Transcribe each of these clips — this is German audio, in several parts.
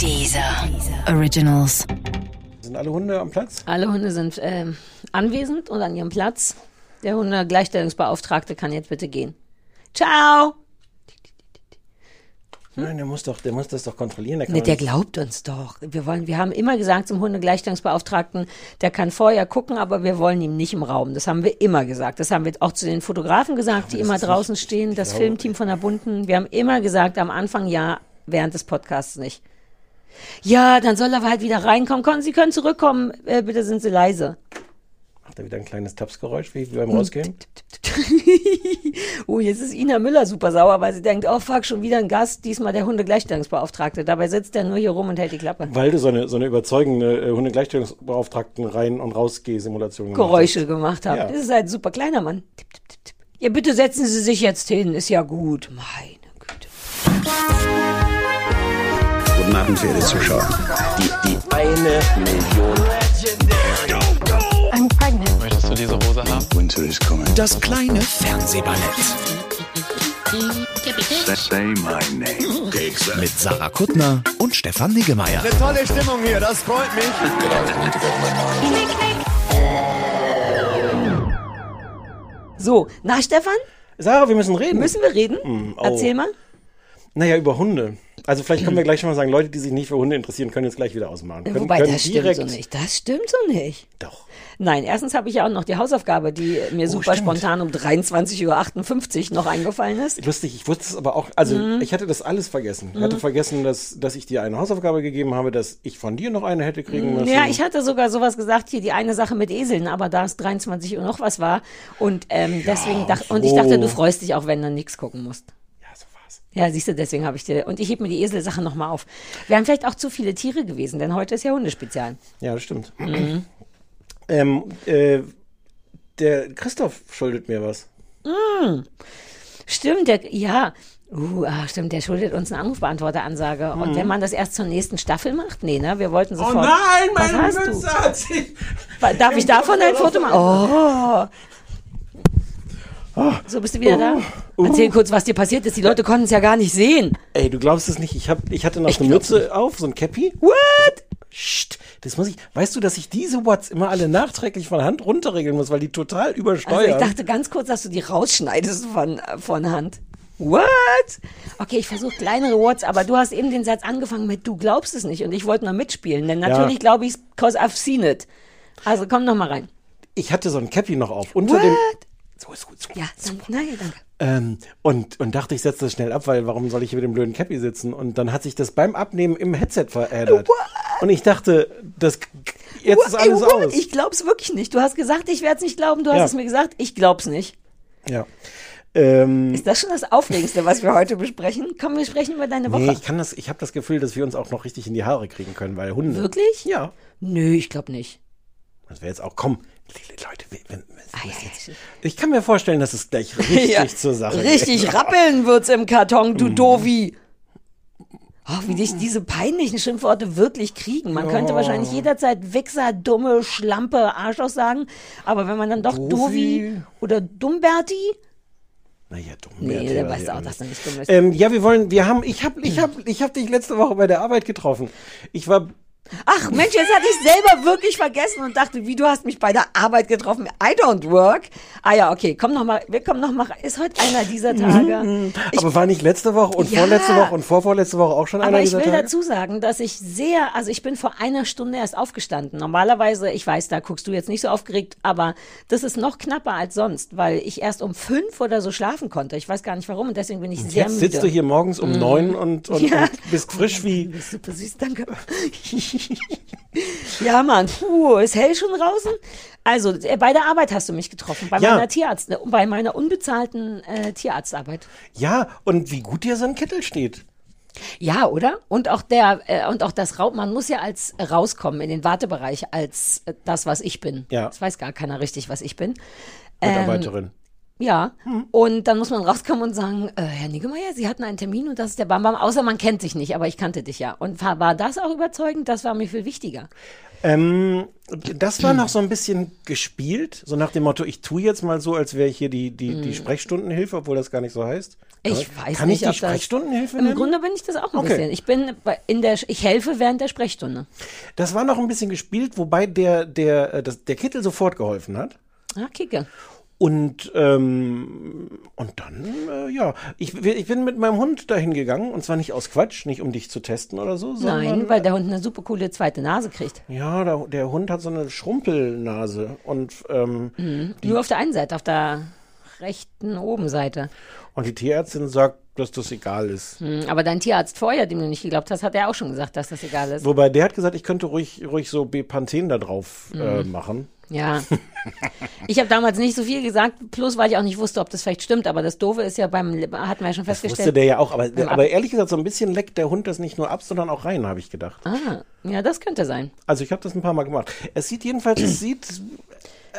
Dieser Originals. Sind alle Hunde am Platz? Alle Hunde sind ähm, anwesend und an ihrem Platz. Der Hundegleichstellungsbeauftragte kann jetzt bitte gehen. Ciao! Nein, der muss doch, der muss das doch kontrollieren. Der, kann Nee, der nicht- glaubt uns doch. Wir, wollen, wir haben immer gesagt zum Hundegleichstellungsbeauftragten, der kann vorher gucken, aber wir wollen ihm nicht im Raum. Das haben wir immer gesagt. Das haben wir auch zu den Fotografen gesagt, die immer draußen stehen, das glaube- Filmteam von der Bunten. Wir haben immer gesagt, am Anfang ja, während des Podcasts nicht. Ja, dann soll er halt wieder reinkommen. Kommen, Sie können zurückkommen. Äh, bitte sind Sie leise. Macht er wieder ein kleines Tapsgeräusch, wie, wie Hm. beim Rausgehen? oh, jetzt ist Ina Müller super sauer, weil sie denkt, oh fuck, schon wieder ein Gast, diesmal der Hundegleichstellungsbeauftragte. Dabei sitzt er nur hier rum und hält die Klappe. Weil du so eine, so eine überzeugende äh, Hundegleichstellungsbeauftragten rein- und rausgeh-Simulation gemacht Geräusche gemacht habe. Ja. Das ist halt ein super kleiner Mann. Tipp, tipp, tipp, tipp. Ja, bitte setzen Sie sich jetzt hin, ist ja gut. Meine Güte. Guten Abend, verehrte Zuschauer. Die, die eine Million. I'm pregnant. Möchtest du diese Hose haben? Winter is coming. Das kleine Fernsehballett Say my name. mit Sarah Kuttner und Stefan Niggemeier. Tolle Stimmung hier, das freut mich. So, na Stefan, Sarah, wir müssen reden. müssen wir reden? oh. Erzähl mal. Naja, über Hunde. Also vielleicht können wir gleich schon mal sagen, Leute, die sich nicht für Hunde interessieren, können jetzt gleich wieder ausmachen. Können, Wobei, können das stimmt so nicht. Das stimmt so nicht. Doch. Nein, erstens habe ich ja auch noch die Hausaufgabe, die mir super Oh, stimmt. spontan um 23.58 Uhr noch eingefallen ist. Lustig, ich wusste es aber auch, also Mhm. ich hatte das alles vergessen. Ich hatte vergessen, dass, dass ich dir eine Hausaufgabe gegeben habe, dass ich von dir noch eine hätte kriegen müssen. Mhm. Ja, ich hatte sogar sowas gesagt, hier die eine Sache mit Eseln, aber da es 23 Uhr noch was war und ähm, deswegen dachte und ich so. dachte, du freust dich auch, wenn du nichts gucken musst. Ja, siehst du, deswegen habe ich dir und ich heb mir die Eselsache noch mal auf. Wären vielleicht auch zu viele Tiere gewesen, denn heute ist ja Hundespezial. Ja, das stimmt. Mhm. ähm, äh, der Christoph schuldet mir was. Stimmt, der ja. Uh, ah, stimmt, der schuldet uns eine Anrufbeantworteransage. Und wenn man das erst zur nächsten Staffel macht? Nee, ne? Wir wollten sofort. Was hast du? hat sich. Darf ich davon ein Foto machen? Oh. So, bist du wieder da? Erzähl kurz, was dir passiert ist. Die Leute konnten es ja gar nicht sehen. Ey, du glaubst es nicht. Ich, hab, ich hatte noch Ich eine Mütze auf, so ein Cappy. What? Psst, das muss ich. Weißt du, dass ich diese Watts immer alle nachträglich von Hand runterregeln muss, weil die total Also übersteuern? ich dachte ganz kurz, dass du die rausschneidest von, äh, von Hand. What? Okay, ich versuche kleinere Worts, aber du hast eben den Satz angefangen mit Du glaubst es nicht und ich wollte mal mitspielen, denn natürlich glaube ich cause I've seen it. Also komm noch mal rein. ich hatte so ein Cappy noch auf. Unter What? dem. So ist gut. So. Ja, dann, nein, danke. Ähm, und, und dachte, ich setze das schnell ab, weil warum soll ich hier mit dem blöden Cappy sitzen? Und dann hat sich das beim Abnehmen im Headset verändert. Und ich dachte, das jetzt ist What? Ey, alles what? aus. Ich glaub's wirklich nicht. Du hast gesagt, ich werde es nicht glauben. Du hast Ja. es mir gesagt, ich glaub's nicht. ja. Ähm, Ist das schon das Aufregendste, was wir heute besprechen? Komm, wir sprechen über deine Woche. nee, ich kann das, ich habe das Gefühl, dass wir uns auch noch richtig in die Haare kriegen können, weil Hunde. Wirklich? Ja. Nö, ich glaube nicht. Das wäre jetzt auch, komm, Leute, wir, wir, Ah, ja, ja. ich kann mir vorstellen, dass es gleich richtig Ja, zur Sache Richtig geht. rappeln wird's im Karton, du Dovi. Oh, wie dich diese peinlichen Schimpfworte wirklich kriegen. Man könnte wahrscheinlich jederzeit Wichser, dumme, Schlampe, Arschloch sagen. Aber wenn man dann doch Dovi. Dovi oder Dumberti. Naja, dumm. Nee, der weiß auch, dass er nicht dumm ist. Ähm, ja, wir wollen, wir haben, ich habe, ich habe, ich habe dich letzte Woche bei der Arbeit getroffen. Ich war Ach Mensch, jetzt hatte ich selber wirklich vergessen und dachte, wie du hast mich bei der Arbeit getroffen. I don't work. Ah ja, okay, komm noch mal, wir kommen noch mal. Ist heute einer dieser Tage? Ich aber war nicht letzte Woche und Ja. vorletzte Woche und vorvorletzte Woche auch schon einer Aber ich dieser will Tage? dazu sagen, dass ich sehr, also ich bin vor einer Stunde erst aufgestanden. Normalerweise, ich weiß, da guckst du jetzt nicht so aufgeregt, aber das ist noch knapper als sonst, weil ich erst um fünf oder so schlafen konnte. Ich weiß gar nicht warum und deswegen bin ich sehr Jetzt müde. sitzt du hier morgens um neun und, und, Ja. und bist frisch wie. Du bist super süß, danke. ja, Mann, puh, ist hell schon draußen? Also, äh, bei der Arbeit hast du mich getroffen, bei Ja. meiner Tierarzt, äh, bei meiner unbezahlten äh, Tierarztarbeit. Ja, und wie gut dir so ein Kittel steht. Ja, oder? Und auch der äh, und auch das Raum, man muss ja als äh, rauskommen in den Wartebereich als äh, das, was ich bin. Ja. Das weiß gar keiner richtig, was ich bin. Mitarbeiterin. Ja. Hm. Und dann muss man rauskommen und sagen, äh, Herr Niggemeier, Sie hatten einen Termin und das ist der Bambam, außer man kennt sich nicht, aber ich kannte dich ja. Und war, war das auch überzeugend? Das war mir viel wichtiger. Ähm, das war noch so ein bisschen gespielt, so nach dem Motto, ich tue jetzt mal so, als wäre ich hier die, die, die Sprechstundenhilfe, obwohl das gar nicht so heißt. Ich weiß Kann nicht, ich die Sprechstundenhilfe Im nennen? Grunde bin ich das auch ein Okay. bisschen. Ich bin in der, ich helfe während der Sprechstunde. Das war noch ein bisschen gespielt, wobei der, der, äh, das, der Kittel sofort geholfen hat. Ah, Kicke. Und, ähm, und dann, äh, ja, ich, ich bin mit meinem Hund dahin gegangen und zwar nicht aus Quatsch, nicht um dich zu testen oder so, sondern Nein, weil der Hund eine super coole zweite Nase kriegt. ja, der, der Hund hat so eine Schrumpelnase und, ähm, Nur auf der einen Seite, auf der rechten Obenseite. und die Tierärztin sagt, dass das egal ist. Hm, Aber dein Tierarzt vorher, dem du nicht geglaubt hast, hat er auch schon gesagt, dass das egal ist. Wobei der hat gesagt, ich könnte ruhig, ruhig so Bepanthen da drauf äh, Mhm. machen. Ja. Ich habe damals nicht so viel gesagt, plus weil ich auch nicht wusste, ob das vielleicht stimmt. Aber das Doofe ist ja beim, hatten wir ja schon Das wusste festgestellt. der ja auch, aber, aber ehrlich gesagt, so ein bisschen leckt der Hund das nicht nur ab, sondern auch rein, habe ich gedacht. Ah, ja, das könnte sein. Also ich habe das ein paar Mal gemacht. Es sieht jedenfalls, es sieht,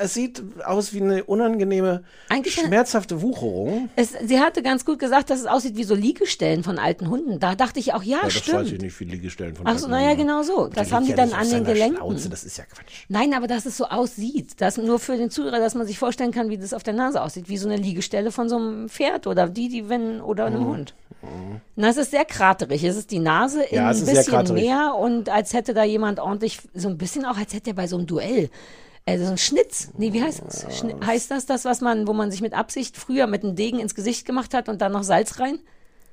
es sieht aus wie eine unangenehme, Eigentlich- schmerzhafte Wucherung. Es, sie hatte ganz gut gesagt, dass es aussieht wie so Liegestellen von alten Hunden. Da dachte ich auch, ja, Ja, das stimmt. weiß ich nicht, wie Liegestellen von Ach so, alten naja, Hunden. genau so. Das haben die ja dann an den Gelenken. Schnauze, das ist ja Quatsch. Nein, aber dass es so aussieht. Das nur für den Zuhörer, dass man sich vorstellen kann, wie das auf der Nase aussieht. Wie so eine Liegestelle von so einem Pferd oder die, die wenn oder Mhm. einem Hund. Na, es ist sehr kraterig. Es ist die Nase in Ja, ein bisschen mehr und als hätte da jemand ordentlich, so ein bisschen auch, als hätte er bei so einem Duell. Also so ein Schnitz. Nee, wie heißt das? Schni heißt das das, was man, wo man sich mit Absicht früher mit einem Degen ins Gesicht gemacht hat und dann noch Salz rein?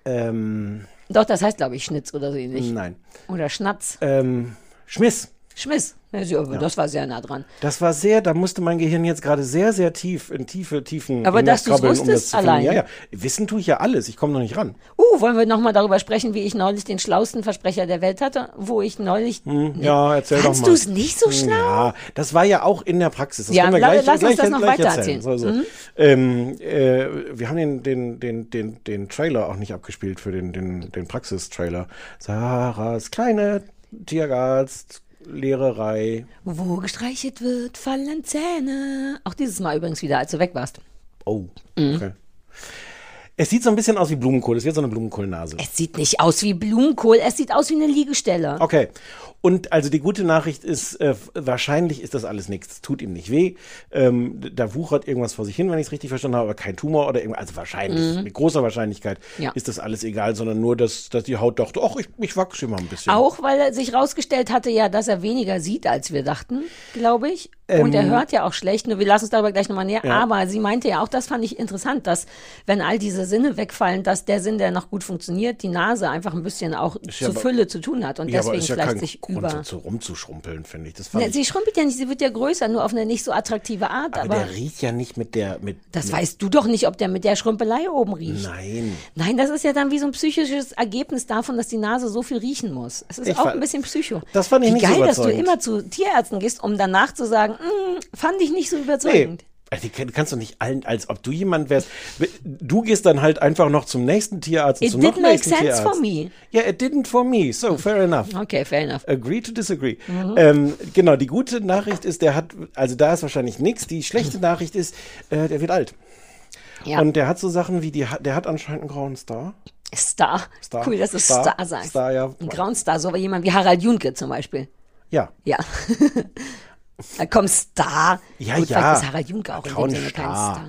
Ähm, Doch, das heißt, glaube ich, Schnitz oder so ähnlich. nein. Oder Schnatz. Ähm, Schmiss. Schmiss. Das war sehr nah dran. Das war sehr, da musste mein Gehirn jetzt gerade sehr, sehr tief, in tiefe, tiefen Aber dass um das wusstest finden. allein. Ja, ja. Wissen tue ich ja alles, ich komme noch nicht ran. Uh, wollen wir nochmal darüber sprechen, wie ich neulich den schlausten Versprecher der Welt hatte? Wo ich neulich. Hm, Ja, erzähl doch Fandst mal. du es nicht so schlau? Ja, das war ja auch in der Praxis. Das Ja, können wir gleich, lass uns gleich, das noch weiter erzählen. erzählen. Mhm. So, so. Ähm, äh, wir haben den, den, den, den, den Trailer auch nicht abgespielt für den, den, den Praxistrailer. Sarahs kleine Tierarzt, Lehrerei. Wo gestreichelt wird, fallen Zähne. Auch dieses Mal übrigens wieder, als du weg warst. Oh, Mhm. Es sieht so ein bisschen aus wie Blumenkohl. Es wird so eine Blumenkohlnase. Es sieht nicht aus wie Blumenkohl, es sieht aus wie eine Liegestelle. Okay. Und also die gute Nachricht ist, äh, wahrscheinlich ist das alles nichts. Tut ihm nicht weh. Ähm, da wuchert irgendwas vor sich hin, wenn ich es richtig verstanden habe, aber kein Tumor oder irgendwas. Also wahrscheinlich, mit großer Wahrscheinlichkeit Mhm. Ja. ist das alles egal, sondern nur, dass, dass die Haut dachte, ach, ich, ich wachse immer ein bisschen. Auch weil er sich rausgestellt hatte, ja, dass er weniger sieht, als wir dachten, glaube ich. Und er hört ja auch schlecht, nur wir lassen uns darüber gleich nochmal näher. Ähm. Ja. Aber sie meinte ja auch, das fand ich interessant, dass, wenn all diese Sinne wegfallen, dass der Sinn, der noch gut funktioniert, die Nase einfach ein bisschen auch ja zur aber- Fülle zu tun hat und ja, deswegen ist ja vielleicht kein sich Grund, über. so zu rumzuschrumpeln, finde ich. Das fand Ja, ich. sie schrumpelt ja nicht, sie wird ja größer, nur auf eine nicht so attraktive Art. aber, Aber, der riecht ja nicht mit der, mit. das mit, weißt du doch nicht, ob der mit der Schrumpelei oben riecht. Nein. Nein, das ist ja dann wie so ein psychisches Ergebnis davon, dass die Nase so viel riechen muss. Es ist Ich auch ein bisschen psycho. Das fand ich wie nicht so geil, dass du immer zu Tierärzten gehst, um danach zu sagen, "Mm, fand ich nicht so Nee. überzeugend. Also, die kann- kannst du nicht allen, als ob du jemand wärst. Du gehst dann halt einfach noch zum nächsten Tierarzt und It zum noch make nächsten sense for me. Yeah, it didn't for me. So, fair enough. Okay, fair enough. Agree to disagree. Mhm. Ähm, genau, die gute Nachricht ist, der hat, also da ist wahrscheinlich nichts. Die schlechte Nachricht ist, äh, der wird alt. Ja. Und der hat so Sachen wie, die, der hat anscheinend einen grauen Star. Star. Star. Cool, dass du Star. Star, sagst. Star, ja. Ein grauen Star, so wie jemand wie Harald Junke zum Beispiel. Ja. Ja. da kommt Star. Ja, Gut, ja. vielleicht ist Harald Junke auch in dem Grauen Sinne kein Star.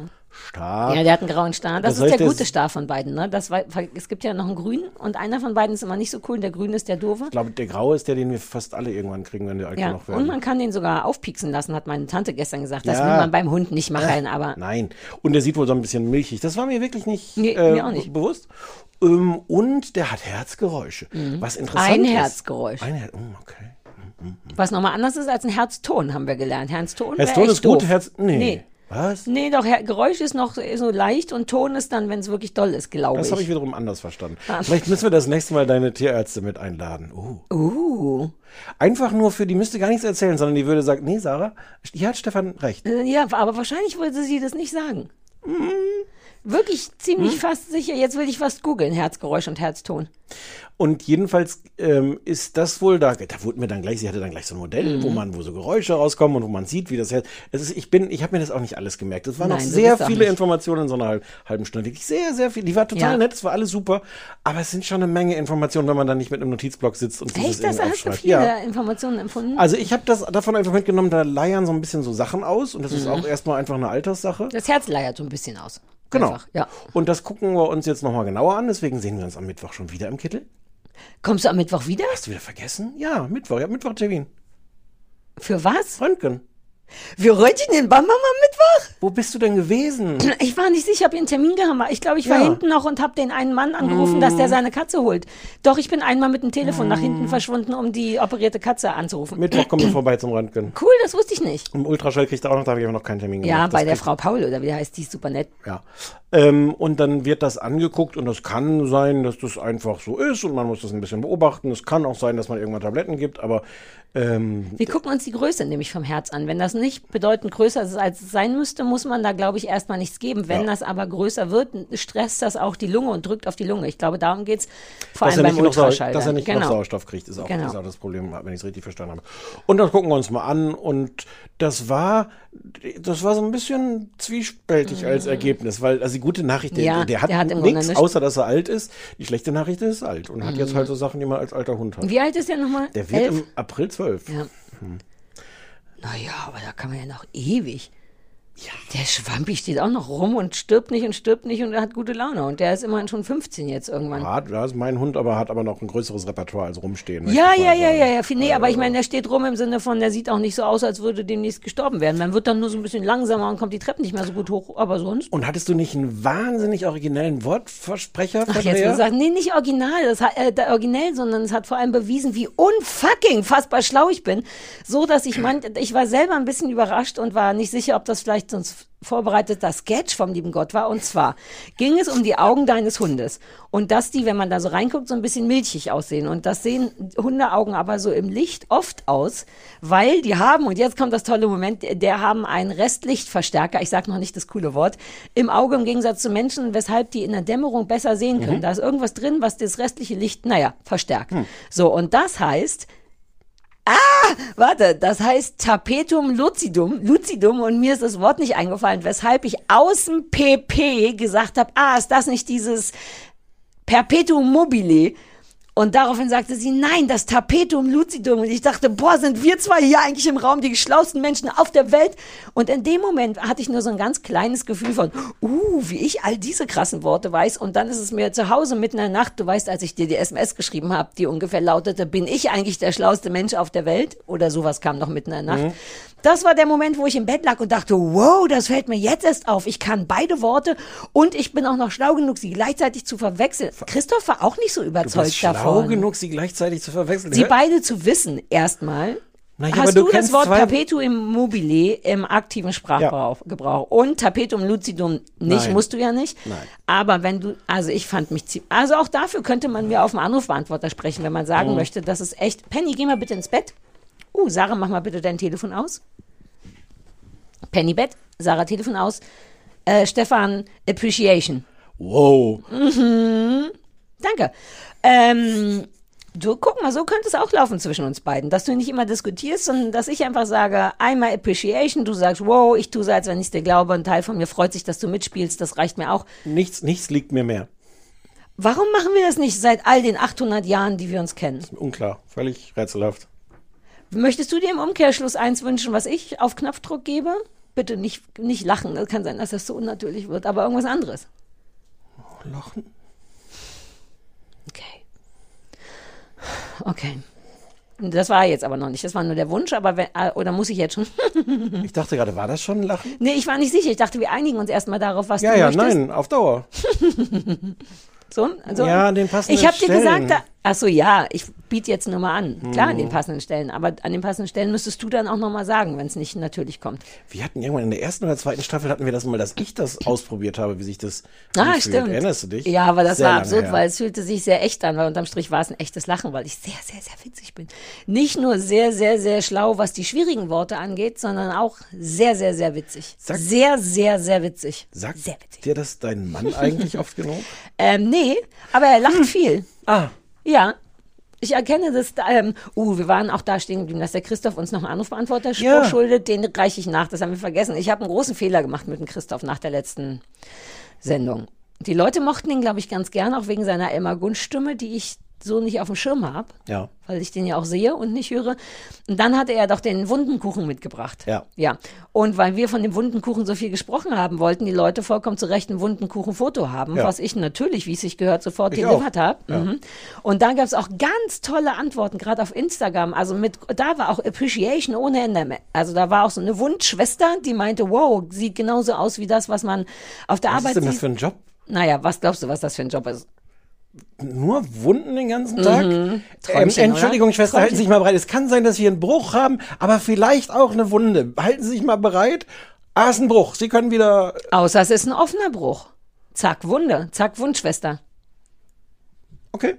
Star. Ja, der hat einen grauen Star. Das soll ist der das- gute Star von beiden. Ne? Das war, es gibt ja noch einen grünen und einer von beiden ist immer nicht so cool. und Der grüne ist der doofe. Ich glaube, der graue ist der, den wir fast alle irgendwann kriegen, wenn wir alt Ja, genug und werden. man kann den sogar aufpieksen lassen, hat meine Tante gestern gesagt. Das Ja. will man beim Hund nicht machen, aber Nein. Und der sieht wohl so ein bisschen milchig. Das war mir wirklich nicht, Nee, äh, mir nicht. bewusst. Ähm, und der hat Herzgeräusche. Was interessant Mhm. Ein ist. Herzgeräusch. Ein Herz. Oh, okay. Was nochmal anders ist als ein Herzton, haben wir gelernt. Herzton, Herzton ist gut, doof. Herz. Nee. Nee. Was? Nee, doch, Geräusch ist noch so leicht und Ton ist dann, wenn es wirklich doll ist, glaube Das ich. habe ich wiederum anders verstanden. Ah. Vielleicht müssen wir das nächste Mal deine Tierärzte mit einladen. Uh. uh. Einfach nur für, die müsste gar nichts erzählen, sondern die würde sagen, nee, Sarah, hier hat Stefan recht. Äh, Ja, aber wahrscheinlich würde sie das nicht sagen. Mhm. Wirklich ziemlich Hm? fast sicher. Jetzt will ich fast googeln, Herzgeräusch und Herzton. Und jedenfalls ähm, ist das wohl da, da wurde mir dann gleich, sie hatte dann gleich so ein Modell, Mhm. wo man, wo so Geräusche rauskommen und wo man sieht, wie das Herz. Es ist, ich bin, ich habe mir das auch nicht alles gemerkt. Es waren noch Nein, du sehr viele. Informationen in so einer halb, halben Stunde. Wirklich sehr, sehr viel. Die war total Ja. nett, es war alles super. Aber es sind schon eine Menge Informationen, wenn man dann nicht mit einem Notizblock sitzt und Echt, das hast du viele Ja. Informationen empfunden? Also ich habe das davon einfach mitgenommen, da leiern so ein bisschen so Sachen aus und das Mhm. ist auch erstmal einfach eine Alterssache. das Herz leiert so ein bisschen aus. Genau. Einfach, ja. Und das gucken wir uns jetzt nochmal genauer an. Deswegen sehen wir uns am Mittwoch schon wieder im Kittel. Kommst du am Mittwoch wieder? Hast du wieder vergessen? Ja, Mittwoch. Ja, Mittwoch Termin. Für was? Röntgen. Wir röntgen den Bambam am Mittwoch? Wo bist du denn gewesen? Ich war nicht sicher, ob ihr einen Termin gehabt habt. Ich glaube, ich war Ja. hinten noch und habe den einen Mann angerufen, dass der seine Katze holt. Doch, ich bin einmal mit dem Telefon nach Mm. hinten verschwunden, um die operierte Katze anzurufen. Mittwoch kommen wir vorbei zum Röntgen. Cool, das wusste ich nicht. Im Ultraschall kriegt er auch noch, da habe ich aber noch keinen Termin gemacht. Ja, Das bei der kriegt- Frau Paul oder wie der heißt, die ist super nett. Ja. Ähm, und dann wird das angeguckt und es kann sein, dass das einfach so ist und man muss das ein bisschen beobachten. Es kann auch sein, dass man irgendwann Tabletten gibt, aber ähm, Wir gucken uns die Größe nämlich vom Herz an. Wenn das nicht bedeutend größer ist, als es sein müsste, muss man da, glaube ich, erstmal nichts geben. Wenn Ja. das aber größer wird, stresst das auch die Lunge und drückt auf die Lunge. Ich glaube, darum geht's vor dass, allem beim Ultraschall. dass er nicht genau. genug Sauerstoff kriegt, ist auch, Genau. ist auch das Problem, wenn ich es richtig verstanden habe. Und das gucken wir uns mal an und das war, das war so ein bisschen zwiespältig als Ergebnis, weil also gute Nachricht, der, Mhm. Ja, der hat, der hat nichts, außer dass er alt ist. Die schlechte Nachricht ist, er ist alt und hat jetzt halt so Sachen, die man als alter Hund hat. Wie alt ist der nochmal? Der wird Elf? im April zwölf. Ja. Naja, aber da kann man ja noch ewig. Der Schwampi steht auch noch rum und stirbt nicht und stirbt nicht und er hat gute Laune. Und der ist immerhin schon 15 jetzt irgendwann. Hat, da ist mein Hund, aber hat aber noch ein größeres Repertoire als rumstehen. Ja, ja, ja, ja, ja. Nee, aber ich meine, der steht rum im Sinne von, der sieht auch nicht so aus, als würde demnächst gestorben werden. Man wird dann nur so ein bisschen langsamer und kommt die Treppen nicht mehr so gut hoch. Aber sonst. Und hattest du nicht einen wahnsinnig originellen Wortversprecher? Ach, jetzt gesagt, nee, nicht original, das hat, äh, originell, sondern es hat vor allem bewiesen, wie unfucking fassbar schlau ich bin. So, dass ich meinte, ich war selber ein bisschen überrascht und war nicht sicher, ob das vielleicht sonst vorbereiteter Sketch vom lieben Gott war. Und zwar ging es um die Augen deines Hundes. Und dass die, wenn man da so reinguckt, so ein bisschen milchig aussehen. Und das sehen Hundeaugen aber so im Licht oft aus, weil die haben, und jetzt kommt das tolle Moment, der haben einen Restlichtverstärker, ich sage noch nicht das coole Wort, im Auge im Gegensatz zu Menschen, weshalb die in der Dämmerung besser sehen können. Da ist irgendwas drin, was das restliche Licht, naja, verstärkt. So, und das heißt, Warte, das heißt Tapetum lucidum, lucidum und mir ist das Wort nicht eingefallen, weshalb ich aus dem PP gesagt habe, ah, ist das nicht dieses Perpetuum mobile? Und daraufhin sagte sie, nein, das Tapetum lucidum. Und ich dachte, boah, sind wir zwei hier eigentlich im Raum die schlausten Menschen auf der Welt? Und in dem Moment hatte ich nur so ein ganz kleines Gefühl von, uh, wie ich all diese krassen Worte weiß. Und dann ist es mir zu Hause mitten in der Nacht, du weißt, als ich dir die SMS geschrieben habe, die ungefähr lautete, bin ich eigentlich der schlauste Mensch auf der Welt? Oder sowas kam noch mitten in der Nacht. Das war der Moment, wo ich im Bett lag und dachte, wow, das fällt mir jetzt erst auf. Ich kann beide Worte und ich bin auch noch schlau genug, sie gleichzeitig zu verwechseln. Christoph war auch nicht so überzeugt bist schlau genug, sie gleichzeitig zu verwechseln. Sie beide zu wissen, erstmal. Na ja, aber Hast du du, das Wort Perpetuum mobile im aktiven Sprachgebrauch Gebrauch und Tapetum lucidum nicht, Nein. musst du ja nicht. Nein. Aber wenn du, also ich fand mich ziemlich, also auch dafür könnte man mir auf dem Anrufbeantworter sprechen, wenn man sagen möchte, das ist echt. Penny, geh mal bitte ins Bett. Uh, Sarah, mach mal bitte dein Telefon aus. Penny Bett, Sarah Telefon aus. Äh, Stefan, Appreciation. Wow. Danke. Ähm, du, guck mal, so könnte es auch laufen zwischen uns beiden, dass du nicht immer diskutierst, sondern dass ich einfach sage, einmal Appreciation, du sagst, wow, ich tue so, als wenn ich dir glaube, ein Teil von mir freut sich, dass du mitspielst, das reicht mir auch. Nichts, nichts liegt mir mehr. Warum machen wir das nicht seit all den 800 Jahren, die wir uns kennen? Unklar. Völlig rätselhaft. Möchtest du dir im Umkehrschluss eins wünschen, was ich auf Knopfdruck gebe? Bitte nicht, nicht lachen, es kann sein, dass das so unnatürlich wird, aber irgendwas anderes. Lachen? Okay. Das war jetzt aber noch nicht. Das war nur der Wunsch, aber wenn, äh, oder muss ich jetzt schon? Ich dachte gerade, war das schon ein Lachen? nee, ich war nicht sicher. Ich dachte, wir einigen uns erstmal darauf, was Ja, du ja, möchtest. nein, auf Dauer. So, so. Ja, den passenden Ich habe dir gesagt, da, ach so, ja, ich biete jetzt nur mal an. Klar, Mhm. an den passenden Stellen. Aber an den passenden Stellen müsstest du dann auch nochmal sagen, wenn es nicht natürlich kommt. Wir hatten irgendwann in der ersten oder zweiten Staffel hatten wir das mal, dass ich das ausprobiert habe, wie sich das Ah, stimmt. Erinnerst du dich? Ja, aber das Sehr war absurd, her. weil es fühlte sich sehr echt an, weil unterm Strich war es ein echtes Lachen, weil ich sehr, sehr, sehr witzig bin. Nicht nur sehr, sehr, sehr schlau, was die schwierigen Worte angeht, sondern auch sehr, sehr, sehr witzig. Sag- sehr, sehr, sehr witzig. Sagt sehr witzig. dir das dein Mann eigentlich oft genug? Ähm, nee, aber er lacht viel. Ah, Ja. Ich erkenne das, ähm, uh, wir waren auch da stehen geblieben, dass der Christoph uns noch einen Anrufbeantworter Ja. schuldet, den reiche ich nach, das haben wir vergessen. Ich habe einen großen Fehler gemacht mit dem Christoph nach der letzten Sendung. Die Leute mochten ihn, glaube ich, ganz gern, auch wegen seiner Elmar Gunst Stimme, die ich so nicht auf dem Schirm habe. Ja. Weil ich den ja auch sehe und nicht höre. Und dann hatte er doch den Wundenkuchen mitgebracht. Ja. Ja. Und weil wir von dem Wundenkuchen so viel gesprochen haben, wollten die Leute vollkommen zu Recht ein Wundenkuchen-Foto haben, Ja. was ich natürlich, wie es sich gehört, sofort Ich delivered habe. Ja. Mhm. Und da gab es auch ganz tolle Antworten, gerade auf Instagram. Also mit, da war auch Appreciation ohne Ende. Also da war auch so eine Wundschwester, die meinte, wow, sieht genauso aus wie das, was man auf der Was Arbeit ist denn das sieht. für ein Job? Naja, was glaubst du, was das für ein Job ist? Nur Wunden den ganzen Tag? Ähm, Träumchen, Entschuldigung, oder? Schwester, halten Sie sich mal bereit. Es kann sein, dass wir einen Bruch haben, aber vielleicht auch eine Wunde. Halten Sie sich mal bereit. Ah, ist ein Bruch. Sie können wieder. Außer es ist ein offener Bruch. Zack, Wunde. Zack, Wundschwester. Okay.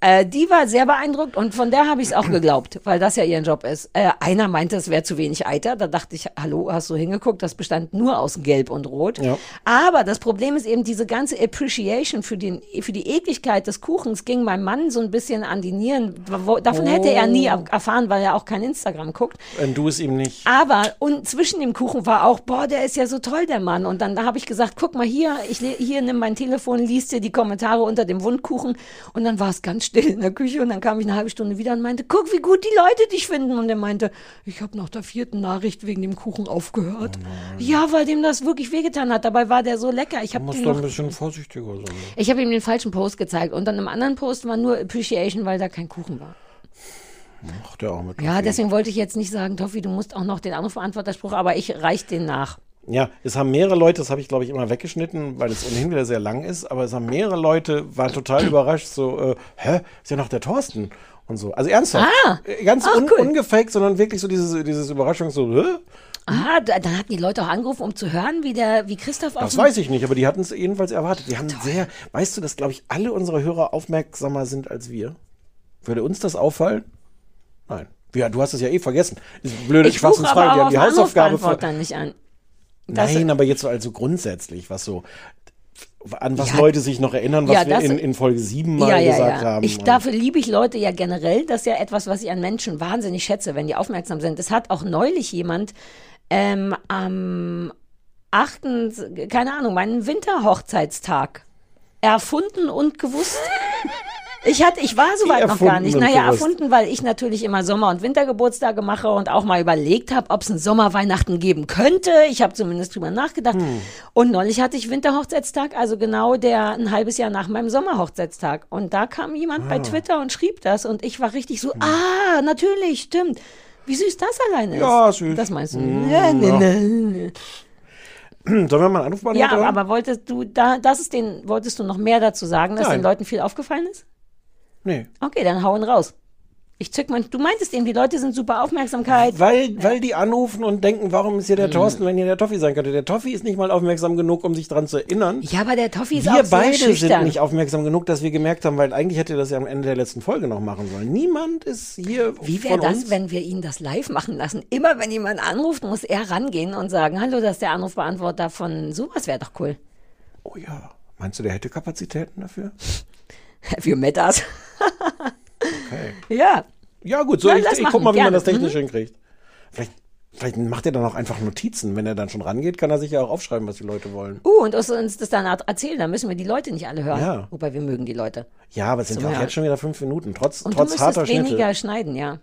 Äh, die war sehr beeindruckt und von der habe ich es auch geglaubt, weil das ja ihr Job ist. Äh, einer meinte, es wäre zu wenig Eiter. Da dachte ich, hallo, hast du hingeguckt? Das bestand nur aus Gelb und Rot. Ja. Aber das Problem ist eben diese ganze Appreciation für, den, für die Ekligkeit des Kuchens ging meinem Mann so ein bisschen an die Nieren. Wo, davon hätte er nie Oh. erfahren, weil er auch kein Instagram guckt. Wenn du es ihm nicht. Aber und zwischen dem Kuchen war auch, boah, der ist ja so toll, der Mann. Und dann da habe ich gesagt, guck mal hier, ich hier nimm mein Telefon, liest dir die Kommentare unter dem Wundkuchen. Und dann war es ganz still in der Küche und dann kam ich eine halbe Stunde wieder und meinte, guck, wie gut die Leute dich finden. Und er meinte, ich habe nach der vierten Nachricht wegen dem Kuchen aufgehört. ja, weil dem das wirklich wehgetan hat. Dabei war der so lecker. Ich habe noch ein bisschen vorsichtiger sein. ich habe ihm den falschen Post gezeigt und dann im anderen Post war nur Appreciation, weil da kein Kuchen war. Ach, der auch mit Ja, deswegen wollte ich jetzt nicht sagen, Toffi, du musst auch noch den Anrufbeantworterspruch, aber ich reich den nach. Ja, es haben mehrere Leute, das habe ich glaube ich immer weggeschnitten, weil es ohnehin wieder sehr lang ist, aber es haben mehrere Leute, waren total überrascht, so, äh, hä, ist ja noch der Thorsten und so. Also ernsthaft. Ah. Ganz Ach, un cool. ungefaked, sondern wirklich so dieses, dieses Überraschung, so, hä? Ah, da, dann hatten die Leute auch angerufen, um zu hören, wie der, wie Christoph Das weiß ich nicht, aber die hatten es jedenfalls erwartet. Die haben sehr, weißt du, dass glaube ich alle unsere Hörer aufmerksamer sind als wir? Würde uns das auffallen? Nein. Ja, du hast es ja eh vergessen. Ist blöde Ich aber Schwachsinnsfrage. Die haben die Hausaufgabe ver nicht an. Das- Nein, aber jetzt so also grundsätzlich, was so an was Ja. Leute sich noch erinnern, was Ja, wir das- in, in Folge 7 mal ja, gesagt ja. haben. Ich, dafür liebe ich Leute ja generell. Das ist ja etwas, was ich an Menschen wahnsinnig schätze, wenn die aufmerksam sind. Es hat auch neulich jemand ähm, am 8., keine Ahnung, meinen Winterhochzeitstag erfunden und gewusst. Ich hatte, ich war soweit noch gar nicht. Naja, erfunden, weil ich natürlich immer Sommer- und Wintergeburtstage mache und auch mal überlegt habe, ob es einen Sommerweihnachten geben könnte. Ich habe zumindest drüber nachgedacht. Hm. Und neulich hatte ich Winterhochzeitstag, also genau der ein halbes Jahr nach meinem Sommerhochzeitstag. Und da kam jemand Ah. bei Twitter und schrieb das und ich war richtig Hm. so, ah, natürlich, stimmt. Wie süß das alleine ist. Ja, süß. Das meinst du? Mm, Ja, nee, ja. nee. Sollen wir mal einen Anruf Ja, beantworten? aber wolltest du da, das ist den, wolltest du noch mehr dazu sagen, dass Nein. den Leuten viel aufgefallen ist? Nee. Okay, dann hauen raus. Ich zück mein, du meintest eben, die Leute sind super Aufmerksamkeit. Weil, weil die anrufen und denken, warum ist hier Mhm. der Thorsten, wenn hier der Toffi sein könnte. Der Toffi ist nicht mal aufmerksam genug, um sich dran zu erinnern. Ja, aber der Toffi ist Wir auch sehr beide sind schüchtern. nicht aufmerksam genug, dass wir gemerkt haben, weil eigentlich hätte das ja am Ende der letzten Folge noch machen sollen. Niemand ist hier Wie wäre das, uns. wenn wir ihn das live machen lassen? Immer wenn jemand anruft, muss er rangehen und sagen, hallo, das ist der Anrufbeantworter von sowas wäre doch cool. Oh ja. Meinst du, der hätte Kapazitäten dafür? Für Metas. Okay. Ja. Ja, gut, so Na, ich, ich guck mal, wie man gerne. das technisch Mhm. hinkriegt. Vielleicht, vielleicht macht er dann auch einfach Notizen. Wenn er dann schon rangeht, kann er sich ja auch aufschreiben, was die Leute wollen. Uh, und uns uns das dann erzählen, dann müssen wir die Leute nicht alle hören. Ja. Wobei wir mögen die Leute. Ja, aber es sind ja auch jetzt schon wieder fünf Minuten, trotz, Und trotz du harter müsstest weniger Schnitte. schneiden, ja.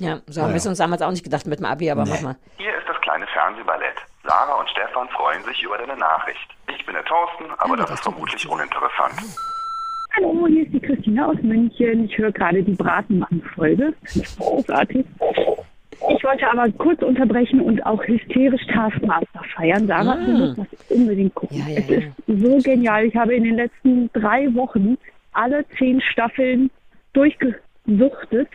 Ja, so haben wir es uns damals auch nicht gedacht mit dem Abi, aber mach mal. Hier ist das kleine Fernsehballett. Sarah und Stefan freuen sich über deine Nachricht. Ich bin der Thorsten, aber Ja, das das ist vermutlich uninteressant. Hallo, hier ist die Christina aus München. Ich höre gerade die Bratenmann-Folge. Großartig. Ich wollte aber kurz unterbrechen und auch hysterisch Taskmaster feiern. Sarah, du musst das unbedingt gucken. Ja, ja, es ja. ist so genial. Ich habe in den letzten drei Wochen alle zehn Staffeln durchgesuchtet.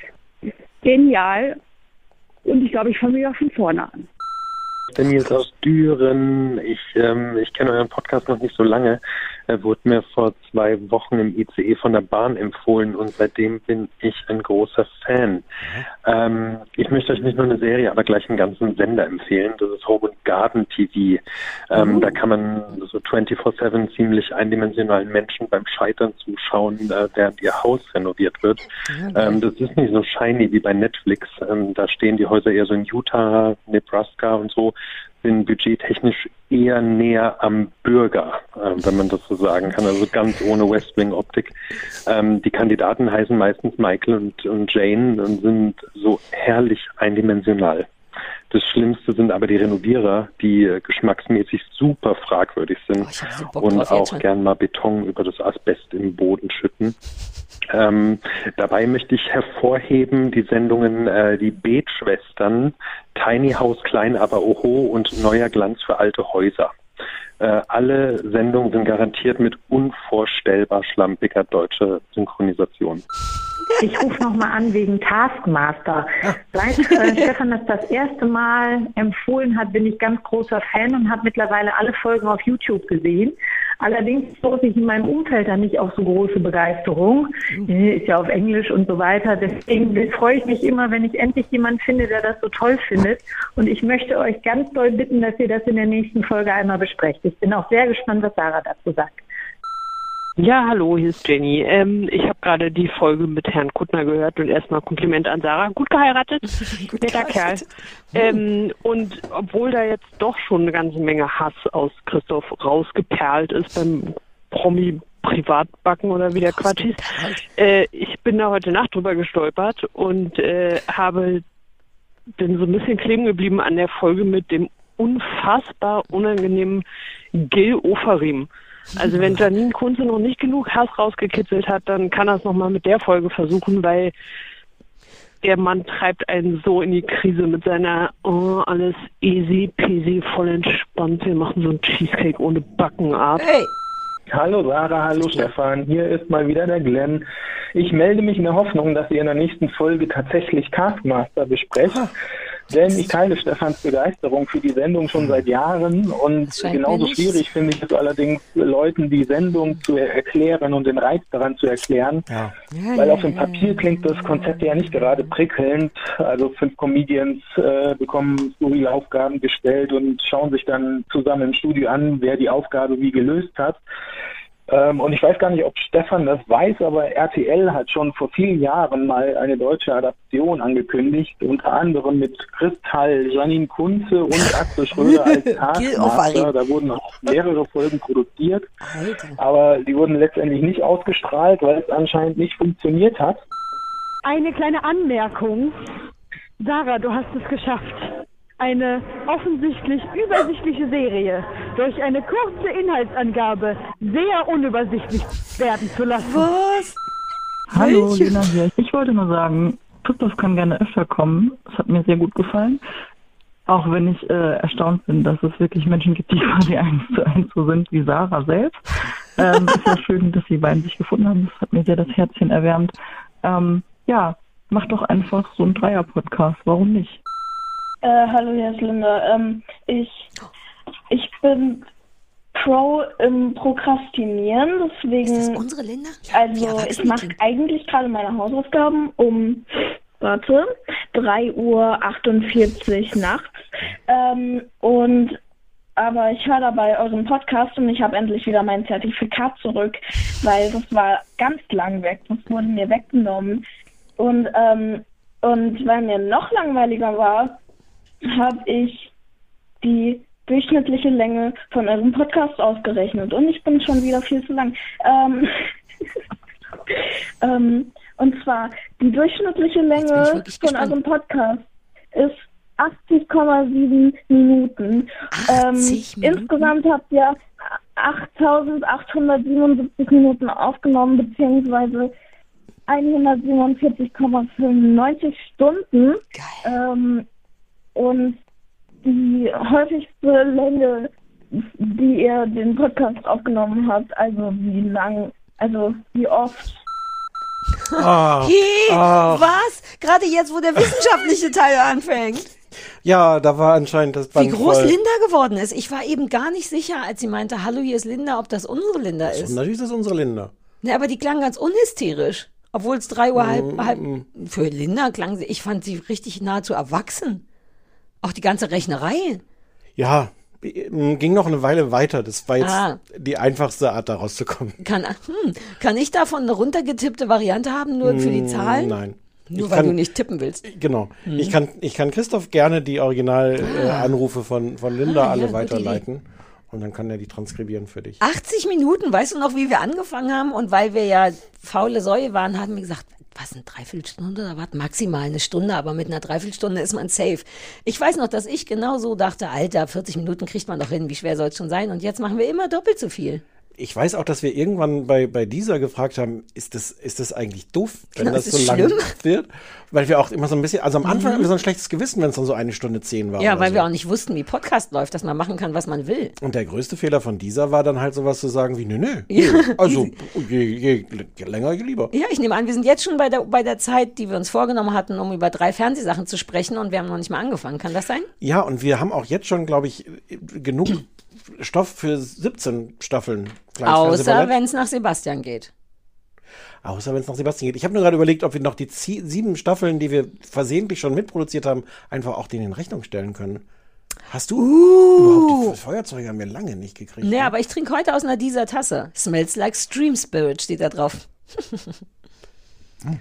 Genial. Und ich glaube, ich fange wieder von vorne an. Ich bin Nils aus Düren. Ich, ähm, ich kenne euren Podcast noch nicht so lange. Er wurde mir vor zwei Wochen im ICE von der Bahn empfohlen und seitdem bin ich ein großer Fan. Ähm, ich möchte euch nicht nur eine Serie, aber gleich einen ganzen Sender empfehlen. Das ist Home and Garden TV. Ähm, Da kann man so 24-7 ziemlich eindimensionalen Menschen beim Scheitern zuschauen, äh, während ihr Haus renoviert wird. Ähm, das ist nicht so shiny wie bei Netflix. Ähm, da stehen die Häuser eher so in Utah, Nebraska und so. Bin budgettechnisch eher näher am Bürger, äh, wenn man das so sagen kann, also ganz ohne West Wing Optik. Ähm, die Kandidaten heißen meistens Michael und, und Jane und sind so herrlich eindimensional. Das Schlimmste sind aber die Renovierer, die geschmacksmäßig super fragwürdig sind Oh, und auch gern mal Beton über das Asbest im Boden schütten. Ähm, dabei möchte ich hervorheben die Sendungen äh, Die Betschwestern, Tiny House Klein aber Oho und Neuer Glanz für alte Häuser. Äh, alle Sendungen sind garantiert mit unvorstellbar schlampiger deutscher Synchronisation. Ich rufe nochmal an wegen Taskmaster. Seit äh, Stefan das das erste Mal empfohlen hat, bin ich ganz großer Fan und habe mittlerweile alle Folgen auf YouTube gesehen. Allerdings stoße ich in meinem Umfeld da nicht auf so große Begeisterung. Äh, Ist ja auf Englisch und so weiter. Deswegen freue ich mich immer, wenn ich endlich jemanden finde, der das so toll findet. Und ich möchte euch ganz doll bitten, dass ihr das in der nächsten Folge einmal besprecht. Ich bin auch sehr gespannt, was Sarah dazu sagt. Ja, hallo, hier ist Jenny. Ähm, ich habe gerade die Folge mit Herrn Kuttner gehört und erstmal Kompliment an Sarah. Gut geheiratet, netter Kerl. Ähm, und obwohl da jetzt doch schon eine ganze Menge Hass aus Christoph rausgeperlt ist beim Promi Privatbacken oder wie der Quatsch hieß, äh, ich bin da heute Nacht drüber gestolpert und äh, habe bin so ein bisschen kleben geblieben an der Folge mit dem unfassbar unangenehmen Gil Oferim. Also wenn Janine Kunze noch nicht genug Hass rausgekitzelt hat, dann kann er es nochmal mit der Folge versuchen, weil der Mann treibt einen so in die Krise mit seiner oh, alles easy peasy, voll entspannt, wir machen so einen Cheesecake ohne Backenart. Hallo Sarah, hallo Stefan, hier ist mal wieder der Glenn. Ich melde mich in der Hoffnung, dass ihr in der nächsten Folge tatsächlich Taskmaster besprecht. Denn ich teile Stefans Begeisterung für die Sendung schon seit Jahren und genauso schwierig finde ich es allerdings, Leuten die Sendung zu erklären und den Reiz daran zu erklären. Ja. Weil auf dem Papier klingt das Konzept ja nicht gerade prickelnd. Also fünf Comedians äh, bekommen skurrile Aufgaben gestellt und schauen sich dann zusammen im Studio an, wer die Aufgabe wie gelöst hat. Ähm, und ich weiß gar nicht, ob Stefan das weiß, aber RTL hat schon vor vielen Jahren mal eine deutsche Adaption angekündigt, unter anderem mit Kristall, Janine Kunze und Axel Schröder als Taskmaster. Da wurden auch mehrere Folgen produziert, Alter. aber die wurden letztendlich nicht ausgestrahlt, weil es anscheinend nicht funktioniert hat. Eine kleine Anmerkung. Sarah, du hast es geschafft. Eine offensichtlich übersichtliche Serie durch eine kurze Inhaltsangabe sehr unübersichtlich werden zu lassen. Was? Hallo, Welche? Lena hier. Ich wollte nur sagen, Christoph kann gerne öfter kommen. Das hat mir sehr gut gefallen. Auch wenn ich äh, erstaunt bin, dass es wirklich Menschen gibt, die quasi eins zu eins so sind wie Sarah selbst. Ähm, ist ja schön, dass die beiden sich gefunden haben. Das hat mir sehr das Herzchen erwärmt. Ähm, ja, mach doch einfach so einen Dreier-Podcast. Warum nicht? Äh, hallo, hier ist Linda. Ähm, ich, ich bin Pro im Prokrastinieren, deswegen. Ist das unsere Linda? Also, erwachsen ich mache eigentlich gerade meine Hausaufgaben um, warte, 3.48 Uhr nachts. Ähm, und aber ich höre dabei euren Podcast und ich habe endlich wieder mein Zertifikat zurück, weil das war ganz lang weg. Das wurde mir weggenommen. Und, ähm, und weil mir noch langweiliger war, habe ich die durchschnittliche Länge von eurem Podcast ausgerechnet. Und ich bin schon wieder viel zu lang. Ähm, ähm, und zwar, die durchschnittliche Länge von eurem Podcast ist 80,7 Minuten. Ähm, insgesamt habt ihr 8.877 Minuten aufgenommen, beziehungsweise 147,95 Stunden. Ähm, und die häufigste Länge, die ihr den Podcast aufgenommen habt, also wie lang, also wie oft. Ah, Hey, ah. was? Gerade jetzt, wo der wissenschaftliche Teil anfängt. Ja, da war anscheinend das Wie Band groß voll. Linda geworden ist. Ich war eben gar nicht sicher, als sie meinte, hallo, hier ist Linda, ob das unsere Linda ist. Natürlich ist das unsere Linda. Ne, aber die klang ganz unhysterisch. Obwohl es drei Uhr halb, Mm, halb, für Linda klang sie, ich fand sie richtig nahezu erwachsen. Auch die ganze Rechnerei. Ja, ging noch eine Weile weiter. Das war jetzt Ah. die einfachste Art, da rauszukommen. Kann, hm, kann ich davon eine runtergetippte Variante haben, nur für die Mm, Zahlen? Nein. Nur Ich weil kann- du nicht tippen willst. Genau. Mhm. Ich, kann, ich kann Christoph gerne die Originalanrufe äh, Anrufe von, von Linda Ah, ja, alle gute weiterleiten. Und dann kann er die transkribieren für dich. 80 Minuten, weißt du noch, wie wir angefangen haben? Und weil wir ja faule Säue waren, hatten wir gesagt, was, eine Dreiviertelstunde oder was? Maximal eine Stunde, aber mit einer Dreiviertelstunde ist man safe. Ich weiß noch, dass ich genau so dachte, Alter, 40 Minuten kriegt man doch hin, wie schwer soll es schon sein? Und jetzt machen wir immer doppelt so viel. Ich weiß auch, dass wir irgendwann bei, bei dieser gefragt haben, ist das, ist das eigentlich doof, wenn Genau, das so lang schlimm? wird? Weil wir auch immer so ein bisschen, also am Anfang Mhm. haben wir so ein schlechtes Gewissen, wenn es dann so eine Stunde zehn war. Ja, weil so. wir auch nicht wussten, wie Podcast läuft, dass man machen kann, was man will. Und der größte Fehler von dieser war dann halt sowas zu sagen wie, nö, nö, Ja. also je, je, je länger, je lieber. Ja, ich nehme an, wir sind jetzt schon bei der, bei der Zeit, die wir uns vorgenommen hatten, um über drei Fernsehsachen zu sprechen und wir haben noch nicht mal angefangen. Kann das sein? Ja, und wir haben auch jetzt schon, glaube ich, genug Stoff für 17 Staffeln. Außer wenn es nach Sebastian geht. Außer wenn es nach Sebastian geht. Ich habe nur gerade überlegt, ob wir noch die sieben Staffeln, die wir versehentlich schon mitproduziert haben, einfach auch denen in Rechnung stellen können. Hast du überhaupt die Feuerzeuge haben wir lange nicht gekriegt? Nee, ne? aber ich trinke heute aus einer dieser Tasse. Smells like Stream Spirit steht da drauf. Wa-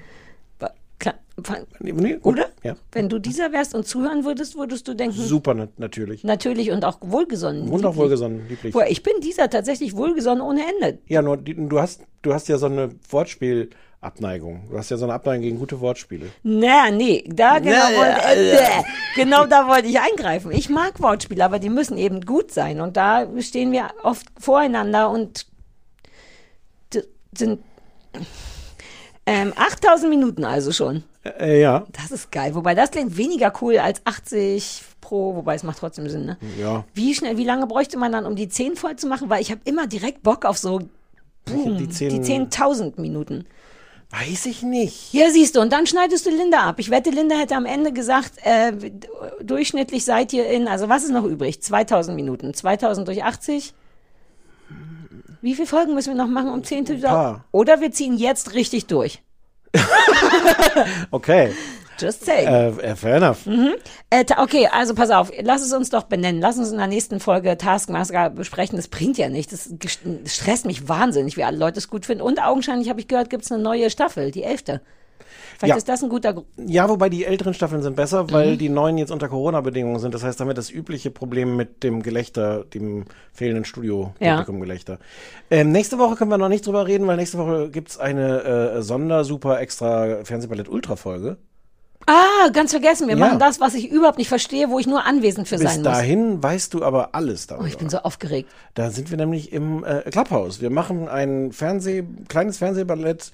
klar, Nee. Oder? Ja. Wenn du dieser wärst und zuhören würdest, würdest du denken, Super nat natürlich. natürlich und auch wohlgesonnen. Und auch wohlgesonnen, lieblich. Boah, ich bin dieser tatsächlich wohlgesonnen ohne Ende. Ja, nur du hast du hast ja so eine Wortspielabneigung. Du hast ja so eine Abneigung gegen gute Wortspiele. Na, nee, da genau, Na, wollte, äh, äh, genau da wollte ich eingreifen. Ich mag Wortspiele, aber die müssen eben gut sein. Und da stehen wir oft voreinander und sind ähm, 8000 Minuten also schon. Äh, ja. Das ist geil. Wobei das klingt weniger cool als 80 pro, wobei es macht trotzdem Sinn, ne? Ja. Wie schnell, wie lange bräuchte man dann, um die 10 voll zu machen? Weil ich habe immer direkt Bock auf so boom, Die die 10 10.000 Minuten. Weiß ich nicht. Ja, siehst du, und dann schneidest du Linda ab. Ich wette, Linda hätte am Ende gesagt, äh, durchschnittlich seid ihr in, also was ist noch übrig? 2000 Minuten. 2000 durch 80? Wie viele Folgen müssen wir noch machen, um 10 zu paar. Oder wir ziehen jetzt richtig durch. Okay. Just saying. Äh, äh, fair enough. Mhm. Äh, okay, also pass auf, lass es uns doch benennen. Lass uns in der nächsten Folge Taskmaster besprechen. Das bringt ja nichts. Das das stresst mich wahnsinnig, wie alle Leute es gut finden. Und augenscheinlich habe ich gehört, gibt es eine neue Staffel, die elfte. Vielleicht Ja. ist das ein guter Grund. Ja, wobei die älteren Staffeln sind besser, weil Mhm. die neuen jetzt unter Corona-Bedingungen sind. Das heißt, damit das übliche Problem mit dem Gelächter, dem fehlenden Studio-Publikum-Gelächter. Ähm, nächste Woche können wir noch nicht drüber reden, weil nächste Woche gibt's eine äh, Sonder-Super-Extra-Fernsehballett-Ultra-Folge. Ah, ganz vergessen. Wir Ja. machen das, was ich überhaupt nicht verstehe, wo ich nur anwesend für Bis sein muss. dahin weißt du aber alles darüber. Oh, ich bin so aufgeregt. Da sind wir nämlich im äh, Clubhouse. Wir machen ein Fernseh, kleines Fernsehballett.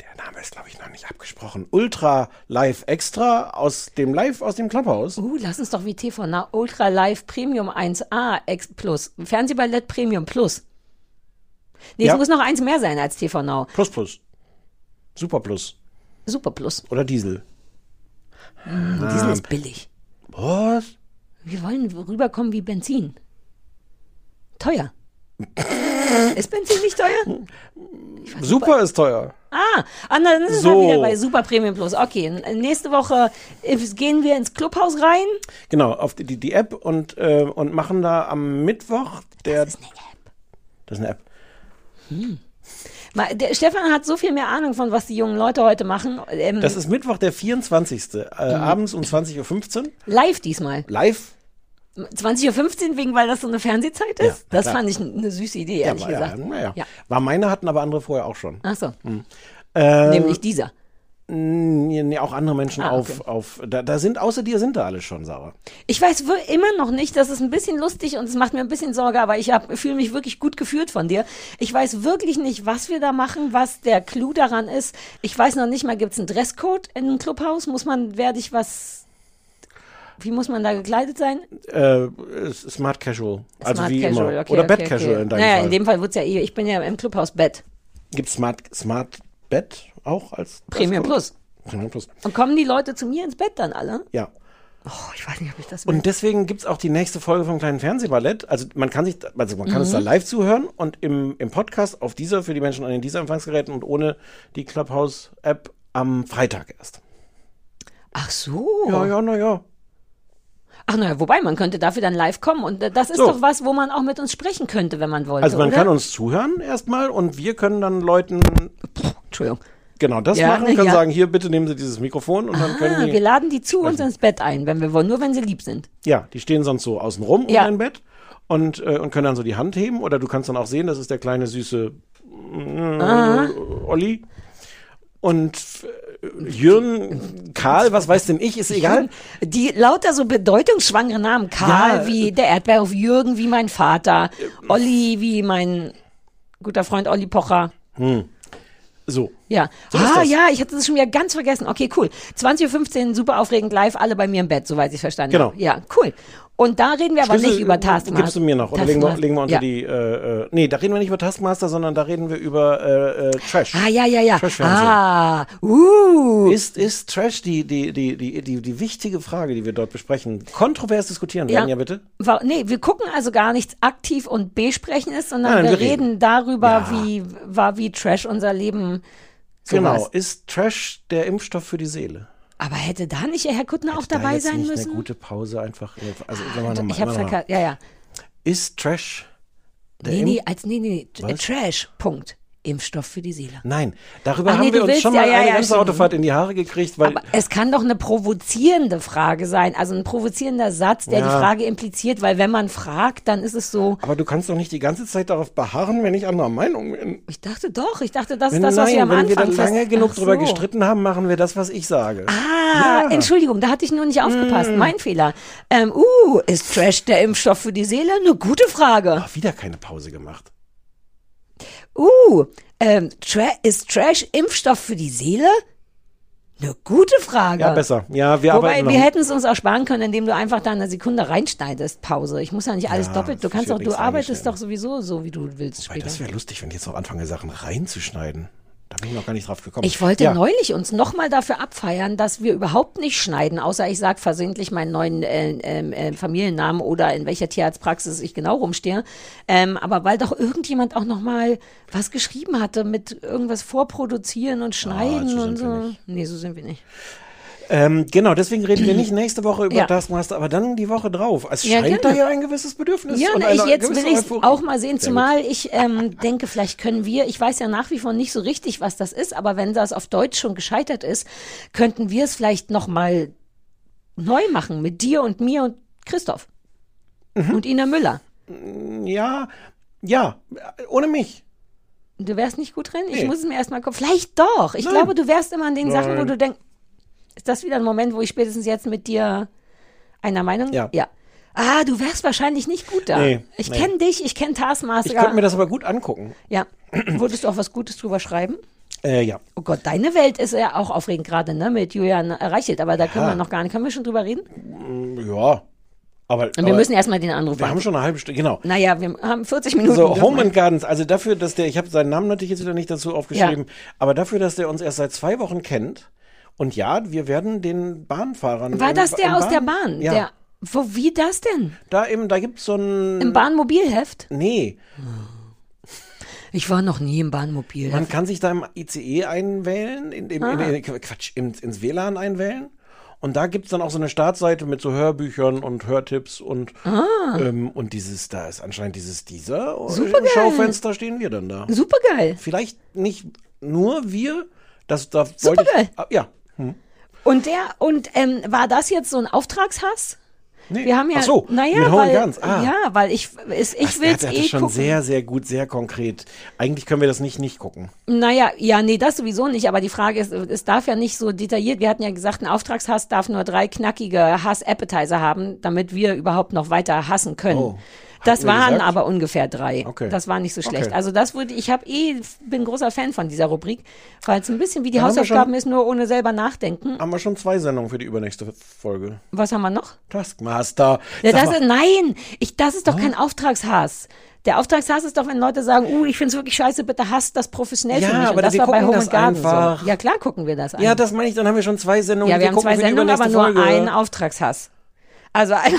Der Name ist, glaube ich, noch nicht abgesprochen. Ultra Live Extra aus dem Live aus dem Clubhouse. Uh, lass uns doch wie TV Now Ultra Live Premium 1A X Plus. Fernsehballett Premium Plus. Nee, Ja. es muss noch eins mehr sein als TV Now. Plus Plus. Super Plus. Super Plus. Oder Diesel. Mm, Ah. Diesel ist billig. Was? Wir wollen rüberkommen wie Benzin. Teuer. ist Benzin nicht teuer? Super ist teuer. Ah, ah na, dann ist es So. mal wieder bei Super Premium Plus. Okay, nächste Woche äh, gehen wir ins Clubhaus rein. Genau, auf die, die, App und, äh, und machen da am Mittwoch der. Das ist eine App. Das ist eine App. Mal, Der Stefan hat so viel mehr Ahnung von, was die jungen Leute heute machen. Ähm, Das ist Mittwoch der 24. Äh, abends um 20.15 Uhr. live diesmal. Live. 20.15 Uhr, wegen weil das so eine Fernsehzeit ist? Ja, das klar. fand ich eine süße Idee, ehrlich ja, ja, gesagt. naja. Ja. War meine, hatten aber andere vorher auch schon. Ach so. Hm. Äh, Nämlich dieser. Nee, auch andere Menschen Ah, okay. auf, auf da, da sind, außer dir sind da alle schon, Sarah. Ich weiß immer noch nicht, das ist ein bisschen lustig und es macht mir ein bisschen Sorge, aber ich fühle mich wirklich gut geführt von dir. Ich weiß wirklich nicht, was wir da machen, was der Clou daran ist. Ich weiß noch nicht mal, gibt es einen Dresscode in einem Clubhaus? Muss man, werde ich was, wie muss man da gekleidet sein? Äh, Smart Casual. Also Smart wie Casual, immer. okay, Oder okay, Bed Casual okay. in deinem naja, Fall. in dem Fall wird es ja eh, ich bin ja im Clubhaus Bett. Gibt Smart, Smart Bed auch als Premium? Plus. Premium Plus. Und kommen die Leute zu mir ins Bett dann alle? Ja. Oh, ich weiß nicht, ob ich das will. Und deswegen gibt's auch die nächste Folge vom kleinen Fernsehballett. Also man kann sich, also man kann es da Mhm. live zuhören und im, im Podcast auf dieser für die Menschen an den dieser Empfangsgeräten und ohne die Clubhouse-App am Freitag erst. Ach so. Ja, ja, na ja. Ach naja, wobei, man könnte dafür dann live kommen. Und äh, das ist So. doch was, wo man auch mit uns sprechen könnte, wenn man wollte. Also man oder? kann uns zuhören erstmal und wir können dann Leuten Entschuldigung. genau das Ja, machen, ne, können ja. sagen, hier, bitte nehmen Sie dieses Mikrofon und dann Ah, können die, wir laden die zu uns ins Bett ein, wenn wir wollen, nur wenn sie lieb sind. ja, die stehen sonst so außen rum Ja. um dein Bett und, äh, und können dann so die Hand heben oder du kannst dann auch sehen, das ist der kleine süße äh, Ah. Olli. Und äh, Jürgen, Karl, was weiß denn ich, ist egal. Die lauter so bedeutungsschwangere Namen. Karl Ja. wie der Erdbeerhof, Jürgen wie mein Vater, Olli wie mein guter Freund Olli Pocher. Hm. So. Ja. So ah, ja, ich hatte das schon wieder ganz vergessen. Okay, cool. 20.15 Uhr, super aufregend live, alle bei mir im Bett, soweit ich verstanden Genau. habe. Ja, cool. Und da reden wir aber Schlüssel, nicht über Taskmaster. Gibst du mir noch? Oder legen wir, legen wir unter ja. die, äh, äh, nee, da reden wir nicht über Taskmaster, sondern da reden wir über äh, äh, Trash. Ah, ja, ja, ja. Ah, uh. Ist, ist Trash die, die, die, die, die, die wichtige Frage, die wir dort besprechen? Kontrovers diskutieren werden, ja bitte? Wa- Nee, wir gucken also gar nichts aktiv und besprechen es, sondern Nein, wir, wir reden, reden. darüber, Ja. wie, war, wie Trash unser Leben so Genau. was. Ist Trash der Impfstoff für die Seele? Aber hätte da nicht Herr Kuttner auch Da dabei jetzt sein nicht müssen? eine gute Pause einfach. Also, wir Also, nochmal, ich habe verkackt. Ja, ja. Ist Trash der Nee, nee, als nee, nee, Was? Trash. Punkt. Impfstoff für die Seele. Nein, darüber Ach nee, haben wir du uns willst- schon mal ja, eine ja, ganze. Autofahrt in die Haare gekriegt, weil Aber es kann doch eine provozierende Frage sein, also ein provozierender Satz, der die Frage impliziert, weil wenn man fragt, dann ist es so. Aber du kannst doch nicht die ganze Zeit darauf beharren, wenn ich anderer Meinung bin. Ich dachte doch, ich dachte, das ist Wenn, das, was nein, wir am wenn Anfang wir dann lange genug drüber so. gestritten haben, machen wir das, was ich sage. Ah. Entschuldigung, da hatte ich nur nicht aufgepasst. Mm. Mein Fehler. Ähm, uh, ist Trash der Impfstoff für die Seele? Eine gute Frage. Ach, wieder keine Pause gemacht. Uh, ähm, Tra ist Trash Impfstoff für die Seele? Eine gute Frage. Ja, besser. Ja, wir Wobei, arbeiten wir hätten es uns auch sparen können, indem du einfach da eine Sekunde reinschneidest, Pause. Ich muss ja nicht alles Ja, doppelt. Du kannst doch, du arbeitest doch sowieso so, wie du willst später. das wäre lustig, wenn ich jetzt noch anfange, Sachen reinzuschneiden. Da bin ich noch gar nicht drauf gekommen. Ich wollte ja. neulich uns nochmal dafür abfeiern, dass wir überhaupt nicht schneiden, außer ich sage versehentlich meinen neuen äh, ähm, äh, Familiennamen oder in welcher Tierarztpraxis ich genau rumstehe. Ähm, aber weil doch irgendjemand auch nochmal was geschrieben hatte mit irgendwas vorproduzieren und schneiden so und so. Nee, so sind wir nicht. Ähm, genau, deswegen reden wir nicht nächste Woche über Ja. Taskmaster, aber dann die Woche drauf. Es Ja, scheint gerne. da ja ein gewisses Bedürfnis Ja, und na, ich, jetzt will ich Euphorie. auch mal sehen, Sehr zumal ich ähm, denke, vielleicht können wir, ich weiß ja nach wie vor nicht so richtig, was das ist, aber wenn das auf Deutsch schon gescheitert ist, könnten wir es vielleicht noch mal neu machen mit dir und mir und Christoph Mhm. und Ina Müller. gut. Ja, ja, ohne mich. Du wärst nicht gut drin? Ich Nee. muss es mir erstmal gucken. Vielleicht doch. Ich Nein. glaube, du wärst immer an den Sachen, wo Nein. du denkst, ist das wieder ein Moment, wo ich spätestens jetzt mit dir einer Meinung Ja. Ja. Ah, du wärst wahrscheinlich nicht gut da. Nee, ich nee. kenne dich, ich kenne Taskmaster. Ich könnte mir das aber gut angucken. Ja. Würdest du auch was Gutes drüber schreiben? Äh, ja. Oh Gott, deine Welt ist ja auch aufregend gerade, ne? Mit Julian Reichelt, aber da können Ja. wir noch gar nicht. Können wir schon drüber reden? Mm, Ja. Aber, Und wir aber müssen erstmal den Anruf wir haben schon eine halbe Stunde, genau. Naja, wir haben 40 Minuten. So, Home and Gardens, also dafür, dass der, ich habe seinen Namen natürlich jetzt wieder nicht dazu aufgeschrieben, aber dafür, dass der uns erst seit zwei Wochen kennt. Und ja, wir werden den Bahnfahrern. War im- das der im aus der Bahn? Ja. Der, wo, wie das denn? Da eben, da gibt's so ein. Im Bahnmobilheft? Nee. Ich war noch nie im Bahnmobilheft. Man kann sich da im ICE einwählen, in, in, Ah. in, Quatsch, ins, ins WLAN einwählen. Und da gibt's dann auch so eine Startseite mit so Hörbüchern und Hörtipps und, Ah. ähm, und dieses, da ist anscheinend dieses dieser Supergeil. Schaufenster stehen wir dann da. Supergeil. Vielleicht nicht nur wir, das da Supergeil. ich. Ah, ja. Hm. Und der, und ähm, war das jetzt so ein Auftragshass? Nee. Wir haben ja, Ach so, naja, weil. Ah. ja, weil ich, ist, ich will es eh schon gucken. sehr, sehr gut, sehr konkret. Eigentlich können wir das nicht nicht gucken. Naja, ja, nee, das sowieso nicht, aber die Frage ist, es darf ja nicht so detailliert, wir hatten ja gesagt, ein Auftragshass darf nur drei knackige Hass-Appetizer haben, damit wir überhaupt noch weiter hassen können. Oh. Das waren gesagt? aber ungefähr drei. Okay. Das war nicht so schlecht. Okay. Also das würde, ich habe eh, bin großer Fan von dieser Rubrik, weil es ein bisschen wie die Da haben wir Hausaufgaben schon- ist, nur ohne selber nachdenken. Haben wir schon zwei Sendungen für die übernächste Folge. Was haben wir noch? Taskmaster. Ja, das mal, ist, nein, ich, das ist doch kein Auftragshass. Der Auftragshass ist doch, wenn Leute sagen, uh, ich find's wirklich scheiße, bitte hasst das professionell Ja, für mich. Und aber das wir war bei Home das and Garden einfach. so. Ja, klar gucken wir das an. ja, das meine ich, dann haben wir schon zwei Sendungen. Ja, wir haben zwei Sendungen, aber nur einen Auftragshass. Also ein,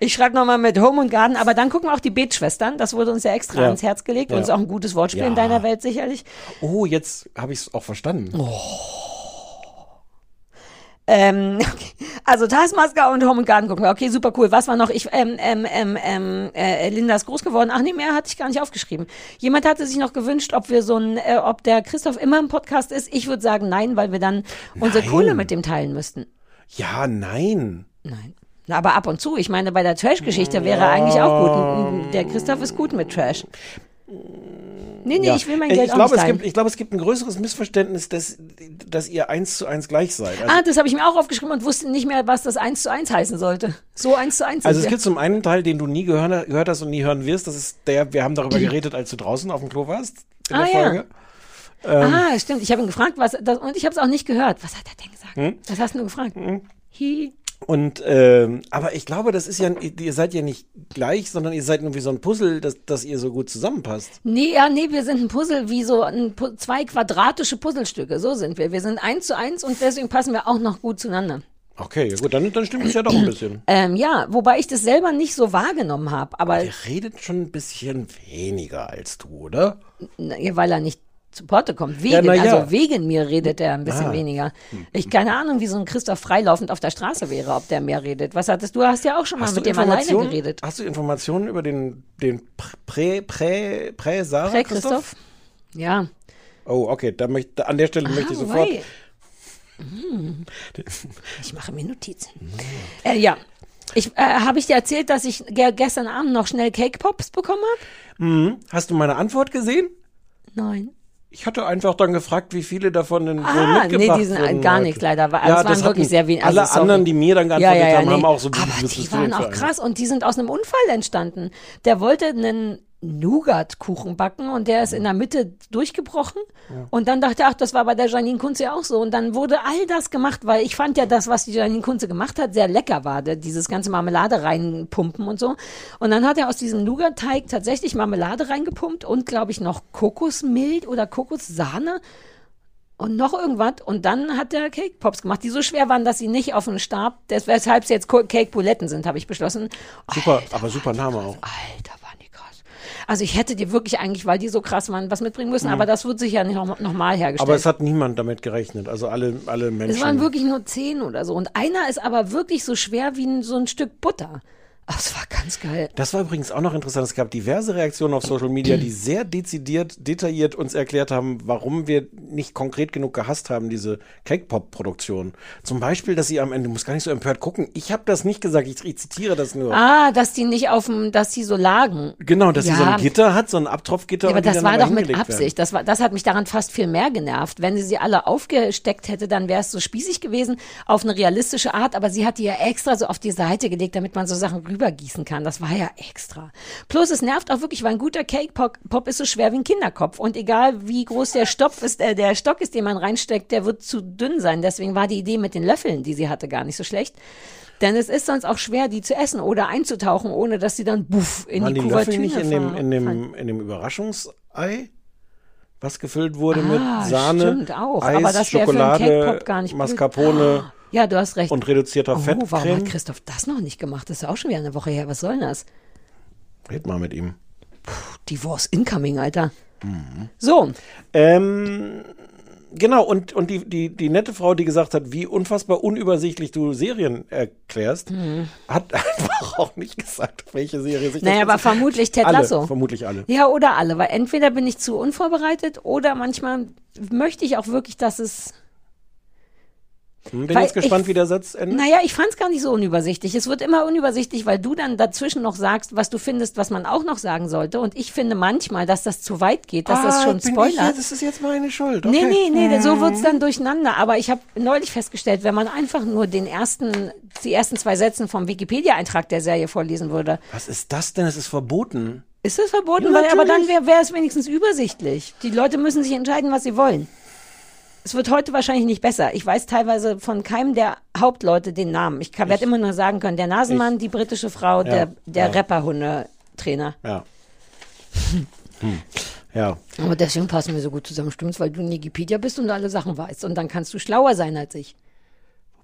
ich schreibe nochmal mit Home und Garden, aber dann gucken wir auch die Betschwestern. Das wurde uns ja extra Ja. ans Herz gelegt und Ja. ist auch ein gutes Wortspiel in Ja. deiner Welt sicherlich. Oh, jetzt habe ich es auch verstanden. Ähm, okay. Also Taskmaster und Home and Garden gucken wir. Okay, super cool. Was war noch? Ich, ähm, ähm, ähm, ähm, äh, Linda ist groß geworden. Ach nee, mehr hatte ich gar nicht aufgeschrieben. Jemand hatte sich noch gewünscht, ob wir so ein, äh, ob der Christoph immer im Podcast ist. Ich würde sagen nein, weil wir dann unsere Nein. Kohle mit dem teilen müssten. Ja, nein. Nein. Na, aber ab und zu. Ich meine, bei der Trash-Geschichte wäre eigentlich auch gut. Der Christoph ist gut mit Trash. Nee, nee, Ja. ich will mein Äh, Geld ich auch glaube, nicht es gibt, ich glaube, es gibt ein größeres Missverständnis, dass, dass ihr eins zu eins gleich seid. Also, ah, das habe ich mir auch aufgeschrieben und wusste nicht mehr, was das 1 zu 1 heißen sollte. So 1 zu 1 also es gibt zum einen Teil, den du nie gehört, gehört hast und nie hören wirst. Das ist der, wir haben darüber geredet, als du draußen auf dem Klo warst. In Ah, der ja. Folge. Ähm, ah, stimmt. Ich habe ihn gefragt, was das, und ich habe es auch nicht gehört. Was hat er denn gesagt? Hm? Was hast du gefragt? Hi. Und ähm, aber ich glaube, das ist ja, ihr seid ja nicht gleich, sondern ihr seid nur wie so ein Puzzle, dass, dass ihr so gut zusammenpasst. Nee, ja, nee, wir sind ein Puzzle wie so ein, zwei quadratische Puzzlestücke. So sind wir. Wir sind eins zu eins und deswegen passen wir auch noch gut zueinander. Okay, ja gut, dann, dann stimmt es ja doch ein bisschen. Ähm, ja, wobei ich das selber nicht so wahrgenommen habe, aber Ihr redet schon ein bisschen weniger als du, oder? na, weil er nicht zu Porte kommt. Wegen, Ja, na ja. Also wegen mir redet er ein bisschen Ah. weniger. Ich keine Ahnung, wie so ein Christoph freilaufend auf der Straße wäre, ob der mehr redet. Was hattest du? Hast ja auch schon mal Hast mit dem alleine geredet. Hast du Informationen über den, den Prä, Prä, Prä, Sarah Prä Christoph? Ja. Oh, okay, da möchte, an der Stelle möchte ich Ah, sofort. wei. Hm. Ich mache mir Notizen. Äh, ja. Ich, äh, habe ich dir erzählt, dass ich ge gestern Abend noch schnell Cake Pops bekommen habe? Mhm. Hast du meine Antwort gesehen? Nein. Ich hatte einfach dann gefragt, wie viele davon denn Ah, nee, mitgebracht die sind wurden gar nichts leider. Weil- Ja, es waren wirklich sehr wenig. Alle also, sorry. anderen, die mir dann geantwortet haben, haben auch so Aber die waren auch krass und die sind aus einem Unfall entstanden. Der wollte einen Nougat-Kuchen backen und der ist in der Mitte durchgebrochen. Und dann dachte er, ach, das war bei der Janine Kunze auch so. Und dann wurde all das gemacht, weil ich fand ja das, was die Janine Kunze gemacht hat, sehr lecker war. Dieses ganze Marmelade reinpumpen und so. Und dann hat er aus diesem Nougat-Teig tatsächlich Marmelade reingepumpt und, glaube ich, noch Kokosmilch oder Kokossahne und noch irgendwas. Und dann hat er Cake Pops gemacht, die so schwer waren, dass sie nicht auf den Stab, weshalb es jetzt Cake Buletten sind, habe ich beschlossen. Super, aber super Name auch. Also ich hätte dir wirklich eigentlich, weil die so krass waren, was mitbringen müssen, Mhm. aber das wird sicher nicht noch, noch mal hergestellt. Aber es hat niemand damit gerechnet. Also alle, alle Menschen. es waren wirklich nur zehn oder so. Und einer ist aber wirklich so schwer wie ein, so ein Stück Butter. Das war ganz geil. Das war übrigens auch noch interessant. Es gab diverse Reaktionen auf Social Media, die sehr dezidiert, detailliert uns erklärt haben, warum wir nicht konkret genug gehasst haben, diese Cake-Pop-Produktion. Zum Beispiel, dass sie am Ende, du musst gar nicht so empört gucken, ich habe das nicht gesagt, ich, ich zitiere das nur. Ah, dass die nicht auf dem, dass die so lagen. Genau, dass sie so Ja. ein Gitter hat, so ein Abtropfgitter. Ja, aber das war doch mit Absicht. Das, war, das hat mich daran fast viel mehr genervt. Wenn sie sie alle aufgesteckt hätte, dann wäre es so spießig gewesen, auf eine realistische Art. Aber sie hat die ja extra so auf die Seite gelegt, damit man so Sachen rübergießen kann. Das war ja extra. Plus, es nervt auch wirklich, weil ein guter Cake Pop, Pop ist so schwer wie ein Kinderkopf. Und egal wie groß der Stopf ist, äh, der Stock ist, den man reinsteckt, der wird zu dünn sein. Deswegen war die Idee mit den Löffeln, die sie hatte, gar nicht so schlecht. Denn es ist sonst auch schwer, die zu essen oder einzutauchen, ohne dass sie dann buff in Waren die die Löffel nicht in dem, in dem, in dem Überraschungsei? Was gefüllt wurde mit Ah, Sahne, stimmt auch. Eis, Aber das wäre für einen Schokolade, Cake-Pop gar nicht. Mascarpone Ja, du hast recht. und reduzierter oh, warum Fettcreme. hat Christoph das noch nicht gemacht? Das ist ja auch schon wieder eine Woche her. Was soll denn das? Red mal mit ihm. Divorce incoming, Alter. Mhm. So. Ähm, genau, und, und die, die, die nette Frau, die gesagt hat, wie unfassbar unübersichtlich du Serien erklärst, Mhm. hat einfach auch nicht gesagt, welche Serie sich das Naja, aber bezieht. vermutlich Ted alle, Lasso. Vermutlich alle. Ja, oder alle, weil entweder bin ich zu unvorbereitet oder manchmal möchte ich auch wirklich, dass es. Hm, bin Weil jetzt gespannt, ich- wie der Satz endet. Naja, ich fand es gar nicht so unübersichtlich. Es wird immer unübersichtlich, weil du dann dazwischen noch sagst, was du findest, was man auch noch sagen sollte. Und ich finde manchmal, dass das zu weit geht, dass das Ah, schon bin ich spoilert. Das ist jetzt meine Schuld. Nee, Okay. nee, nee, so Mhm. wird's dann durcheinander. Aber ich habe neulich festgestellt, wenn man einfach nur den ersten, die ersten zwei Sätzen vom Wikipedia-Eintrag der Serie vorlesen würde, Was ist das denn? Es ist verboten. ist das verboten, Ja, weil, aber dann wäre wär es wenigstens übersichtlich. Die Leute müssen sich entscheiden, was sie wollen. Es wird heute wahrscheinlich nicht besser. Ich weiß teilweise von keinem der Hauptleute den Namen. Ich werde immer nur sagen können, der Nasenmann, die britische Frau, Ja, der, der ja. Rapper-Hunde-Trainer. Ja. Hm. Ja. Aber deswegen passen wir so gut zusammen, stimmt's, weil du in Wikipedia bist und alle Sachen weißt. Und dann kannst du schlauer sein als ich.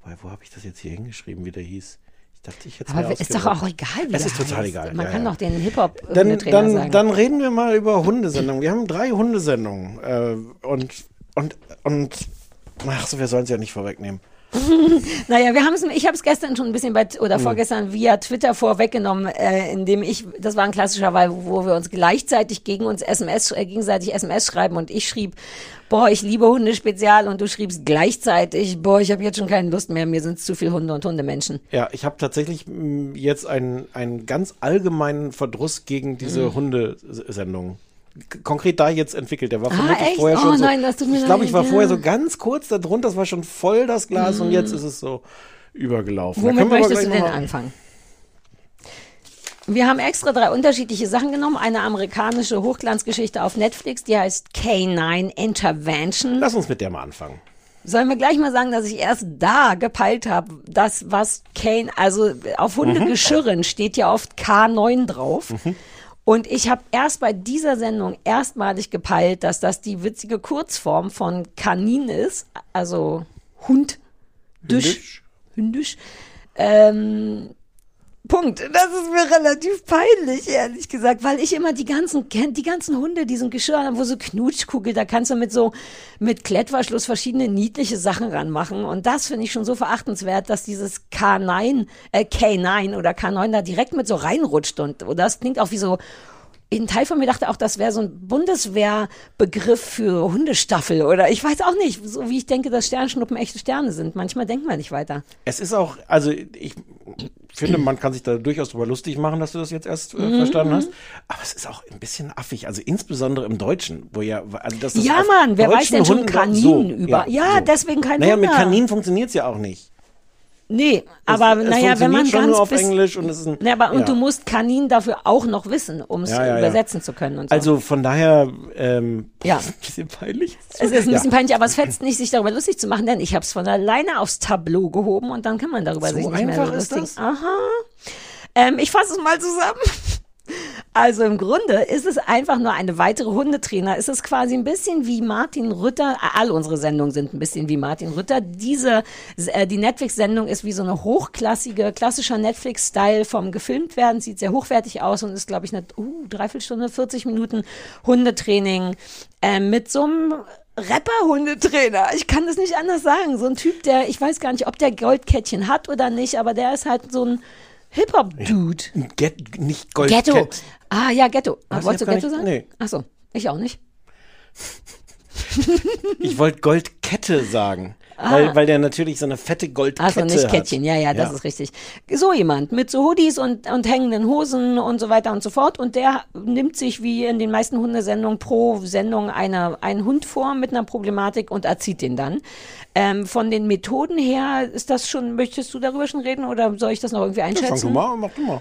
Wobei, wo habe ich das jetzt hier hingeschrieben, wie der hieß? Ich dachte, ich hätte Aber mir ist doch auch egal, wie Es ist total heißt. egal. Man ja, kann ja. doch den Hip-Hop dann, Trainer dann, sagen. dann reden wir mal über Hundesendungen. Wir haben drei Hundesendungen. Äh, und, und, und, ach so, wir sollen es ja nicht vorwegnehmen. naja, wir haben es, ich habe es gestern schon ein bisschen bei, oder Mhm. vorgestern via Twitter vorweggenommen, äh, indem ich, das war ein klassischer Fall, wo wir uns gleichzeitig gegen uns SMS, äh, gegenseitig SMS schreiben und ich schrieb, boah, ich liebe Hunde spezial und du schriebst gleichzeitig, boah, ich habe jetzt schon keine Lust mehr, mir sind zu viel Hunde und Hundemenschen. Ja, ich habe tatsächlich mh, jetzt einen, einen ganz allgemeinen Verdruss gegen diese Mhm. Hundesendung. Konkret da jetzt entwickelt. Der war Ah, vermutlich echt? vorher Oh schon so. nein, das tut mir ich glaube, ich war leid, vorher ja. so ganz kurz da drunter, das war schon voll das Glas und Mhm. jetzt ist es so übergelaufen. Womit möchtest du denn anfangen? Wir haben extra drei unterschiedliche Sachen genommen. Eine amerikanische Hochglanzgeschichte auf Netflix, die heißt K9 Intervention. Lass uns mit der mal anfangen. Sollen wir gleich mal sagen, dass ich erst da gepeilt habe, das was Kane, also auf Hundegeschirren steht ja oft K9 drauf. Und ich habe erst bei dieser Sendung erstmalig gepeilt, dass das die witzige Kurzform von Kanin ist, also Hund, Düsch, Hündisch. Ähm, Punkt. Das ist mir relativ peinlich, ehrlich gesagt, weil ich immer die ganzen, die ganzen Hunde, diesen Geschirr haben, wo so Knutschkugel, da kannst du mit so, mit Klettverschluss verschiedene niedliche Sachen ranmachen. Und das finde ich schon so verachtenswert, dass dieses K9, äh, K9 oder K9 da direkt mit so reinrutscht und, und das klingt auch wie so, ein Teil von mir dachte auch, das wäre so ein Bundeswehrbegriff für Hundestaffel oder ich weiß auch nicht, so wie ich denke, dass Sternschnuppen echte Sterne sind. Manchmal denkt man nicht weiter. Es ist auch, also ich finde, man kann sich da durchaus drüber lustig machen, dass du das jetzt erst äh, Mhm. verstanden hast. Aber es ist auch ein bisschen affig, also insbesondere im Deutschen, wo ja, also das Ja, auf Mann, wer weiß denn schon Hunden- Kanin so, über? Ja, deswegen kein Naja, mit Wunder. Kanin funktioniert es ja auch nicht. Nee, aber es naja, wenn man schon ganz nur auf bis- Englisch und es ist ein- Ja, aber und ja. du musst Kanin dafür auch noch wissen, um es Ja, übersetzen zu können und so. Also von daher, ähm, Ja. ein bisschen peinlich. es ist ein bisschen peinlich, aber es fetzt nicht, sich darüber lustig zu machen, denn ich habe es von alleine aufs Tableau gehoben und dann kann man darüber So sich nicht mehr einfach ist das? Aha. Ähm, ich fasse es mal zusammen. Also im Grunde ist es einfach nur eine weitere Hundetrainer. Es ist quasi ein bisschen wie Martin Rütter. All unsere Sendungen sind ein bisschen wie Martin Rütter. Diese, äh, die Netflix-Sendung ist wie so eine hochklassige, klassischer Netflix-Style vom gefilmt werden. Sieht sehr hochwertig aus und ist, glaube ich, eine uh, Dreiviertelstunde, 40 Minuten Hundetraining äh, mit so einem Rapper-Hundetrainer. Ich kann das nicht anders sagen. So ein Typ, der, ich weiß gar nicht, ob der Goldkettchen hat oder nicht, aber der ist halt so ein Hip-Hop-Dude. Get, nicht Gold Ghetto. Cat. Ah, ja, Ghetto. Ah, Wolltest du Ghetto nicht- sagen? nee. Ach so, ich auch nicht. Ich wollte Goldkette sagen. Ah. Weil, weil der natürlich so eine fette Goldkette Also nicht hat. Kettchen, ja, ja, das ist richtig. So jemand mit so Hoodies und, und hängenden Hosen und so weiter und so fort. Und der nimmt sich wie in den meisten Hundesendungen pro Sendung eine, einen Hund vor mit einer Problematik und erzieht den dann. Ähm, von den Methoden her ist das schon, möchtest du darüber schon reden oder soll ich das noch irgendwie Ja, fang einschätzen? du mal, mach du mal.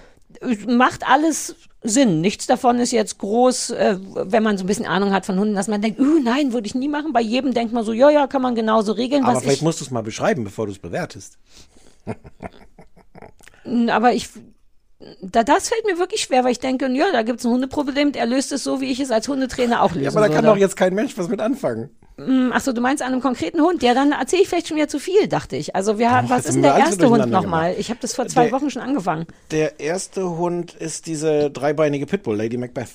Macht alles Sinn. Nichts davon ist jetzt groß, äh, wenn man so ein bisschen Ahnung hat von Hunden, dass man denkt, uh, nein, würde ich nie machen. Bei jedem denkt man so, ja, ja, kann man genauso regeln. Aber was vielleicht ich, musst du es mal beschreiben, bevor du es bewertest. Aber ich, da, das fällt mir wirklich schwer, weil ich denke, ja, da gibt es ein Hundeproblem, er löst es so, wie ich es als Hundetrainer auch lösen Ja, aber da kann würde. doch jetzt kein Mensch was mit anfangen. Achso, du meinst an einem konkreten Hund? Ja, dann erzähle ich vielleicht schon wieder zu viel, dachte ich. Also wir haben, was ist denn der erste Hund nochmal? Ich habe das vor zwei Der- Wochen schon angefangen. Der erste Hund ist diese dreibeinige Pitbull, Lady Macbeth.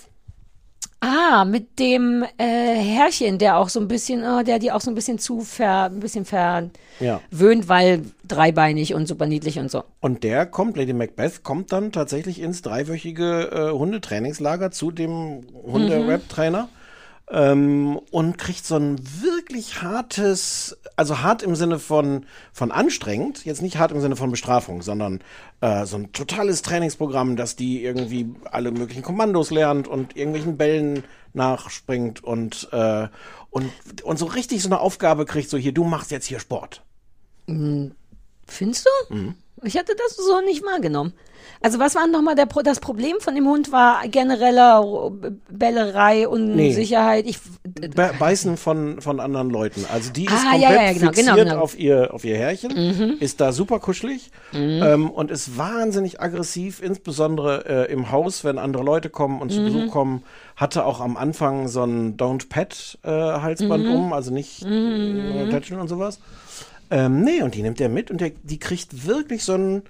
Ah, mit dem äh, Herrchen, der auch so ein bisschen, oh, der die auch so ein bisschen zu ver, ein bisschen verwöhnt, Ja. weil dreibeinig und super niedlich und so. Und der kommt, Lady Macbeth, kommt dann tatsächlich ins dreiwöchige äh, Hundetrainingslager zu dem Hunde-Rap-Trainer ähm, und kriegt so ein wirklich hartes, also hart im Sinne von, von anstrengend, jetzt nicht hart im Sinne von Bestrafung, sondern äh, so ein totales Trainingsprogramm, dass die irgendwie alle möglichen Kommandos lernt und irgendwelchen Bällen nachspringt und, äh, und, und so richtig so eine Aufgabe kriegt, so hier, du machst jetzt hier Sport. Hm, Findest du? Ich hatte das so nicht wahrgenommen. Also was war nochmal der Pro das Problem von dem Hund? War genereller Bellerei, Unsicherheit? Ich, Be beißen von, von anderen Leuten. Also die ist Ah, komplett ja, ja, genau, fixiert genau, genau. Auf, ihr, auf ihr Härchen, Mhm. ist da super kuschelig Mhm. ähm, und ist wahnsinnig aggressiv, insbesondere äh, im Haus, wenn andere Leute kommen und zu Mhm. Besuch kommen. Hatte auch am Anfang so ein Don't Pet äh, Halsband Mhm. um, also nicht Mhm. äh, und sowas. Ähm, nee, und die nimmt er mit und der, die kriegt wirklich so ein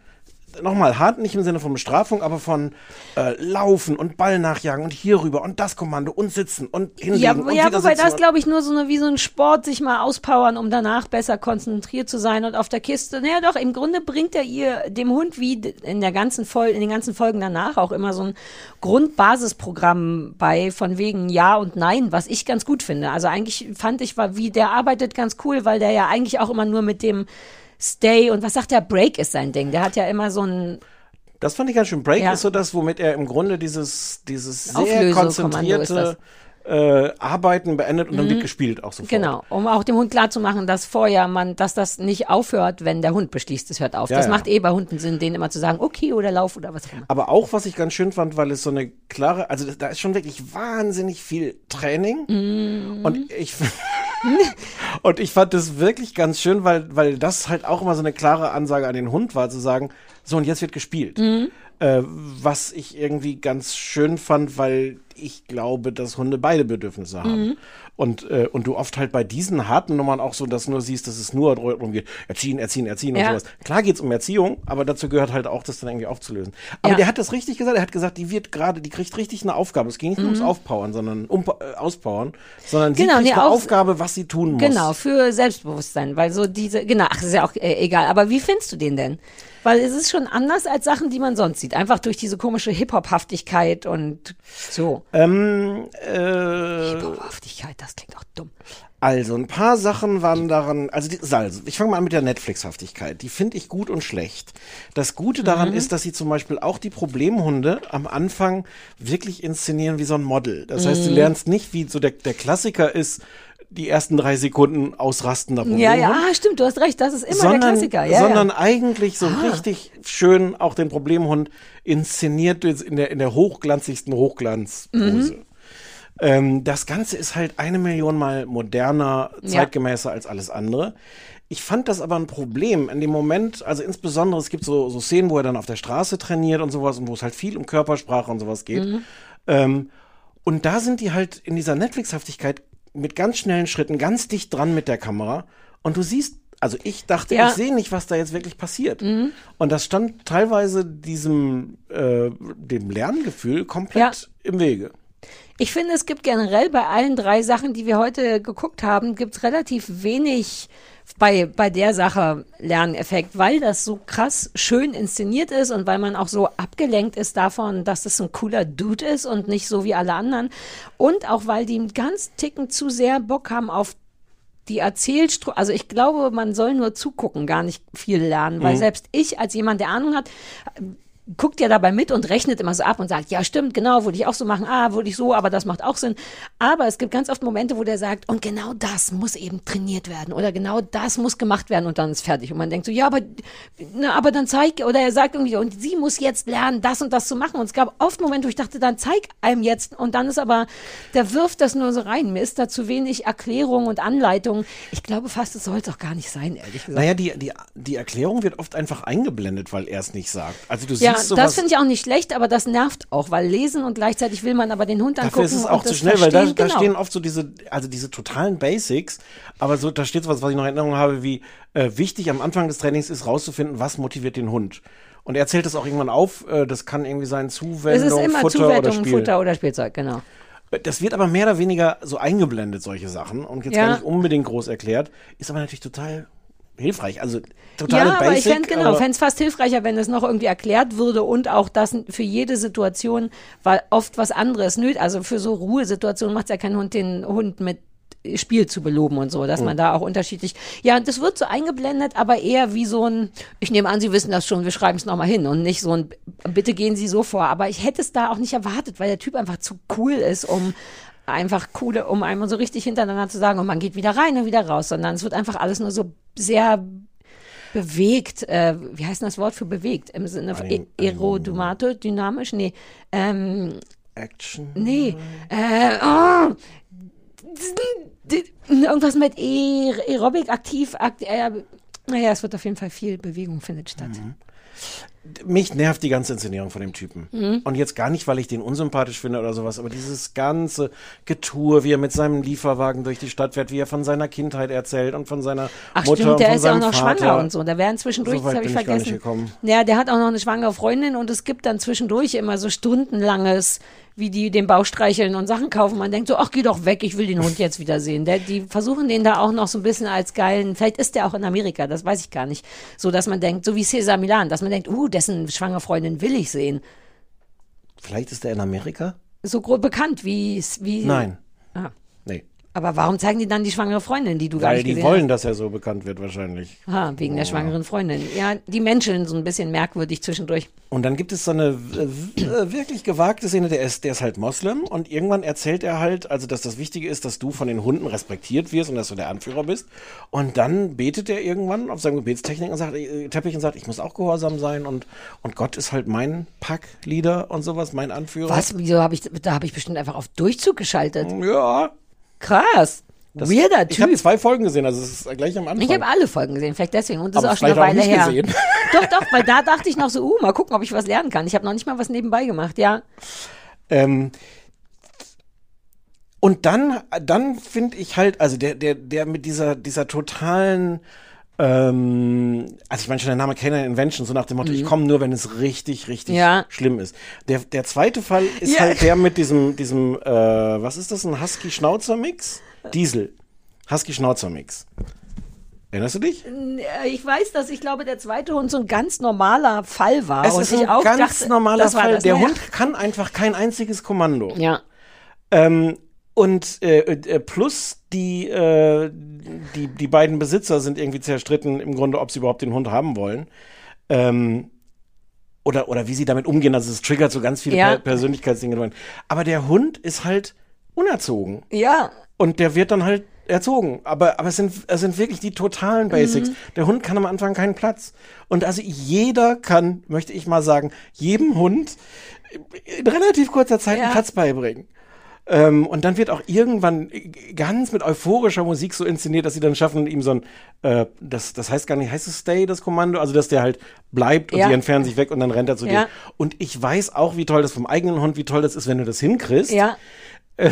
nochmal hart nicht im Sinne von Bestrafung, aber von äh, Laufen und Ball nachjagen und hier rüber und das Kommando und sitzen und hinlegen Ja, und ja wobei sitzen das, glaube ich, nur so eine, wie so ein Sport, sich mal auspowern, um danach besser konzentriert zu sein und auf der Kiste. Naja, doch, im Grunde bringt er ihr, dem Hund, wie in der ganzen in den ganzen Folgen danach auch immer so ein Grundbasisprogramm bei, von wegen Ja und Nein, was ich ganz gut finde. Also eigentlich fand ich, war, wie der arbeitet ganz cool, weil der ja eigentlich auch immer nur mit dem Stay und was sagt der Break ist sein Ding. Der hat ja immer so ein, Das fand ich ganz schön. Break Ja. ist so das, womit er im Grunde dieses, dieses sehr konzentrierte äh, Arbeiten beendet und dann Mhm. wird gespielt auch sofort. Genau, um auch dem Hund klarzumachen, dass vorher man, dass das nicht aufhört, wenn der Hund beschließt, es hört auf. Ja, das ja. macht eh bei Hunden Sinn, denen immer zu sagen, okay oder lauf oder was auch immer. Aber auch, was ich ganz schön fand, weil es so eine klare, also da ist schon wirklich wahnsinnig viel Training. Mhm. Und ich und ich fand das wirklich ganz schön, weil, weil das halt auch immer so eine klare Ansage an den Hund war, zu sagen, so und jetzt wird gespielt. Mhm. Äh, was ich irgendwie ganz schön fand, weil ich glaube, dass Hunde beide Bedürfnisse haben. Mhm. Und, äh, und du oft halt bei diesen harten Nummern auch so das nur siehst, dass es nur darum geht, erziehen, erziehen, erziehen Ja. und sowas. Klar geht's um Erziehung, aber dazu gehört halt auch, das dann irgendwie aufzulösen. Aber Ja. der hat das richtig gesagt, er hat gesagt, die wird gerade, die kriegt richtig eine Aufgabe. Es ging nicht nur ums Mhm. Aufpowern, sondern um äh, Auspowern, sondern sie Genau, kriegt nee, eine auch- Aufgabe, was sie tun muss. Genau, für Selbstbewusstsein, weil so diese, genau, ach, ist ja auch äh, egal, aber wie findest du den denn? Weil es ist schon anders als Sachen, die man sonst sieht, einfach durch diese komische Hip-Hop-Haftigkeit und so. Ähm, äh, Hip-Hop-Haftigkeit, das klingt auch dumm. Also, ein paar Sachen waren daran, also, die, also ich fange mal an mit der Netflix-Haftigkeit. Die finde ich gut und schlecht. Das Gute daran Mhm. ist, dass sie zum Beispiel auch die Problemhunde am Anfang wirklich inszenieren wie so ein Model. Das heißt, du Mhm. lernst nicht, wie so der, der Klassiker ist, die ersten drei Sekunden ausrastender Ja, Problemhund. ja, ah, stimmt, du hast recht, das ist immer sondern, der Klassiker. Ja, sondern ja. eigentlich so Ah. richtig schön auch den Problemhund inszeniert in der, in der hochglanzigsten Hochglanzpose. Mhm. Ähm, das Ganze ist halt eine Million Mal moderner, Ja. zeitgemäßer als alles andere. Ich fand das aber ein Problem in dem Moment, also insbesondere es gibt so, so Szenen, wo er dann auf der Straße trainiert und sowas und wo es halt viel um Körpersprache und sowas geht. Mhm. Ähm, und da sind die halt in dieser Netflix-Haftigkeit mit ganz schnellen Schritten ganz dicht dran mit der Kamera. Und du siehst, also ich dachte, Ja. ich sehe nicht, was da jetzt wirklich passiert. Mhm. Und das stand teilweise diesem, äh, dem Lerngefühl komplett im Wege. Ich finde, es gibt generell bei allen drei Sachen, die wir heute geguckt haben, gibt es relativ wenig bei, bei der Sache Lerneffekt, weil das so krass schön inszeniert ist und weil man auch so abgelenkt ist davon, dass das ein cooler Dude ist und nicht so wie alle anderen. Und auch weil die einen ganz Ticken zu sehr Bock haben auf die Erzählstruktur, also ich glaube, man soll nur zugucken, gar nicht viel lernen, weil Mhm. selbst ich als jemand, der Ahnung hat, guckt ja dabei mit und rechnet immer so ab und sagt, ja stimmt, genau, würde ich auch so machen, ah, würde ich so, aber das macht auch Sinn. Aber es gibt ganz oft Momente, wo der sagt, und genau das muss eben trainiert werden oder genau das muss gemacht werden und dann ist fertig. Und man denkt so, ja, aber, na, aber dann zeig, oder er sagt irgendwie, und sie muss jetzt lernen, das und das zu machen. Und es gab oft Momente, wo ich dachte, dann zeig einem jetzt und dann ist aber, der wirft das nur so rein. Mir ist da zu wenig Erklärung und Anleitung. Ich glaube fast, es soll es auch gar nicht sein, ehrlich gesagt. Naja, die, die, die Erklärung wird oft einfach eingeblendet, weil er es nicht sagt. Also du Ja, siehst sowas. das finde ich auch nicht schlecht, aber das nervt auch, weil lesen und gleichzeitig will man aber den Hund angucken. Dafür ist es auch zu schnell, weil da, verstehen. da genau. stehen oft so diese, also diese totalen Basics, aber so, da steht was, was ich noch in Erinnerung habe, wie äh, wichtig am Anfang des Trainings ist, rauszufinden, was motiviert den Hund. Und er zählt das auch irgendwann auf, äh, das kann irgendwie sein Es Zuwendung, ist immer Futter Zuwertung, oder Spiel. Futter oder Spielzeug, genau. Das wird aber mehr oder weniger so eingeblendet, solche Sachen, und jetzt Ja. gar nicht unbedingt groß erklärt, ist aber natürlich total hilfreich. Also totale ja, aber ich Basic. fände genau, fände es fast hilfreicher, wenn es noch irgendwie erklärt würde und auch das für jede Situation war oft was anderes nötig. Also für so Ruhesituationen macht es ja keinen Hund, den Hund mit Spiel zu beloben und so, dass Mhm. man da auch unterschiedlich. Ja, das wird so eingeblendet, aber eher wie so ein, ich nehme an, Sie wissen das schon, wir schreiben es nochmal hin und nicht so ein, bitte gehen Sie so vor. Aber ich hätte es da auch nicht erwartet, weil der Typ einfach zu cool ist, um einfach coole, um einmal so richtig hintereinander zu sagen, und man geht wieder rein und wieder raus, sondern es wird einfach alles nur so sehr bewegt, äh, wie heißt denn das Wort für bewegt? Im Sinne von aerodomate, dynamisch? Nee. Ähm, Action. nee. Äh, oh, irgendwas mit Aer- Aerobic, aktiv, akt, äh, naja, es wird auf jeden Fall viel Bewegung findet statt. Mhm. Mich nervt die ganze Inszenierung von dem Typen. Mhm. Und jetzt gar nicht, weil ich den unsympathisch finde oder sowas, aber dieses ganze Getue, wie er mit seinem Lieferwagen durch die Stadt fährt, wie er von seiner Kindheit erzählt und von seiner Ach Mutter stimmt, und der ist ja auch noch Vater. schwanger und so. Da werden zwischendurch, So das habe ich vergessen. gekommen. Ja, der hat auch noch eine schwangere Freundin und es gibt dann zwischendurch immer so stundenlanges, wie die den Bauch streicheln und Sachen kaufen. Man denkt so, ach, geh doch weg, ich will den Hund jetzt wieder sehen. Der, die versuchen den da auch noch so ein bisschen als geilen, vielleicht ist der auch in Amerika, das weiß ich gar nicht. So, dass man denkt, so wie Cesar Milan, dass man denkt, uh, dessen schwangere Freundin will ich sehen. Vielleicht ist er in Amerika? So bekannt wie, wie. Nein. Aber warum zeigen die dann die schwangere Freundin, die du gar Weil nicht die gesehen wollen, hast? dass er so bekannt wird wahrscheinlich. Ah, wegen der Oh. schwangeren Freundin. Ja, die Menschen so ein bisschen merkwürdig zwischendurch. Und dann gibt es so eine äh, äh, wirklich gewagte Szene, der ist, der ist halt Moslem und irgendwann erzählt er halt, also dass das Wichtige ist, dass du von den Hunden respektiert wirst und dass du der Anführer bist. Und dann betet er irgendwann auf seinem Gebetstechnik und sagt, äh, Teppich und sagt, ich muss auch gehorsam sein und, und Gott ist halt mein Packleader und sowas, mein Anführer. Was? Wieso habe ich, da habe ich bestimmt einfach auf Durchzug geschaltet. Ja. Krass. Das, Weirder Ich habe Typ. zwei Folgen gesehen, also es ist gleich am Anfang. Ich habe alle Folgen gesehen, vielleicht deswegen. Und das Aber ist auch schon eine Weile her. gesehen. Doch, doch, weil da dachte ich noch so, uh, mal gucken, ob ich was lernen kann. Ich habe noch nicht mal was nebenbei gemacht, ja. Ähm, und dann, dann finde ich halt, also der, der, der mit dieser, dieser totalen, ähm, also ich meine schon der Name Canine Invention, so nach dem Motto, ich komme nur, wenn es richtig, richtig Mhm. Ja. schlimm ist. Der, der zweite Fall ist Ja. halt der mit diesem, diesem, äh, was ist das, ein Husky-Schnauzer-Mix? Diesel. Husky-Schnauzer-Mix. Erinnerst du dich? Äh, Ich weiß, dass ich glaube, der zweite Hund so ein ganz normaler Fall war. Es ist ich ein auch ganz dachte, normaler Fall. Das. Der Naja. Hund kann einfach kein einziges Kommando. Ja. Ähm, und äh, äh, plus die, äh, die, die beiden Besitzer sind irgendwie zerstritten, im Grunde, ob sie überhaupt den Hund haben wollen. Ähm, oder, oder wie sie damit umgehen. Also es triggert so ganz viele Ja. per Persönlichkeitsdinge. Aber der Hund ist halt unerzogen. Ja. Und der wird dann halt erzogen. Aber, aber es, sind, es sind wirklich die totalen Basics. Mhm. Der Hund kann am Anfang keinen Platz. Und also jeder kann, möchte ich mal sagen, jedem Hund in relativ kurzer Zeit Ja. einen Platz beibringen. Ähm, und dann wird auch irgendwann ganz mit euphorischer Musik so inszeniert, dass sie dann schaffen, ihm so ein, äh, das, das heißt gar nicht, heißt es Stay, das Kommando? Also, dass der halt bleibt und Ja. sie entfernen sich weg und dann rennt er zu Ja. dir. Und ich weiß auch, wie toll das vom eigenen Hund, wie toll das ist, wenn du das hinkriegst. Ja. Äh,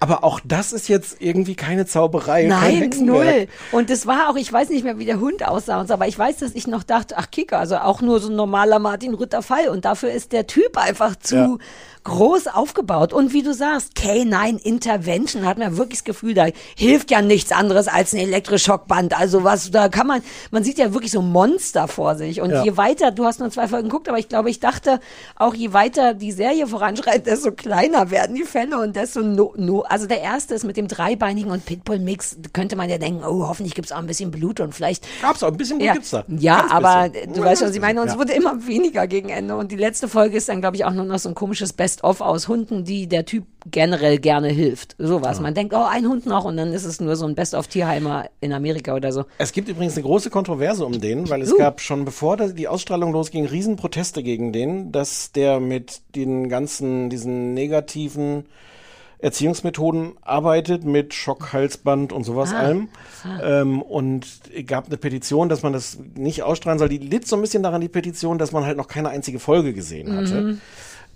Aber auch das ist jetzt irgendwie keine Zauberei. kein Nein, Hexenwerk. null. Und es war auch, ich weiß nicht mehr, wie der Hund aussah und so, aber ich weiß, dass ich noch dachte, ach Kicker, also auch nur so ein normaler Martin Rütter Fall. Und dafür ist der Typ einfach zu Ja. Groß aufgebaut. Und wie du sagst, K9 Intervention hat man wirklich das Gefühl, da hilft ja nichts anderes als ein Elektroschockband. Also was, da kann man, man sieht ja wirklich so Monster vor sich. Und Ja. je weiter, du hast nur zwei Folgen geguckt, aber ich glaube, ich dachte, auch je weiter die Serie voranschreitet, desto kleiner werden die Fälle und desto no, no, also der erste ist mit dem dreibeinigen und Pitbull-Mix, könnte man ja denken, oh, hoffentlich gibt's auch ein bisschen Blut und vielleicht. Gab's auch, ein bisschen Blut ja, gibt's da. Ja, Ganz aber bisschen. du Ja, weißt schon, ganz was ich meine, und es bisschen, wurde immer weniger gegen Ende. Und die letzte Folge ist dann, glaube ich, auch nur noch so ein komisches Best-of aus Hunden, die der Typ generell gerne hilft. Sowas. Man denkt, oh, ein Hund noch und dann ist es nur so ein Best-of-Tierheimer in Amerika oder so. Es gibt übrigens eine große Kontroverse um den, weil es Uh. gab schon bevor die Ausstrahlung losging, Riesenproteste gegen den, dass der mit den ganzen, diesen negativen Erziehungsmethoden arbeitet, mit Schockhalsband und sowas Ah. allem. Ah. Ähm, und gab eine Petition, dass man das nicht ausstrahlen soll. Die litt so ein bisschen daran, die Petition, dass man halt noch keine einzige Folge gesehen hatte. Mhm.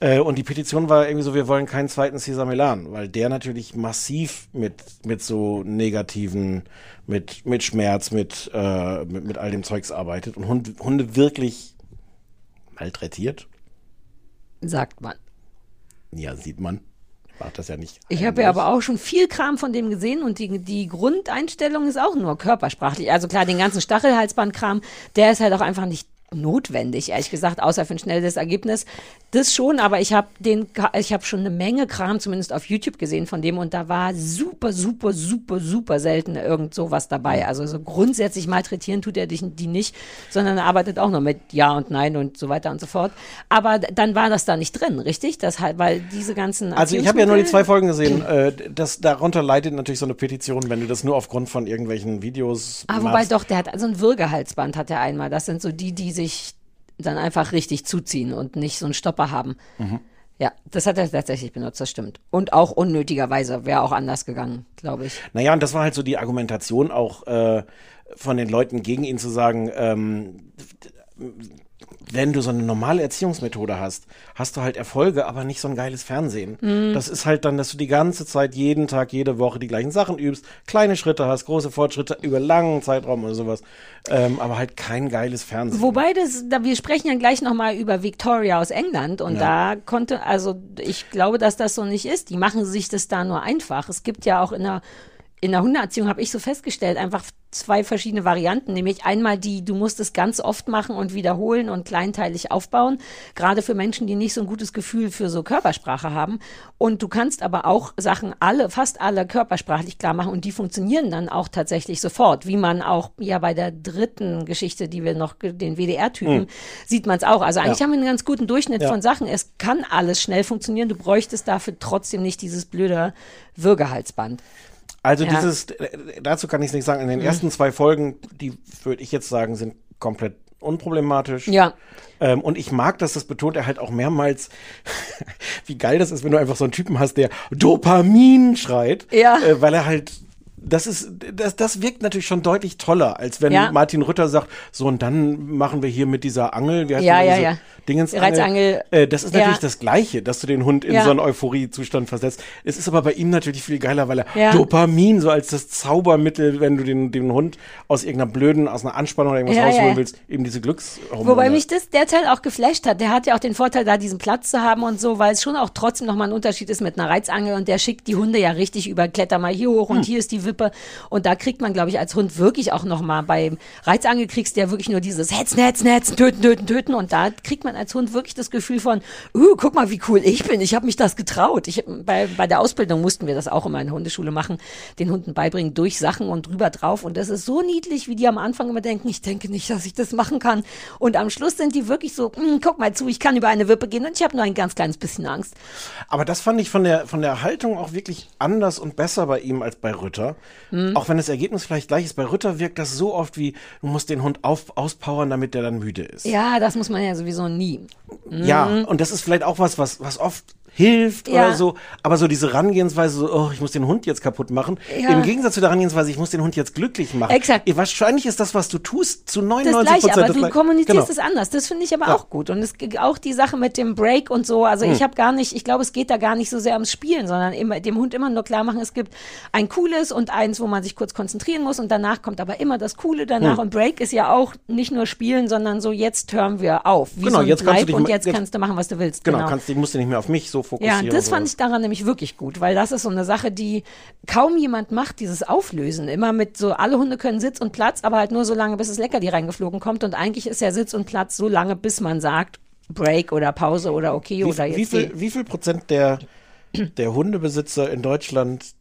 Äh, und die Petition war irgendwie so, wir wollen keinen zweiten Cesar Milan, weil der natürlich massiv mit, mit so negativen, mit, mit Schmerz, mit, äh, mit, mit all dem Zeugs arbeitet und Hunde, Hunde wirklich malträtiert. Sagt man. Ja, sieht man. Macht das ja nicht. Ich habe ja aber auch schon viel Kram von dem gesehen und die, die Grundeinstellung ist auch nur körpersprachlich. Also klar, den ganzen Stachelhalsbandkram, der ist halt auch einfach nicht notwendig, ehrlich gesagt, außer für ein schnelles Ergebnis. Das schon, aber ich habe den, ich habe schon eine Menge Kram zumindest auf YouTube gesehen von dem und da war super, super, super, super selten irgend sowas dabei. Also so grundsätzlich malträtieren tut er dich die nicht, sondern er arbeitet auch noch mit Ja und Nein und so weiter und so fort. Aber dann war das da nicht drin, richtig? Das halt, weil diese ganzen Also ich habe ja nur die zwei Folgen gesehen. Äh, das, darunter leidet natürlich so eine Petition, wenn du das nur aufgrund von irgendwelchen Videos Ah, wobei machst. doch, der hat so ein Würgehalsband hat er einmal. Das sind so die, die sich dann einfach richtig zuziehen und nicht so einen Stopper haben. Mhm. Ja, das hat er tatsächlich benutzt, das stimmt. Und auch unnötigerweise wäre auch anders gegangen, glaube ich. Naja, und das war halt so die Argumentation auch äh, von den Leuten gegen ihn zu sagen, ähm, wenn du so eine normale Erziehungsmethode hast, hast du halt Erfolge, aber nicht so ein geiles Fernsehen. Mhm. Das ist halt dann, dass du die ganze Zeit, jeden Tag, jede Woche die gleichen Sachen übst, kleine Schritte hast, große Fortschritte über langen Zeitraum oder sowas, ähm, aber halt kein geiles Fernsehen. Wobei das, da, wir sprechen ja gleich nochmal über Victoria aus England und Ja. da konnte, also ich glaube, dass das so nicht ist. Die machen sich das da nur einfach. Es gibt ja auch in der, in der Hundeerziehung, habe ich so festgestellt, einfach zwei verschiedene Varianten. Nämlich einmal die, du musst es ganz oft machen und wiederholen und kleinteilig aufbauen. Gerade für Menschen, die nicht so ein gutes Gefühl für so Körpersprache haben. Und du kannst aber auch Sachen alle, fast alle körpersprachlich klar machen und die funktionieren dann auch tatsächlich sofort. Wie man auch ja bei der dritten Geschichte, die wir noch, den WDR-Typen, Hm. sieht man es auch. Also eigentlich Ja. haben wir einen ganz guten Durchschnitt Ja. von Sachen. Es kann alles schnell funktionieren. Du bräuchtest dafür trotzdem nicht dieses blöde Würgehalsband. Also Ja. dieses, äh, dazu kann ich nicht sagen, in den Mhm. ersten zwei Folgen, die würde ich jetzt sagen, sind komplett unproblematisch. Ja. Ähm, und ich mag, dass das betont er halt auch mehrmals, wie geil das ist, wenn du einfach so einen Typen hast, der Dopamin schreit. Ja. Äh, weil er halt, das ist, das, das wirkt natürlich schon deutlich toller, als wenn Ja. Martin Rütter sagt, so und dann machen wir hier mit dieser Angel, wie heißt Ja, ja, diese ja. Dingensangel. Reizangel. Äh, das ist Ja. natürlich das Gleiche, dass du den Hund in Ja. so einen Euphoriezustand versetzt. Es ist aber bei ihm natürlich viel geiler, weil er. Dopamin so als das Zaubermittel, wenn du den, den Hund aus irgendeiner blöden, aus einer Anspannung oder irgendwas rausholen willst, eben diese Glückshormone. Wobei mich das derzeit auch geflasht hat. Der hat ja auch den Vorteil, da diesen Platz zu haben und so, weil es schon auch trotzdem nochmal ein Unterschied ist mit einer Reizangel und der schickt die Hunde ja richtig über, kletter mal hier hoch und Hm. hier ist die Wippe. Und da kriegt man, glaube ich, als Hund wirklich auch nochmal beim Reizangel kriegst du ja wirklich nur dieses Hetzen, Hetzen, Hetzen, töten, töten, töten. Und da kriegt man als Hund wirklich das Gefühl von, uh, guck mal, wie cool ich bin. Ich habe mich das getraut. Ich, bei, bei der Ausbildung mussten wir das auch immer in der Hundeschule machen, den Hunden beibringen durch Sachen und drüber drauf. Und das ist so niedlich, wie die am Anfang immer denken, ich denke nicht, dass ich das machen kann. Und am Schluss sind die wirklich so, "Mm, guck mal zu, ich kann über eine Wippe gehen und ich habe nur ein ganz kleines bisschen Angst. Aber das fand ich von der, von der Haltung auch wirklich anders und besser bei ihm als bei Rütter. Hm. Auch wenn das Ergebnis vielleicht gleich ist. Bei Rütter wirkt das so oft wie, du musst den Hund auf, auspowern, damit der dann müde ist. Ja, das muss man ja sowieso nie. Ja, Mhm. und das ist vielleicht auch was, was, was oft hilft Ja. oder so. Aber so diese Herangehensweise, so, oh, ich muss den Hund jetzt kaputt machen. Ja. Im Gegensatz zu der Herangehensweise, ich muss den Hund jetzt glücklich machen. Exakt. Wahrscheinlich ist das, was du tust, zu 99 Das gleiche, Prozent aber du kommunizierst Genau. es anders. Das finde ich aber Ja. auch gut. Und es auch die Sache mit dem Break und so. Also Hm. ich habe gar nicht, ich glaube, es geht da gar nicht so sehr ums Spielen, sondern immer, dem Hund immer nur klar machen, es gibt ein cooles und eins, wo man sich kurz konzentrieren muss und danach kommt aber immer das Coole danach. Hm. Und Break ist ja auch nicht nur Spielen, sondern so, jetzt hören wir auf. Wie Genau, so jetzt kannst du dich und jetzt, jetzt- kannst du machen, was du willst. Genau, Genau. kannst, du musst du nicht mehr auf mich so Ja, fokussieren. das und fand ich daran nämlich wirklich gut, weil das ist so eine Sache, die kaum jemand macht, dieses Auflösen. Immer mit so, alle Hunde können Sitz und Platz, aber halt nur so lange, bis das Leckerli reingeflogen kommt. Und eigentlich ist ja Sitz und Platz so lange, bis man sagt, Break oder Pause oder okay Wie, oder jetzt. wie, viel, wie viel Prozent der, der Hundebesitzer in Deutschland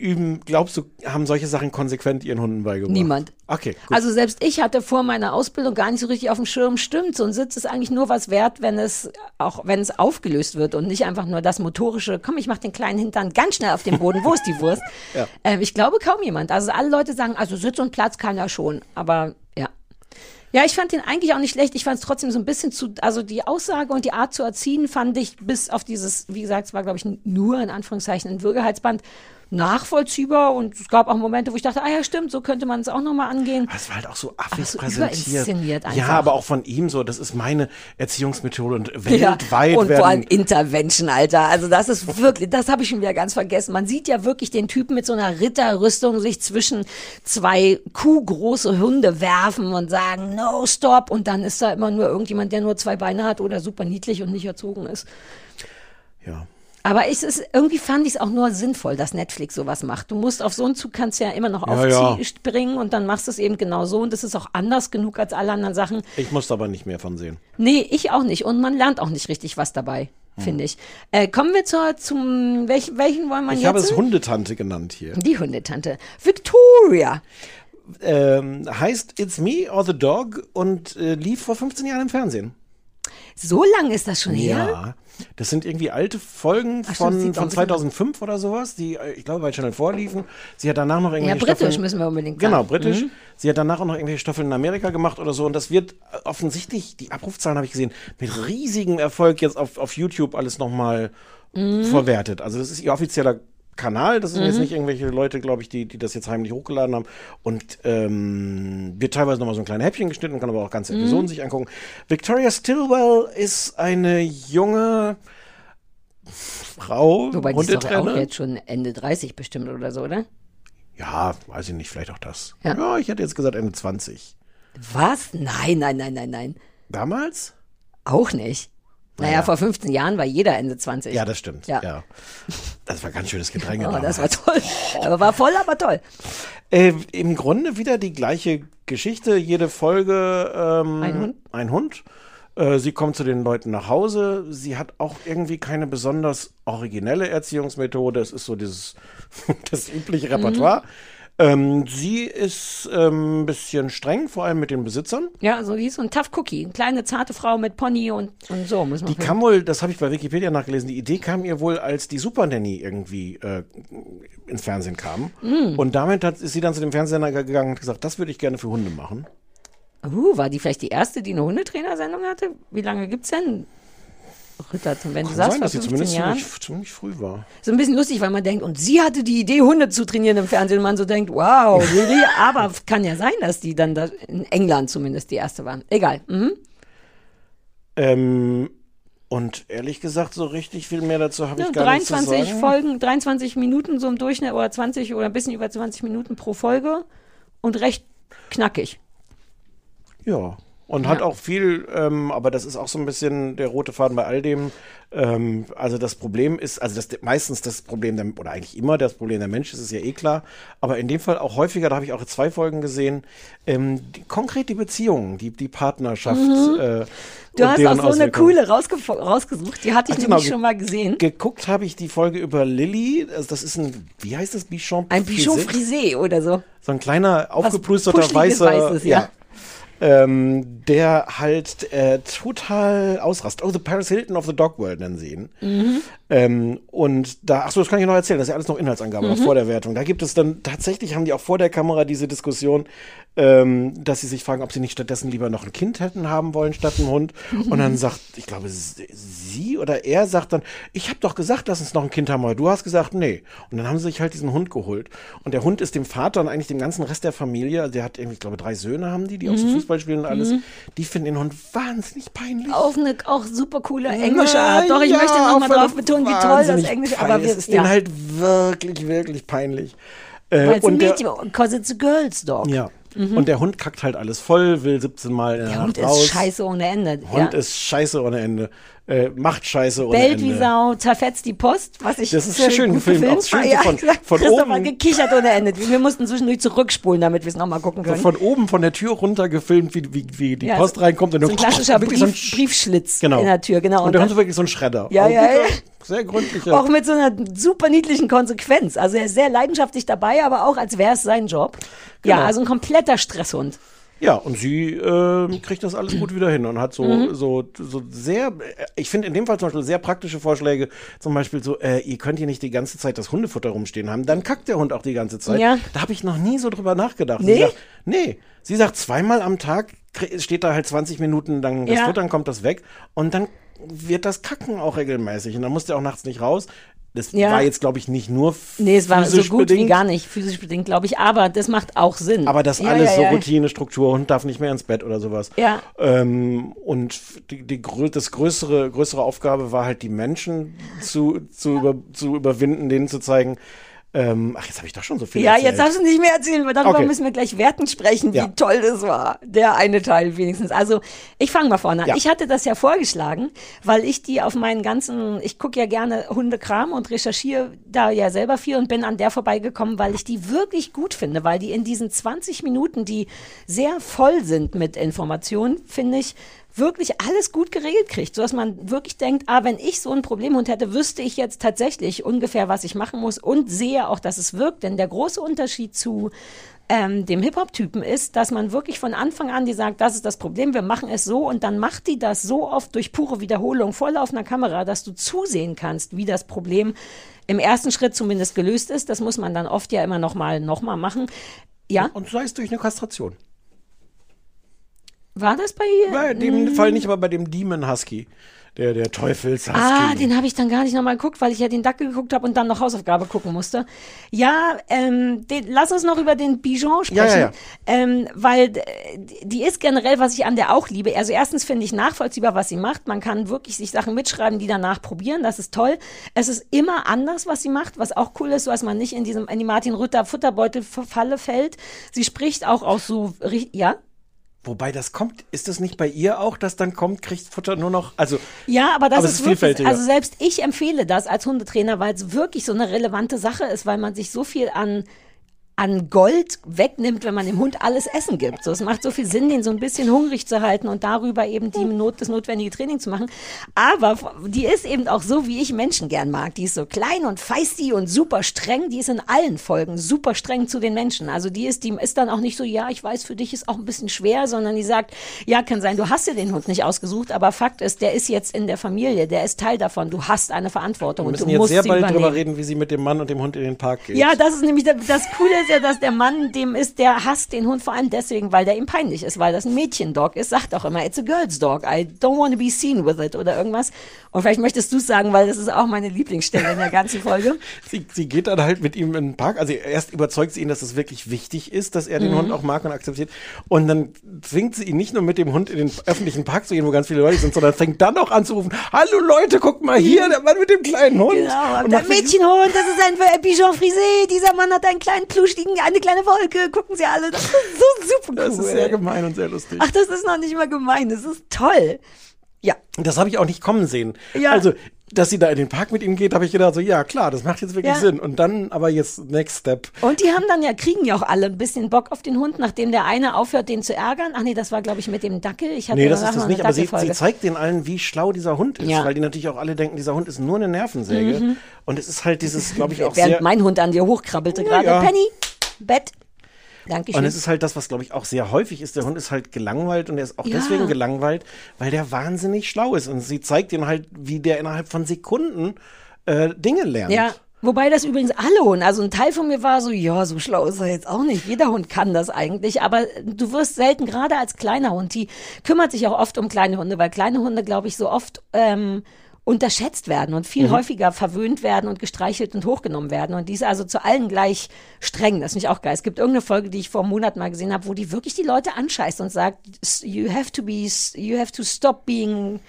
üben, glaubst du, haben solche Sachen konsequent ihren Hunden beigebracht? Niemand. Okay, gut. Also selbst ich hatte vor meiner Ausbildung gar nicht so richtig auf dem Schirm, stimmt, so ein Sitz ist eigentlich nur was wert, wenn es auch wenn es aufgelöst wird und nicht einfach nur das motorische, komm, ich mach den kleinen Hintern ganz schnell auf den Boden, wo ist die Wurst? Ja. Ähm, ich glaube kaum jemand. Also alle Leute sagen, also Sitz und Platz kann er schon, aber ja. Ja, ich fand den eigentlich auch nicht schlecht. Ich fand es trotzdem so ein bisschen zu, also die Aussage und die Art zu erziehen fand ich bis auf dieses, wie gesagt, es war glaube ich nur in Anführungszeichen ein Würgehalsband nachvollziehbar und es gab auch Momente, wo ich dachte, ah ja, stimmt, so könnte man es auch nochmal angehen. Das war halt auch so Aber affig so präsentiert. Ja, aber auch von ihm so, das ist meine Erziehungsmethode und weltweit ja, und werden vor allem Intervention, Alter. Also das ist wirklich, das habe ich schon wieder ganz vergessen. Man sieht ja wirklich den Typen mit so einer Ritterrüstung sich zwischen zwei kuhgroße Hunde werfen und sagen, no, stop. Und dann ist da immer nur irgendjemand, der nur zwei Beine hat oder super niedlich und nicht erzogen ist. Ja. Aber es ist, irgendwie fand ich es auch nur sinnvoll, dass Netflix sowas macht. Du musst auf so einen Zug kannst ja immer noch Ja, ja. aufspringen und dann machst du es eben genau so. Und das ist auch anders genug als alle anderen Sachen. Ich muss aber nicht mehr von sehen. Nee, ich auch nicht. Und man lernt auch nicht richtig was dabei, finde ich. Äh, kommen wir zur, zum, welchen, welchen wollen wir Ich jetzt? habe es Hundetante genannt hier. Die Hundetante. Victoria. Ähm, heißt It's Me or the Dog und äh, lief vor 15 Jahren im Fernsehen. So lange ist das schon her? Ja. Das sind irgendwie alte Folgen Ach, stimmt, von, sieht von auch ein bisschen 2005 oder sowas, die, äh, ich glaube, bei Channel 4 liefen. Sie hat danach noch Ja, irgendwelche britisch Staffeln, müssen wir unbedingt sagen. Genau, britisch. Mhm. Sie hat danach auch noch irgendwelche Staffeln in Amerika gemacht oder so. Und das wird äh, offensichtlich, die Abrufzahlen habe ich gesehen, mit riesigem Erfolg jetzt auf, auf YouTube alles nochmal Mhm. verwertet. Also das ist ihr offizieller Kanal. Das sind Mhm. jetzt nicht irgendwelche Leute, glaube ich, die, die das jetzt heimlich hochgeladen haben. Und ähm, wird teilweise nochmal so ein kleines Häppchen geschnitten, kann aber auch ganze Mhm. Episoden sich angucken. Victoria Stillwell ist eine junge Frau, Wobei die ist doch auch jetzt schon Ende 30 bestimmt oder so, oder? Ja, weiß ich nicht, vielleicht auch das. Ja. Ja, ich hätte jetzt gesagt Ende 20. Was? Nein, nein, nein, nein, nein. Damals? Auch nicht. Naja, vor 15 Jahren war jeder Ende 20. Ja, das stimmt. Ja. Ja. Das war ganz schönes Gedränge. Oh, damals. das war toll. Aber war voll, aber toll. Äh, Im Grunde wieder die gleiche Geschichte. Jede Folge ähm, Ein Hund? Ein Hund. Äh, sie kommt zu den Leuten nach Hause. Sie hat auch irgendwie keine besonders originelle Erziehungsmethode. Es ist so dieses das übliche Repertoire. Ähm, sie ist ähm, ein bisschen streng, vor allem mit den Besitzern. Ja, so die ist so ein Tough Cookie. Eine kleine, zarte Frau mit Pony und, und so, muss man Die kam wohl, das habe ich bei Wikipedia nachgelesen, die Idee kam ihr wohl, als die Super Nanny irgendwie äh, ins Fernsehen kam. Mm. Und damit hat, ist sie dann zu dem Fernsehsender gegangen und gesagt, das würde ich gerne für Hunde machen. Uh, war die vielleicht die erste, die eine Hundetrainersendung hatte? Wie lange gibt's denn? Ritter, wenn du sagst, sein, dass sie 15 zumindest Jahren. ziemlich, ziemlich früh war. So ein bisschen lustig, weil man denkt, und sie hatte die Idee, Hunde zu trainieren im Fernsehen. Und man so denkt, wow, really? Aber kann ja sein, dass die dann da in England zumindest die erste waren. Egal. Mhm. Ähm, und ehrlich gesagt, so richtig viel mehr dazu habe ich Ja, gar nicht zu 23 sagen. Folgen, 23 Minuten so im Durchschnitt oder 20 oder ein bisschen über 20 Minuten pro Folge und recht knackig. Ja. Und Ja. hat auch viel, ähm, aber das ist auch so ein bisschen der rote Faden bei all dem. Ähm, also das Problem ist, also das meistens das Problem der, oder eigentlich immer das Problem der Mensch, das ist ja eh klar. Aber in dem Fall auch häufiger, da habe ich auch zwei Folgen gesehen, ähm, die, konkret die Beziehungen, die, die Partnerschaft. Mhm. Äh, Du hast auch so eine Auswirkungen. coole rausgesucht. Die hatte ich Ach, genau, nämlich ge- schon mal gesehen. Geguckt habe ich die Folge über Lilly. Also das ist ein, wie heißt das, Bichon? Ein Bichon Frisé oder so. So ein kleiner, aufgeplusterter, Puscheliges weißer. Weißes, ja. Ähm, der halt äh, total ausrast. Oh, The Paris Hilton of the Dog World nennen sie ihn. Mhm. Ähm, und da, ach so, das kann ich noch erzählen, das ist ja alles noch Inhaltsangabe, noch Mhm. vor der Wertung. Da gibt es dann, tatsächlich haben die auch vor der Kamera diese Diskussion, ähm, dass sie sich fragen, ob sie nicht stattdessen lieber noch ein Kind hätten haben wollen statt einen Hund. Und dann sagt, ich glaube, sie oder er sagt dann, ich habe doch gesagt, lass uns noch ein Kind haben, aber du hast gesagt, nee. Und dann haben sie sich halt diesen Hund geholt. Und der Hund ist dem Vater und eigentlich dem ganzen Rest der Familie, also der hat irgendwie, ich glaube, drei Söhne haben die, die auch so Mhm. Fußball spielen und alles, Mhm. die finden den Hund wahnsinnig peinlich. Auf eine auch super coole englische Art. Doch, ich Ja, möchte noch mal auf eine drauf betonen, wie toll das Englisch aber peinlich. wir, Es ist ja. denen halt wirklich, wirklich peinlich. Äh, Weil es ein und Mädchen, because it's a girl's dog. Ja. Mhm. Und der Hund kackt halt alles voll, will 17 Mal in der, Der Nacht Hund ist raus. scheiße ohne Ende. Hund ja. ist scheiße ohne Ende. Äh, macht scheiße ohne Bellt wie Sau, zerfetzt die Post, was ich Das ist sehr schön gefilmt, auch schön ja, von- von Christoph oben. gekichert ohne Ende. Wir mussten zwischendurch zurückspulen, damit wir es nochmal gucken können. von oben von der Tür runter gefilmt, wie, wie, wie die Ja, Post so- reinkommt. Und so ein klassischer wirklich so ein Brief, Briefschlitz Genau. in der Tür, genau. Und, der dann- Hund ist wirklich so ein Schredder. Ja, Aber ja, ja. Sehr gründlicher. Auch mit so einer super niedlichen Konsequenz. Also er ist sehr leidenschaftlich dabei, aber auch als wäre es sein Job. Ja, Genau. also ein kompletter Stresshund. Ja, und sie ähm, kriegt das alles gut wieder hin und hat so, Mhm. so, so sehr, äh, ich finde in dem Fall zum Beispiel sehr praktische Vorschläge, zum Beispiel so, äh, ihr könnt hier nicht die ganze Zeit das Hundefutter rumstehen haben, dann kackt der Hund auch die ganze Zeit. Ja. Da habe ich noch nie so drüber nachgedacht. Nee? Sie sagt, nee, sie sagt zweimal am Tag steht da halt 20 Minuten dann das Ja. Futter, dann kommt das weg und dann wird das Kacken auch regelmäßig und dann muss der auch nachts nicht raus. Das Ja. war jetzt, glaube ich, nicht nur Nee, es war so physisch gut bedingt, wie gar nicht physisch bedingt, glaube ich. Aber das macht auch Sinn. aber das Ja, alles ja, so. Routine, Struktur, Hund darf nicht mehr ins Bett oder sowas. Ja. Ähm, und die, die das größere, größere Aufgabe war halt, die Menschen zu, zu, über, zu überwinden, denen zu zeigen, ähm, ach, jetzt habe ich doch schon so viel Ja, erzählt. jetzt darfst du nicht mehr erzählen, weil darüber Okay. müssen wir gleich werten sprechen, wie Ja. toll das war. Der eine Teil wenigstens. Also, ich fange mal vorne an. Ja. Ich hatte das ja vorgeschlagen, weil ich die auf meinen ganzen, ich gucke ja gerne Hundekram und recherchiere da ja selber viel und bin an der vorbeigekommen, weil ich die wirklich gut finde, weil die in diesen 20 Minuten, die sehr voll sind mit Informationen, finde ich, wirklich alles gut geregelt kriegt, sodass man wirklich denkt, ah, wenn ich so einen Problemhund hätte, wüsste ich jetzt tatsächlich ungefähr, was ich machen muss und sehe auch, dass es wirkt. Denn der große Unterschied zu ähm, dem Hip-Hop-Typen ist, dass man wirklich von Anfang an die sagt, das ist das Problem, wir machen es so und dann macht die das so oft durch pure Wiederholung vor laufender Kamera, dass du zusehen kannst, wie das Problem im ersten Schritt zumindest gelöst ist. Das muss man dann oft ja immer noch mal, noch mal machen. Ja, Und sei es durch eine Kastration. War das bei ihr? Bei dem Mm. Fall nicht, aber bei dem Demon Husky. Der, der Teufels-Husky. Ah, den habe ich dann gar nicht nochmal geguckt, weil ich ja den Dackel geguckt habe und dann noch Hausaufgabe gucken musste. Ja, ähm, den, lass uns noch über den Bijon sprechen, Ja, ja, ja. Ähm, weil äh, die ist generell, was ich an der auch liebe. Also erstens finde ich nachvollziehbar, was sie macht. Man kann wirklich sich Sachen mitschreiben, die danach probieren. Das ist toll. Es ist immer anders, was sie macht, was auch cool ist, so dass man nicht in diesem in die Martin Rütter Futterbeutel-Falle fällt. Sie spricht auch aus so, ja. Wobei das kommt, ist das nicht bei ihr auch, dass dann kommt, kriegt Futter nur noch, also. Ja, aber das Aber ist, ist wirklich, vielfältiger. also selbst ich empfehle das als Hundetrainer, weil es wirklich so eine relevante Sache ist, weil man sich so viel an an Gold wegnimmt, wenn man dem Hund alles Essen gibt. So, es macht so viel Sinn, den so ein bisschen hungrig zu halten und darüber eben die Not, das notwendige Training zu machen. Aber die ist eben auch so, wie ich Menschen gern mag. Die ist so klein und feisty und super streng. Die ist in allen Folgen super streng zu den Menschen. Also die ist, die ist dann auch nicht so, ja, ich weiß, für dich ist auch ein bisschen schwer, sondern die sagt, ja, kann sein, du hast dir den Hund nicht ausgesucht, aber Fakt ist, der ist jetzt in der Familie, der ist Teil davon. Du hast eine Verantwortung Wir und müssen du jetzt musst sehr bald übernehmen. drüber reden, wie sie mit dem Mann und dem Hund in den Park geht. Ja, das ist nämlich das, das Coole ja, dass der Mann dem ist, der hasst den Hund vor allem deswegen, weil der ihm peinlich ist, weil das ein Mädchendog ist, sagt auch immer, it's a girl's dog, I don't want to be seen with it oder irgendwas. Und vielleicht möchtest du es sagen, weil das ist auch meine Lieblingsstelle in der ganzen Folge. Sie, sie geht dann halt mit ihm in den Park. Also erst überzeugt sie ihn, dass es wirklich wichtig ist, dass er den Mhm. Hund auch mag und akzeptiert. Und dann zwingt sie ihn nicht nur mit dem Hund in den öffentlichen Park zu gehen, wo ganz viele Leute sind, sondern fängt dann auch an zu rufen, hallo Leute, guckt mal hier, der Mann mit dem kleinen Hund. Genau, und der Mädchenhund, das ist ein Pigeon Frisé, dieser Mann hat einen kleinen Pluschigen, eine kleine Wolke, gucken Sie alle, das ist so super cool. Das ist sehr gemein und sehr lustig. Ach, das ist noch nicht mal gemein, das ist toll. Ja. Das habe ich auch nicht kommen sehen. Ja. Also, dass sie da in den Park mit ihm geht, habe ich gedacht, so, ja, klar, das macht jetzt wirklich Ja. Sinn. Und dann aber jetzt Next Step. Und die haben dann ja, kriegen ja auch alle ein bisschen Bock auf den Hund, nachdem der eine aufhört, den zu ärgern. Ach nee, das war, glaube ich, mit dem Dackel. Ich hatte Nee, das ist das nicht, aber sie, sie zeigt den allen, wie schlau dieser Hund ist, Ja. weil die natürlich auch alle denken, dieser Hund ist nur eine Nervensäge. Mhm. Und es ist halt dieses, glaube ich, auch Während sehr. mein Hund an dir hochkrabbelte gerade. Ja. Penny, Bett. Dankeschön. Und es ist halt das, was, glaube ich, auch sehr häufig ist. Der Hund ist halt gelangweilt und er ist auch Ja. deswegen gelangweilt, weil der wahnsinnig schlau ist. Und sie zeigt ihm halt, wie der innerhalb von Sekunden äh, Dinge lernt. Ja, wobei das übrigens alle Hunde, also ein Teil von mir war so, ja, so schlau ist er jetzt auch nicht. Jeder Hund kann das eigentlich, aber du wirst selten, gerade als kleiner Hund, die kümmert sich auch oft um kleine Hunde, weil kleine Hunde, glaube ich, so oft ähm, unterschätzt werden und viel Mhm. häufiger verwöhnt werden und gestreichelt und hochgenommen werden. Und die ist also zu allen gleich streng. Das finde ich auch geil. Es gibt irgendeine Folge, die ich vor einem Monat mal gesehen habe, wo die wirklich die Leute anscheißt und sagt, you have to be, you have to stop being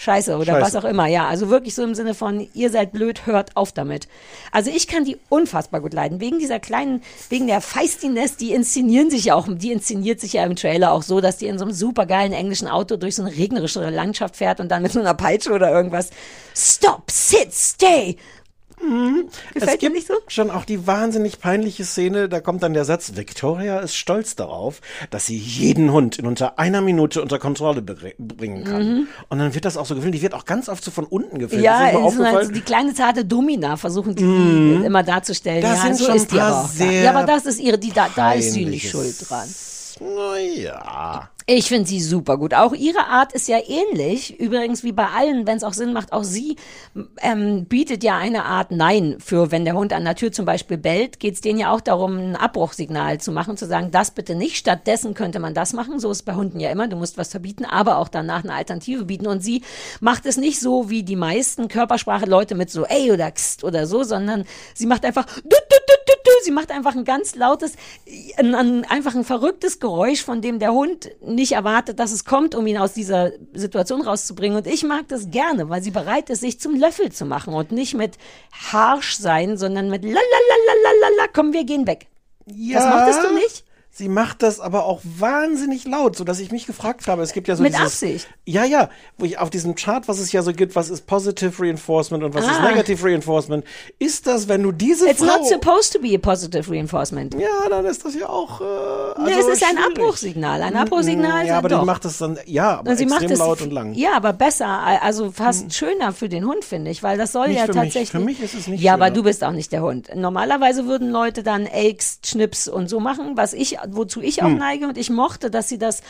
Scheiße oder Scheiße. was auch immer. Ja, also wirklich so im Sinne von, ihr seid blöd, hört auf damit. Also ich kann die unfassbar gut leiden. Wegen dieser kleinen, wegen der Feistiness, die inszenieren sich ja auch, die inszeniert sich ja im Trailer auch so, dass die in so einem supergeilen englischen Auto durch so eine regnerische Landschaft fährt und dann mit so einer Peitsche oder irgendwas Stop, sit, stay. Es gibt schon auch die wahnsinnig peinliche Szene, da kommt dann der Satz, Victoria ist stolz darauf, dass sie jeden Hund in unter einer Minute unter Kontrolle bringen kann. Mhm. Und dann wird das auch so gefilmt, die wird auch ganz oft so von unten gefilmt. Ja, ist so einer- aufgefallen? die kleine zarte Domina versuchen die Mhm. immer darzustellen. Da ja, sind so schon ist die aber auch. Ja. sehr ja, aber das ist ihre, die, da, da ist sie nicht schuld dran. Naja. Ich finde sie super gut. Auch ihre Art ist ja ähnlich. Übrigens, wie bei allen, wenn es auch Sinn macht, auch sie ähm, bietet ja eine Art Nein für, wenn der Hund an der Tür zum Beispiel bellt, geht es denen ja auch darum, ein Abbruchsignal zu machen, zu sagen, das bitte nicht. Stattdessen könnte man das machen. So ist bei Hunden ja immer. Du musst was verbieten, aber auch danach eine Alternative bieten. Und sie macht es nicht so wie die meisten Körpersprache-Leute mit so ey oder kst oder so, sondern sie macht einfach du, du, du, du, du. Sie macht einfach ein ganz lautes, ein, ein, einfach ein verrücktes Geräusch, von dem der Hund nicht erwartet, dass es kommt, um ihn aus dieser Situation rauszubringen. Und ich mag das gerne, weil sie bereit ist, sich zum Löffel zu machen und nicht mit harsch sein, sondern mit lalalalalalala, komm, wir gehen weg. Ja, Das mochtest du nicht? Sie macht das aber auch wahnsinnig laut, so dass ich mich gefragt habe. Es gibt ja so Mit dieses, Absicht? Ja, ja, wo ich auf diesem Chart, was es ja so gibt, was ist Positive Reinforcement und was ist Ah. Negative Reinforcement, ist das, wenn du diese It's Frau not supposed to be a positive reinforcement. Ja, dann ist das ja auch. Äh, also es ist ein schwierig. Abbruchsignal. Ein Abbruchsignal Ja, aber die macht das dann, ja, aber Und sie macht extrem es laut und lang. Ja, aber besser, also fast schöner für den Hund, finde ich, weil das soll Nicht ja für mich. tatsächlich. Für mich ist es nicht Ja, aber schöner. du bist auch nicht der Hund. Normalerweise würden Leute dann Elks, Schnips und so machen, was ich, wozu ich auch Hm. neige. Und ich mochte, dass sie das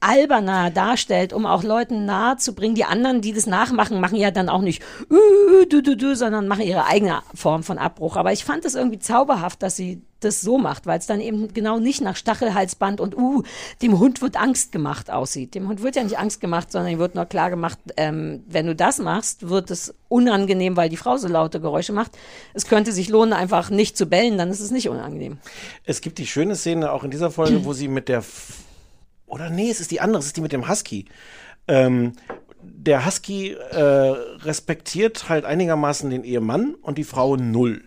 alberner darstellt, um auch Leuten nahe zu bringen. Die anderen, die das nachmachen, machen ja dann auch nicht äh, du, du, du, sondern machen ihre eigene Form von Abbruch. Aber ich fand es irgendwie zauberhaft, dass sie das so macht, weil es dann eben genau nicht nach Stachelhalsband und uh, dem Hund wird Angst gemacht aussieht. Dem Hund wird ja nicht Angst gemacht, sondern ihm wird nur klar gemacht, ähm, wenn du das machst, wird es unangenehm, weil die Frau so laute Geräusche macht. Es könnte sich lohnen, einfach nicht zu bellen, dann ist es nicht unangenehm. Es gibt die schöne Szene auch in dieser Folge, wo sie mit der. F oder nee, es ist die andere, es ist die mit dem Husky. Ähm, der Husky äh, respektiert halt einigermaßen den Ehemann und die Frau null.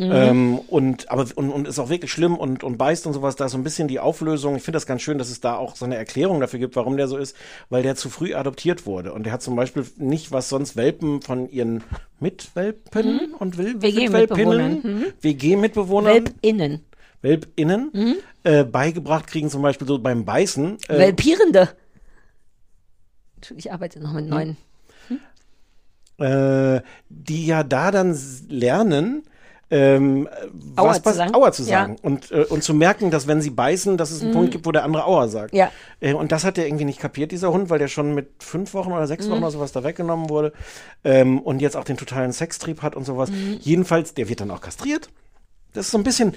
Mhm. Ähm, und aber und, und ist auch wirklich schlimm und, und beißt und sowas. Da ist so ein bisschen die Auflösung. Ich finde das ganz schön, dass es da auch so eine Erklärung dafür gibt, warum der so ist, weil der zu früh adoptiert wurde. Und der hat zum Beispiel nicht, was sonst Welpen von ihren Mitwelpen und Wil WG-Mitbewohnern. Mitwelpinnen, Mhm. WG-Mitbewohnern, Welpinnen. Welpinnen Mhm. äh, beigebracht kriegen, zum Beispiel so beim Beißen. Äh, Welpierende. Ich arbeite noch mit neuen. äh, die ja da dann lernen, ähm, Aua was zu sagen. Aua zu Ja. sagen. Und, äh, und zu merken, dass wenn sie beißen, dass es einen Mhm. Punkt gibt, wo der andere Aua sagt. Ja. Äh, und das hat der irgendwie nicht kapiert, dieser Hund, weil der schon mit fünf Wochen oder sechs Mhm. Wochen oder sowas da weggenommen wurde. Ähm, und jetzt auch den totalen Sextrieb hat und sowas. Mhm. Jedenfalls, der wird dann auch kastriert. Das ist so ein bisschen,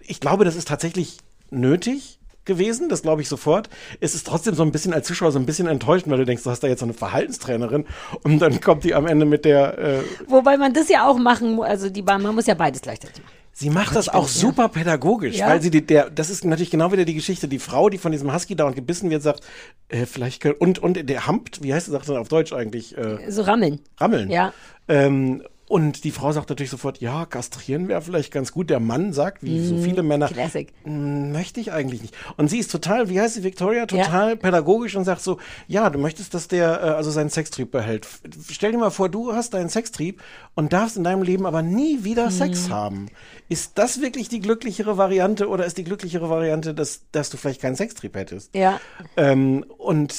ich glaube, das ist tatsächlich nötig gewesen, das glaube ich sofort. Es ist trotzdem so ein bisschen als Zuschauer so ein bisschen enttäuscht, weil du denkst, du hast da jetzt so eine Verhaltenstrainerin und dann kommt die am Ende mit der, äh, Wobei man das ja auch machen muss, also die Bahn, man muss ja beides gleichzeitig machen. Sie macht das auch super pädagogisch, Ja. weil sie die, der, das ist natürlich genau wieder die Geschichte. Die Frau, die von diesem Husky dauernd gebissen wird, sagt, äh, vielleicht können, und, und der hampt, wie heißt das, sagt auf Deutsch eigentlich? Äh, So rammeln. rammeln. Ja. Ähm, und die Frau sagt natürlich sofort, ja, kastrieren wäre vielleicht ganz gut. Der Mann sagt, wie so Mm, viele Männer, Classic. "Mm, möchte ich eigentlich nicht. Und sie ist total, wie heißt sie, Victoria, total pädagogisch und sagt so, ja, du möchtest, dass der äh, also seinen Sextrieb behält. Stell dir mal vor, du hast deinen Sextrieb und darfst in deinem Leben aber nie wieder Sex haben. Ist das wirklich die glücklichere Variante oder ist die glücklichere Variante, dass, dass du vielleicht keinen Sextrieb hättest? Ja. Ähm, und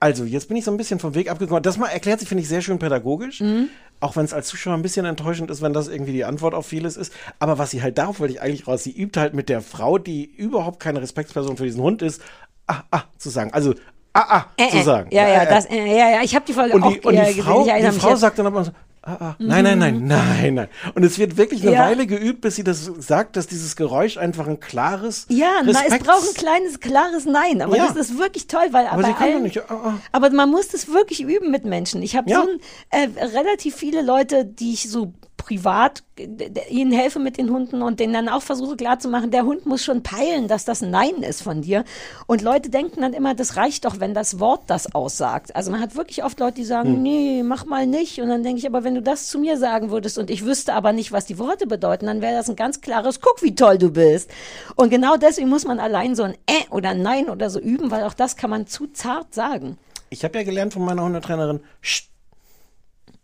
also, jetzt bin ich so ein bisschen vom Weg abgekommen. Das mal erklärt sich, finde ich, sehr schön pädagogisch. Mhm. Auch wenn es als Zuschauer ein bisschen enttäuschend ist, wenn das irgendwie die Antwort auf vieles ist. Aber was sie halt, darauf wollte ich eigentlich raus, sie übt halt mit der Frau, die überhaupt keine Respektsperson für diesen Hund ist, ah, ah, zu sagen. Also, ah, ah, Äh, zu äh. sagen. Ja, ja, äh, das, äh, ja, ja, ich habe die Folge und auch die, und äh, die gesehen. Frau, ich erinnere die Frau sagt dann aber so, ah, ah, nein, nein, nein, nein, nein. Und es wird wirklich eine Ja. Weile geübt, bis sie das sagt, dass dieses Geräusch einfach ein klares Ja, na, es braucht ein kleines, klares Nein. Aber Ja. das ist wirklich toll, weil Aber sie kann allen, nicht, ah, ah. Aber man muss das wirklich üben mit Menschen. Ich habe Ja. so ein, äh, relativ viele Leute, die ich so privat ihnen helfe mit den Hunden und denen dann auch versuche klarzumachen, der Hund muss schon peilen, dass das ein Nein ist von dir. Und Leute denken dann immer, das reicht doch, wenn das Wort das aussagt. Also man hat wirklich oft Leute, die sagen, Hm. nee, mach mal nicht. Und dann denke ich, aber wenn du das zu mir sagen würdest und ich wüsste aber nicht, was die Worte bedeuten, dann wäre das ein ganz klares, guck, wie toll du bist. Und genau deswegen muss man allein so ein Äh oder Nein oder so üben, weil auch das kann man zu zart sagen. Ich habe ja gelernt von meiner Hundetrainerin, Psst,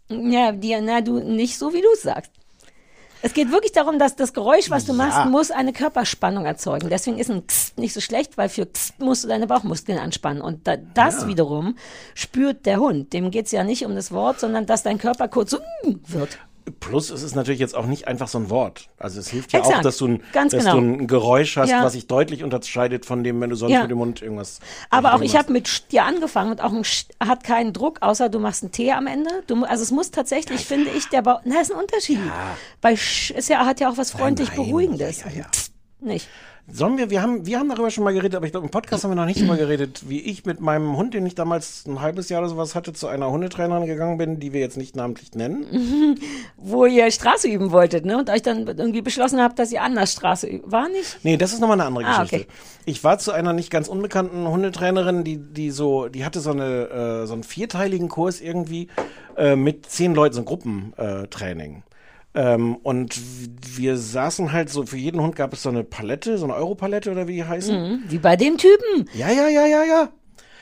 Ja, die, na, du nicht so, wie du es sagst. Es geht wirklich darum, dass das Geräusch, was du machst, muss eine Körperspannung erzeugen. Deswegen ist ein X nicht so schlecht, weil für X musst du deine Bauchmuskeln anspannen. Und da, das Ja. wiederum spürt der Hund. Dem geht's ja nicht um das Wort, sondern dass dein Körper kurz so mm, wird. Plus, es ist natürlich jetzt auch nicht einfach so ein Wort. Also es hilft ja auch, Exakt. dass du ein, Ganz dass genau. du ein Geräusch hast, Ja. was sich deutlich unterscheidet von dem, wenn du sonst Ja. mit dem Mund irgendwas. Aber auch ich habe mit Sch dir angefangen und auch ein Sch hat keinen Druck, außer du machst einen T am Ende. Du, also es muss tatsächlich, finde ich, der Bauch. Na, ist ein Unterschied. Bei Sch ist ja, hat ja auch was freundlich Beruhigendes. Nicht. Sollen wir, wir haben, wir haben darüber schon mal geredet, aber ich glaube, im Podcast haben wir noch nicht darüber geredet, wie ich mit meinem Hund, den ich damals ein halbes Jahr oder sowas hatte, zu einer Hundetrainerin gegangen bin, die wir jetzt nicht namentlich nennen. Wo ihr Straße üben wolltet, ne? Und euch dann irgendwie beschlossen habt, dass ihr anders Straße üben. War nicht? Nee, das ist nochmal eine andere Ah, Geschichte. okay. Ich war zu einer nicht ganz unbekannten Hundetrainerin, die, die so, die hatte so eine, äh, so einen vierteiligen Kurs irgendwie äh, mit zehn Leuten, so ein Gruppentraining. Äh, ähm, und wir saßen halt so, für jeden Hund gab es so eine Palette, so eine Europalette oder wie die heißen. Mhm, wie bei dem Typen. Ja, ja, ja, ja, ja.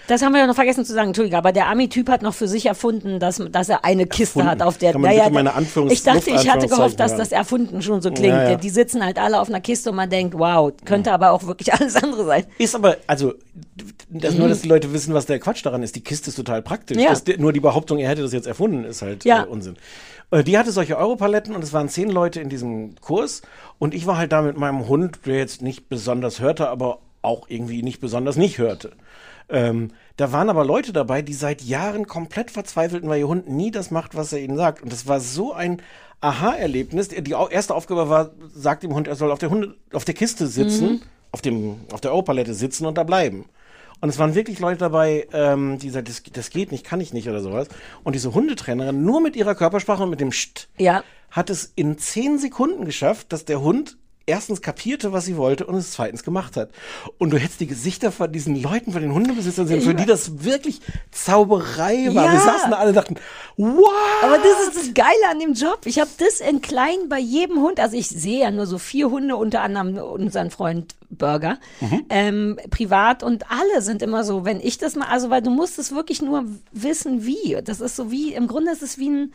Das haben wir ja noch vergessen zu sagen, Entschuldige, aber der Ami-Typ hat noch für sich erfunden, dass, dass er eine Kiste Erfunden. hat, auf der. Kann man Naja, meine Anführungs- ich dachte, ich hatte gehofft, dass das erfunden schon so klingt. Ja, ja. Die sitzen halt alle auf einer Kiste und man denkt, wow, könnte aber auch wirklich alles andere sein. Ist aber, also, das Mhm. nur, dass die Leute wissen, was der Quatsch daran ist. Die Kiste ist total praktisch. Ja. Das, nur die Behauptung, er hätte das jetzt erfunden, ist halt Ja. äh, Unsinn. Äh, Die hatte solche Europaletten und es waren zehn Leute in diesem Kurs und ich war halt da mit meinem Hund, der jetzt nicht besonders hörte, aber auch irgendwie nicht besonders nicht hörte. Ähm, Da waren aber Leute dabei, die seit Jahren komplett verzweifelten, weil ihr Hund nie das macht, was er ihnen sagt. Und das war so ein Aha-Erlebnis. Die erste Aufgabe war, sagt dem Hund, er soll auf der Hunde, auf der Kiste sitzen, Mhm. auf dem, auf der Europalette sitzen und da bleiben. Und es waren wirklich Leute dabei, ähm, die sagten, das, das geht nicht, kann ich nicht oder sowas. Und diese Hundetrainerin, nur mit ihrer Körpersprache und mit dem Scht, Ja. hat es in zehn Sekunden geschafft, dass der Hund erstens kapierte, was sie wollte und es zweitens gemacht hat. Und du hättest die Gesichter von diesen Leuten, von den Hundebesitzern sehen, für die das wirklich Zauberei war. Wir Ja. saßen da alle und dachten, wow! Aber das ist das Geile an dem Job. Ich habe das in klein bei jedem Hund. Also ich sehe ja nur so vier Hunde, unter anderem unseren Freund Burger, Mhm. ähm, privat und alle sind immer so, wenn ich das mal, also weil du musst es wirklich nur wissen, wie. Das ist so wie, im Grunde ist es wie ein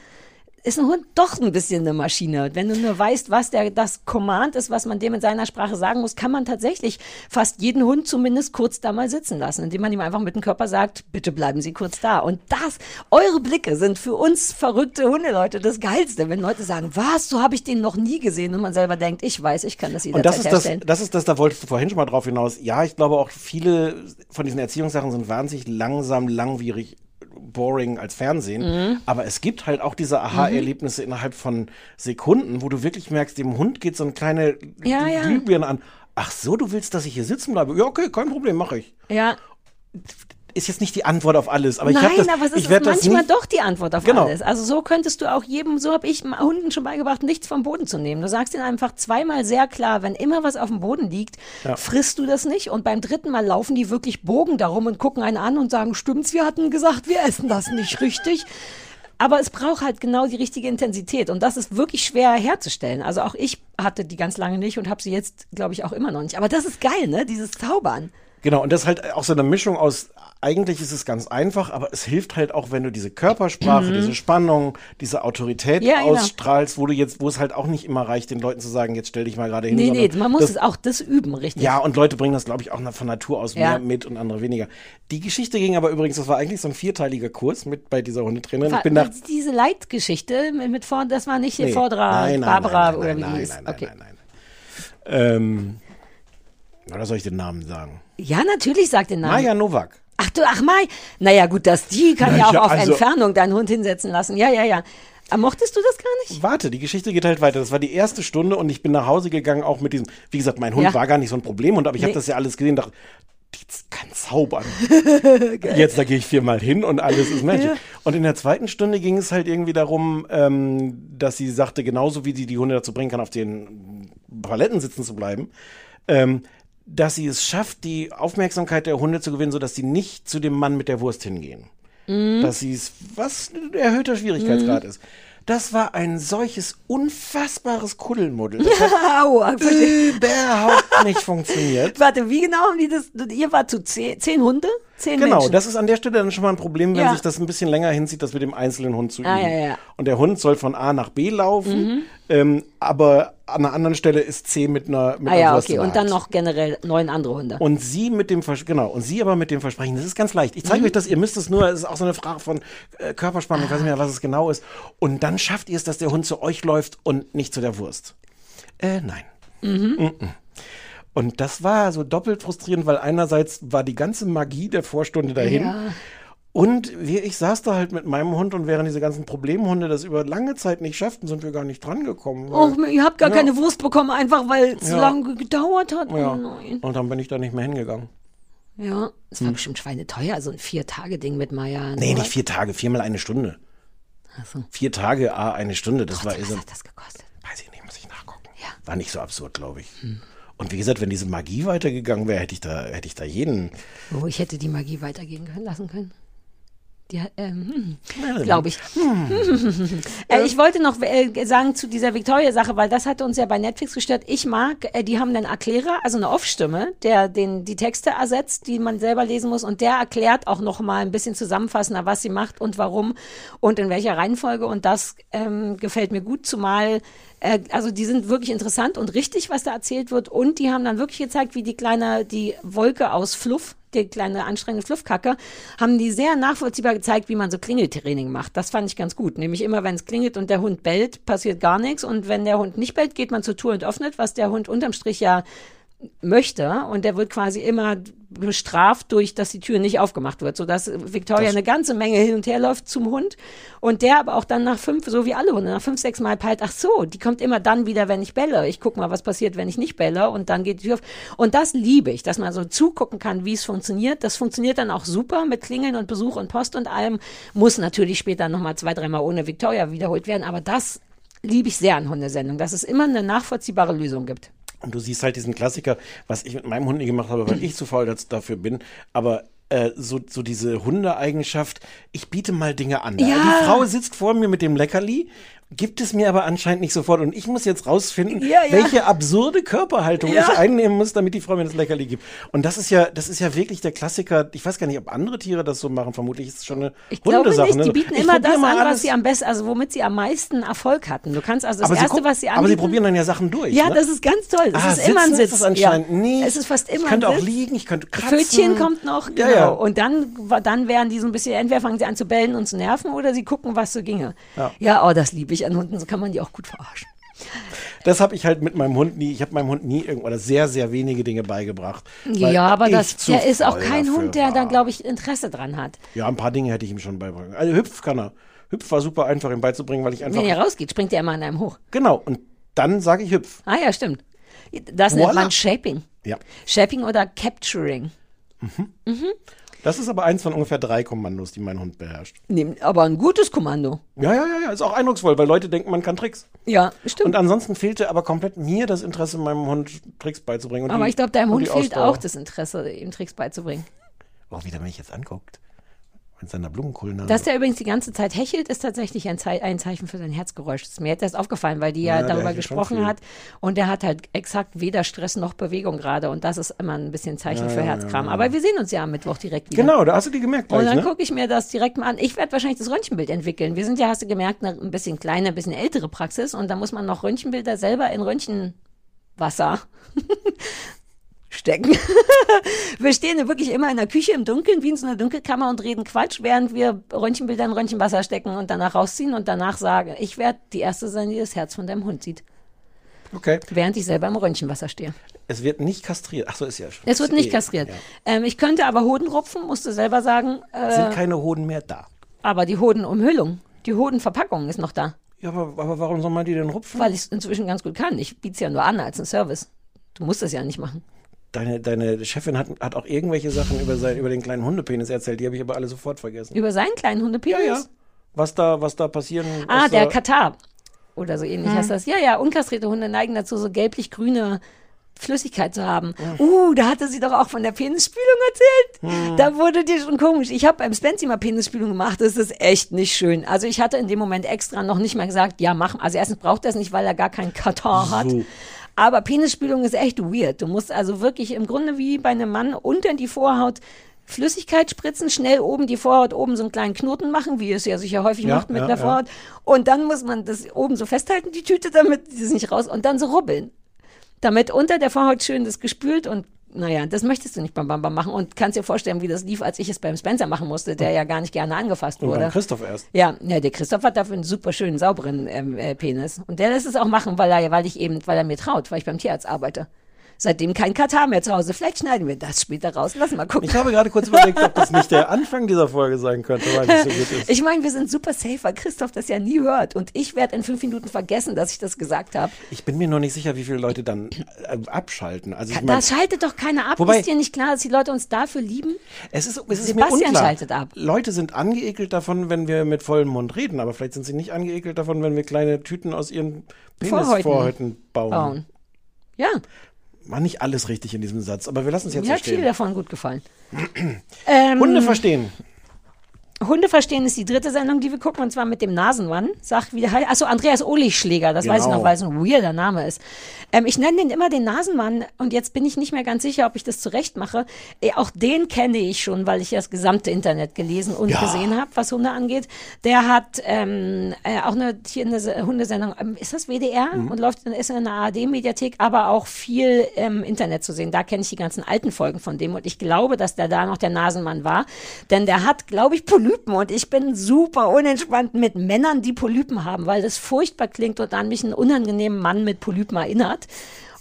ist ein Hund doch ein bisschen eine Maschine. Wenn du nur weißt, was der, das Command ist, was man dem in seiner Sprache sagen muss, kann man tatsächlich fast jeden Hund zumindest kurz da mal sitzen lassen, indem man ihm einfach mit dem Körper sagt, bitte bleiben Sie kurz da. Und das, eure Blicke sind für uns verrückte Hundeleute das Geilste. Wenn Leute sagen, was, so habe ich den noch nie gesehen und man selber denkt, ich weiß, ich kann das jederzeit Und das ist das, herstellen. das ist das, da wolltest du vorhin schon mal drauf hinaus. Ja, ich glaube auch viele von diesen Erziehungssachen sind wahnsinnig langsam, langwierig, boring als Fernsehen. Mhm. Aber es gibt halt auch diese Aha-Erlebnisse innerhalb von Sekunden, wo du wirklich merkst, dem Hund geht so eine kleine Ja, ja. Glühbirne an. Ach so, du willst, dass ich hier sitzen bleibe? Ja, okay, kein Problem, mache ich. Ja, Ist jetzt nicht die Antwort auf alles, aber ich Nein, hab das, aber es ich ist manchmal doch die Antwort auf Genau. alles. Also so könntest du auch jedem, so habe ich Hunden schon beigebracht, nichts vom Boden zu nehmen. Du sagst ihnen einfach zweimal sehr klar, wenn immer was auf dem Boden liegt, Ja. frisst du das nicht. Und beim dritten Mal laufen die wirklich Bogen darum und gucken einen an und sagen, stimmt's, wir hatten gesagt, wir essen das nicht richtig. Aber es braucht halt genau die richtige Intensität und das ist wirklich schwer herzustellen. Also auch ich hatte die ganz lange nicht und habe sie jetzt, glaube ich, auch immer noch nicht. Aber das ist geil, ne? Dieses Zaubern. Genau, und das ist halt auch so eine Mischung aus, eigentlich ist es ganz einfach, aber es hilft halt auch, wenn du diese Körpersprache, Mhm. diese Spannung, diese Autorität Ja, genau. ausstrahlst, wo du jetzt, wo es halt auch nicht immer reicht, den Leuten zu sagen, jetzt stell dich mal gerade hin. Nee, nee, man muss das, es auch das üben, richtig. Ja, und Leute bringen das, glaube ich, auch von Natur aus Ja. mehr mit und andere weniger. Die Geschichte ging aber übrigens, das war eigentlich so ein vierteiliger Kurs mit bei dieser Hundetrainerin. Ich bin nach, diese Leitgeschichte mit, mit vor, das war nicht Nee. Vordra, Nein, nein, Barbara nein, nein, oder wie nein, die hieß. nein, nein, okay. ähm, oder soll ich den Namen sagen? Ja, natürlich sagt den Namen. Maja Nowak. Ach du, ach Mai. Naja, gut, dass die kann ja, Ja, auch ja, auf also- Entfernung deinen Hund hinsetzen lassen. Ja, ja, ja. Aber mochtest du das gar nicht? Warte, die Geschichte geht halt weiter. Das war die erste Stunde und ich bin nach Hause gegangen, auch mit diesem, wie gesagt, mein Hund Ja. war gar nicht so ein Problem, und aber ich habe Nee. das ja alles gesehen, dachte, die kann zaubern. Jetzt da gehe ich viermal hin und alles ist Magic. Ja. Und in der zweiten Stunde ging es halt irgendwie darum, ähm, dass sie sagte, genauso wie sie die Hunde dazu bringen kann, auf den Paletten sitzen zu bleiben, ähm, dass sie es schafft, die Aufmerksamkeit der Hunde zu gewinnen, sodass sie nicht zu dem Mann mit der Wurst hingehen Mhm. dass sie es, was ein erhöhter Schwierigkeitsgrad ist. Das war ein solches unfassbares Kuddelmuddel. Das hat Aua, überhaupt nicht funktioniert. Warte, wie genau haben die das? Ihr wart zu zehn, zehn Hunde? Zehn Genau, Menschen. das ist an der Stelle dann schon mal ein Problem, wenn Ja. sich das ein bisschen länger hinzieht, das mit dem einzelnen Hund zu üben. Ah, ja, ja. Und der Hund soll von A nach B laufen, Mhm. ähm, aber an einer anderen Stelle ist C mit einer mit ah ja, okay. Und dann noch generell neun andere Hunde. Und sie mit dem Vers genau und sie aber mit dem Versprechen, das ist ganz leicht. Ich Mhm. zeige euch das, ihr müsst es nur, es ist auch so eine Frage von äh, Körperspannung, ich weiß nicht mehr, was es genau ist. Und dann schafft ihr es, dass der Hund zu euch läuft und nicht zu der Wurst. Äh, nein. Mhm. Mm-mm. Und das war so doppelt frustrierend, weil einerseits war die ganze Magie der Vorstunde dahin. Ja. Und ich saß da halt mit meinem Hund und während diese ganzen Problemhunde das über lange Zeit nicht schafften, sind wir gar nicht drangekommen. weil- Och, ihr habt gar Ja. keine Wurst bekommen, einfach weil es so Ja. lange gedauert hat. Ja. Oh nein. Und dann bin ich da nicht mehr hingegangen. Ja, es war bestimmt schweineteuer, so ein Vier-Tage-Ding mit Maya. Nee, nicht vier Tage, viermal eine Stunde. Vier Tage, ah, eine Stunde, das war was hat das gekostet? Weiß ich nicht, muss ich nachgucken. War nicht so absurd, glaube ich. Und wie gesagt, wenn diese Magie weitergegangen wäre, hätte ich da, hätte ich da jeden. Oh, ich hätte die Magie weitergehen können, lassen können. Die, ähm, hm, glaube ich. äh, ich wollte noch äh, sagen zu dieser Victoria-Sache, weil das hatte uns ja bei Netflix gestört. Ich mag, äh, die haben einen Erklärer, also eine Off-Stimme, der den, die Texte ersetzt, die man selber lesen muss und der erklärt auch noch mal ein bisschen zusammenfassender, was sie macht und warum und in welcher Reihenfolge und das ähm, gefällt mir gut, zumal äh, also die sind wirklich interessant und richtig, was da erzählt wird und die haben dann wirklich gezeigt, wie die kleine, die Wolke aus Fluff die kleine anstrengende Fluffkacke, haben die sehr nachvollziehbar gezeigt, wie man so Klingeltraining macht. Das fand ich ganz gut. Nämlich immer, wenn es klingelt und der Hund bellt, passiert gar nichts. Und wenn der Hund nicht bellt, geht man zur Tour und öffnet, was der Hund unterm Strich ja möchte. Und der wird quasi immer bestraft durch, dass die Tür nicht aufgemacht wird, sodass Victoria eine ganze Menge hin und her läuft zum Hund und der aber auch dann nach fünf, so wie alle Hunde, nach fünf, sechs Mal peilt, ach so, die kommt immer dann wieder, wenn ich belle. Ich guck mal, was passiert, wenn ich nicht belle und dann geht die Tür auf. Und das liebe ich, dass man so zugucken kann, wie es funktioniert. Das funktioniert dann auch super mit Klingeln und Besuch und Post und allem. Muss natürlich später nochmal zwei, dreimal ohne Victoria wiederholt werden, aber das liebe ich sehr an Hundesendungen, dass es immer eine nachvollziehbare Lösung gibt. Und du siehst halt diesen Klassiker, was ich mit meinem Hund nie gemacht habe, weil ich zu faul das- dafür bin. Aber äh, so, so diese Hundeeigenschaft, ich biete mal Dinge an. Ja. Die Frau sitzt vor mir mit dem Leckerli, gibt es mir aber anscheinend nicht sofort. Und ich muss jetzt rausfinden, Ja, ja. welche absurde Körperhaltung Ja. ich einnehmen muss, damit die Frau mir das Leckerli gibt. Und das ist ja, das ist ja wirklich der Klassiker. Ich weiß gar nicht, ob andere Tiere das so machen. Vermutlich ist es schon eine Ich glaube Hundesache. nicht, ne? die bieten Ich immer das an, alles. was sie am besten, also womit sie am meisten Erfolg hatten. Du kannst also das aber, erste, was sie anbieten. aber sie probieren dann ja Sachen durch. Ja, ne? das ist ganz toll. Das Ah, ist immer ein sitzen ist Sitz. das anscheinend nie. Es ist fast immer Ich könnte auch Sitz. liegen, ich könnte kratzen. Pfötchen kommt noch, genau. Ja, ja. Und dann, dann werden die so ein bisschen, entweder fangen sie an zu bellen und zu nerven oder sie gucken, was so ginge. Ja. Ja, oh, das liebe ich an Hunden. So kann man die auch gut verarschen. Das habe ich halt mit meinem Hund nie. Ich habe meinem Hund nie irgend oder sehr, sehr wenige Dinge beigebracht. Ja, aber das, der ist auch kein Hund, der war. da, glaube ich, Interesse dran hat. Ja, ein paar Dinge hätte ich ihm schon beibringen. Also Hüpf kann er. Hüpf war super einfach, ihm beizubringen, weil ich einfach. Wenn er rausgeht, springt er immer an einem hoch. Genau. Und dann sage ich Hüpf. Ah ja, stimmt. Das nennt Voila. man Shaping. Ja. Shaping oder Capturing. Mhm. Das ist aber eins von ungefähr drei Kommandos, die mein Hund beherrscht. Nehm- Aber ein gutes Kommando. Ja, ja, ja, ja. Ist auch eindrucksvoll, weil Leute denken, man kann Tricks. Ja, stimmt. Und ansonsten fehlte aber komplett mir das Interesse, meinem Hund Tricks beizubringen. Aber die- ich glaube, deinem und Hund fehlt Ausdauer. auch das Interesse, ihm Tricks beizubringen. Auch wie der mich jetzt anguckt. Mit seiner Blumenkohlnase. Dass der übrigens die ganze Zeit hechelt, ist tatsächlich ein, Zei ein Zeichen für sein Herzgeräusch. Das ist mir jetzt erst aufgefallen, weil die ja, Ja, darüber gesprochen hat. Und der hat halt exakt weder Stress noch Bewegung gerade. Und das ist immer ein bisschen Zeichen Ja, für Herzkram. ja. Aber wir sehen uns ja am Mittwoch direkt wieder. Genau, da hast du die gemerkt Und gleich, dann ne? gucke ich mir das direkt mal an. Ich werde wahrscheinlich das Röntgenbild entwickeln. Wir sind ja, hast du gemerkt, eine ein bisschen kleine, ein bisschen ältere Praxis. Und da muss man noch Röntgenbilder selber in Röntgenwasser stecken. wir stehen wirklich immer in der Küche im Dunkeln, wie in so einer Dunkelkammer und reden Quatsch, während wir Röntgenbilder in Röntgenwasser stecken und danach rausziehen und danach sagen, ich werde die Erste sein, die das Herz von deinem Hund sieht. Okay. Während ich selber im Röntgenwasser stehe. Es wird nicht kastriert. Ach so, ist ja schon. Es wird nicht Eh, kastriert. ja. Ähm, ich könnte aber Hoden rupfen, musst du selber sagen. Äh, Sind keine Hoden mehr da. aber die Hodenumhüllung, die Hodenverpackung ist noch da. Ja, aber, aber warum soll man die denn rupfen? Weil ich es inzwischen ganz gut kann. Ich biete es ja nur an als ein Service. Du musst es ja nicht machen. Deine, deine Chefin hat, hat auch irgendwelche Sachen über, sein, über den kleinen Hundepenis erzählt, die habe ich aber alle sofort vergessen. Über seinen kleinen Hundepenis? Ja, ja. Was da, was da passieren Ah, der Katar. Oder so ähnlich Hm. heißt das. Ja, ja, unkastrierte Hunde neigen dazu, so gelblich-grüne Flüssigkeit zu haben. Uh, da hatte sie doch auch von der Penisspülung erzählt. Hm. Da wurde dir schon komisch. Ich habe beim Spency mal Penisspülung gemacht. Das ist echt nicht schön. Also ich hatte in dem Moment extra noch nicht mal gesagt, ja, mach. Also erstens braucht er es nicht, weil er gar keinen Katar hat. So. Aber Penisspülung ist echt weird. Du musst also wirklich im Grunde wie bei einem Mann unter die Vorhaut Flüssigkeit spritzen, schnell oben die Vorhaut oben so einen kleinen Knoten machen, wie es ja sicher häufig Ja, macht mit ja, der ja. Vorhaut. Und dann muss man das oben so festhalten, die Tüte, damit sie nicht raus und dann so rubbeln. Damit unter der Vorhaut schön das gespült und naja, das möchtest du nicht beim Bamba machen und kannst dir vorstellen, wie das lief, als ich es beim Spencer machen musste, der ja gar nicht gerne angefasst Und wurde. beim Christoph erst. Ja, ja, der Christoph hat dafür einen super schönen, sauberen ähm, äh, Penis. Und der lässt es auch machen, weil er, weil ich eben, weil er mir traut, weil ich beim Tierarzt arbeite. Seitdem kein Katar mehr zu Hause. Vielleicht schneiden wir das später raus. Lass mal gucken. Ich habe gerade kurz überlegt, ob das nicht der Anfang dieser Folge sein könnte, weil es so gut ist. Ich meine, wir sind super safe, weil Christoph das ja nie hört. Und ich werde in fünf Minuten vergessen, dass ich das gesagt habe. Ich bin mir noch nicht sicher, wie viele Leute dann äh, abschalten. Also ich mein, Da schaltet doch keiner ab. Wobei- ist dir nicht klar, dass die Leute uns dafür lieben? es ist, es ist Sebastian mir unklar. schaltet ab. Leute sind angeekelt davon, wenn wir mit vollem Mund reden, aber vielleicht sind sie nicht angeekelt davon, wenn wir kleine Tüten aus ihren Vorhäuten Penisvorhäuten bauen. Bauen. Ja, War nicht alles richtig in diesem Satz, aber wir lassen es jetzt mir so hat viel stehen. davon gut gefallen. ähm, Hunde verstehen. Hunde verstehen ist die dritte Sendung, die wir gucken, und zwar mit dem Nasenmann. Sag, wie der heißt. Achso, Andreas Ohlichschläger, das weiß ich Genau. noch, weil es ein weirder Name ist. Ähm, ich nenne den immer den Nasenmann und jetzt bin ich nicht mehr ganz sicher, ob ich das zurecht mache. Äh, auch den kenne ich schon, weil ich das gesamte Internet gelesen und Ja. gesehen habe, was Hunde angeht. Der hat ähm, äh, auch eine, hier eine Se- Hundesendung, ähm, ist das WDR? Mhm. Und läuft in, ist in der ARD-Mediathek, aber auch viel im Internet zu sehen. Da kenne ich die ganzen alten Folgen von dem und ich glaube, dass der da noch der Nasenmann war. Denn der hat, glaube ich, Polypen und ich bin super unentspannt mit Männern, die Polypen haben, weil das furchtbar klingt und an mich einen unangenehmen Mann mit Polypen erinnert.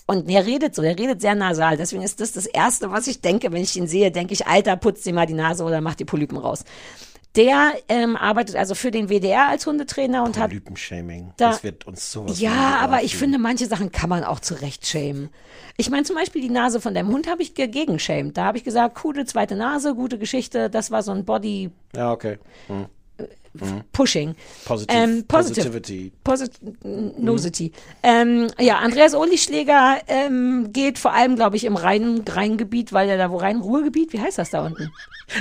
Und der redet so, der redet sehr nasal. Deswegen ist das das Erste, was ich denke, wenn ich ihn sehe, denke ich, Alter, putz dir mal die Nase oder mach die Polypen raus. Der ähm, arbeitet also für den WDR als Hundetrainer und hat Polypenshaming. Da- das wird uns sowas ja, aber ich finde, manche Sachen kann man auch zurecht schämen. Ich meine, zum Beispiel die Nase von deinem Hund habe ich gegegen schämt. Da habe ich gesagt, coole zweite Nase, gute Geschichte. Das war so ein Body Ja, okay. Hm. Hm. Pushing. Positiv. Ähm, positive. Positivity. Positivity. Ähm, ja, Andreas Ohlischläger ähm, geht vor allem, glaube ich, im Rhein- Rheingebiet, weil er da wo Rhein-Ruhrgebiet, wie heißt das da unten?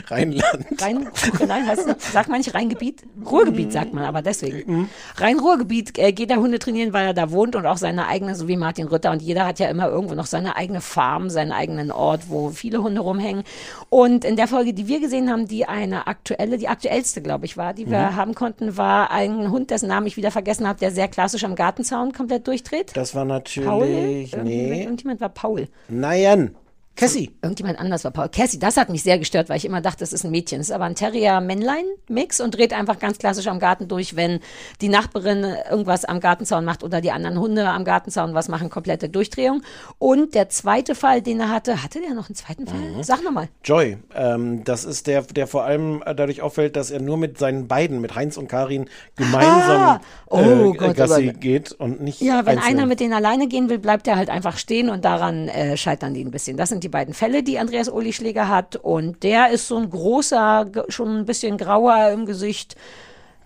Rheinland. Rhein, nein, heißt, sagt man nicht Rheingebiet? Ruhrgebiet sagt man, aber deswegen. Rhein-Ruhrgebiet äh, geht er Hunde trainieren, weil er da wohnt und auch seine eigene, so wie Martin Rütter. Und jeder hat ja immer irgendwo noch seine eigene Farm, seinen eigenen Ort, wo viele Hunde rumhängen. Und in der Folge, die wir gesehen haben, die eine aktuelle, die aktuellste, glaube ich, war, die wir Mhm. Haben konnten, war ein Hund, dessen Namen ich wieder vergessen habe, der sehr klassisch am Gartenzaun komplett durchdreht. Das war natürlich. Paul? Nee. Irgendjemand war Paul. Nein. Cassie. Irgendjemand anders war Paul. Cassie, das hat mich sehr gestört, weil ich immer dachte, das ist ein Mädchen. Das ist aber ein Terrier-Männlein-Mix und dreht einfach ganz klassisch am Garten durch, wenn die Nachbarin irgendwas am Gartenzaun macht oder die anderen Hunde am Gartenzaun was machen, komplette Durchdrehung. Und der zweite Fall, den er hatte, hatte der noch einen zweiten Fall? Mhm. Sag nochmal. Joy, ähm, das ist der, der vor allem äh, dadurch auffällt, dass er nur mit seinen beiden, mit Heinz und Karin, gemeinsam Ah! Oh äh, Gott, Gassi aber- geht und nicht Ja, wenn einzeln. einer mit denen alleine gehen will, bleibt er halt einfach stehen und daran äh, scheitern die ein bisschen. Das sind die beiden Fälle, die Andreas Uli Schläger hat. Und der ist so ein großer, schon ein bisschen grauer im Gesicht.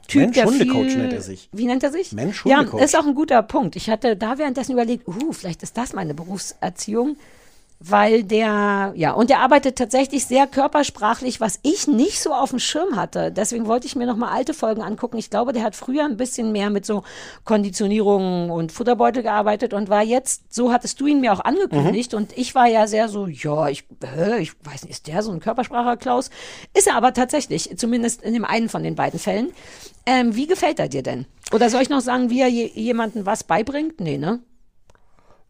Typ, Mensch, Hundecoach nennt er sich. Wie nennt er sich? Mensch, Ja, Hundecoach. ist auch ein guter Punkt. Ich hatte da währenddessen überlegt, uh, vielleicht ist das meine Berufserziehung. Weil der, ja, und der arbeitet tatsächlich sehr körpersprachlich, was ich nicht so auf dem Schirm hatte. Deswegen wollte ich mir nochmal alte Folgen angucken. Ich glaube, der hat früher ein bisschen mehr mit so Konditionierung und Futterbeutel gearbeitet und war jetzt, so hattest du ihn mir auch angekündigt. Und ich war ja sehr so, ja, ich, hä, ich weiß nicht, ist der so ein Körperspracher, Klaus? Ist er aber tatsächlich, zumindest in dem einen von den beiden Fällen. Ähm, wie gefällt er dir denn? Oder soll ich noch sagen, wie er je, jemandem was beibringt? Nee, ne?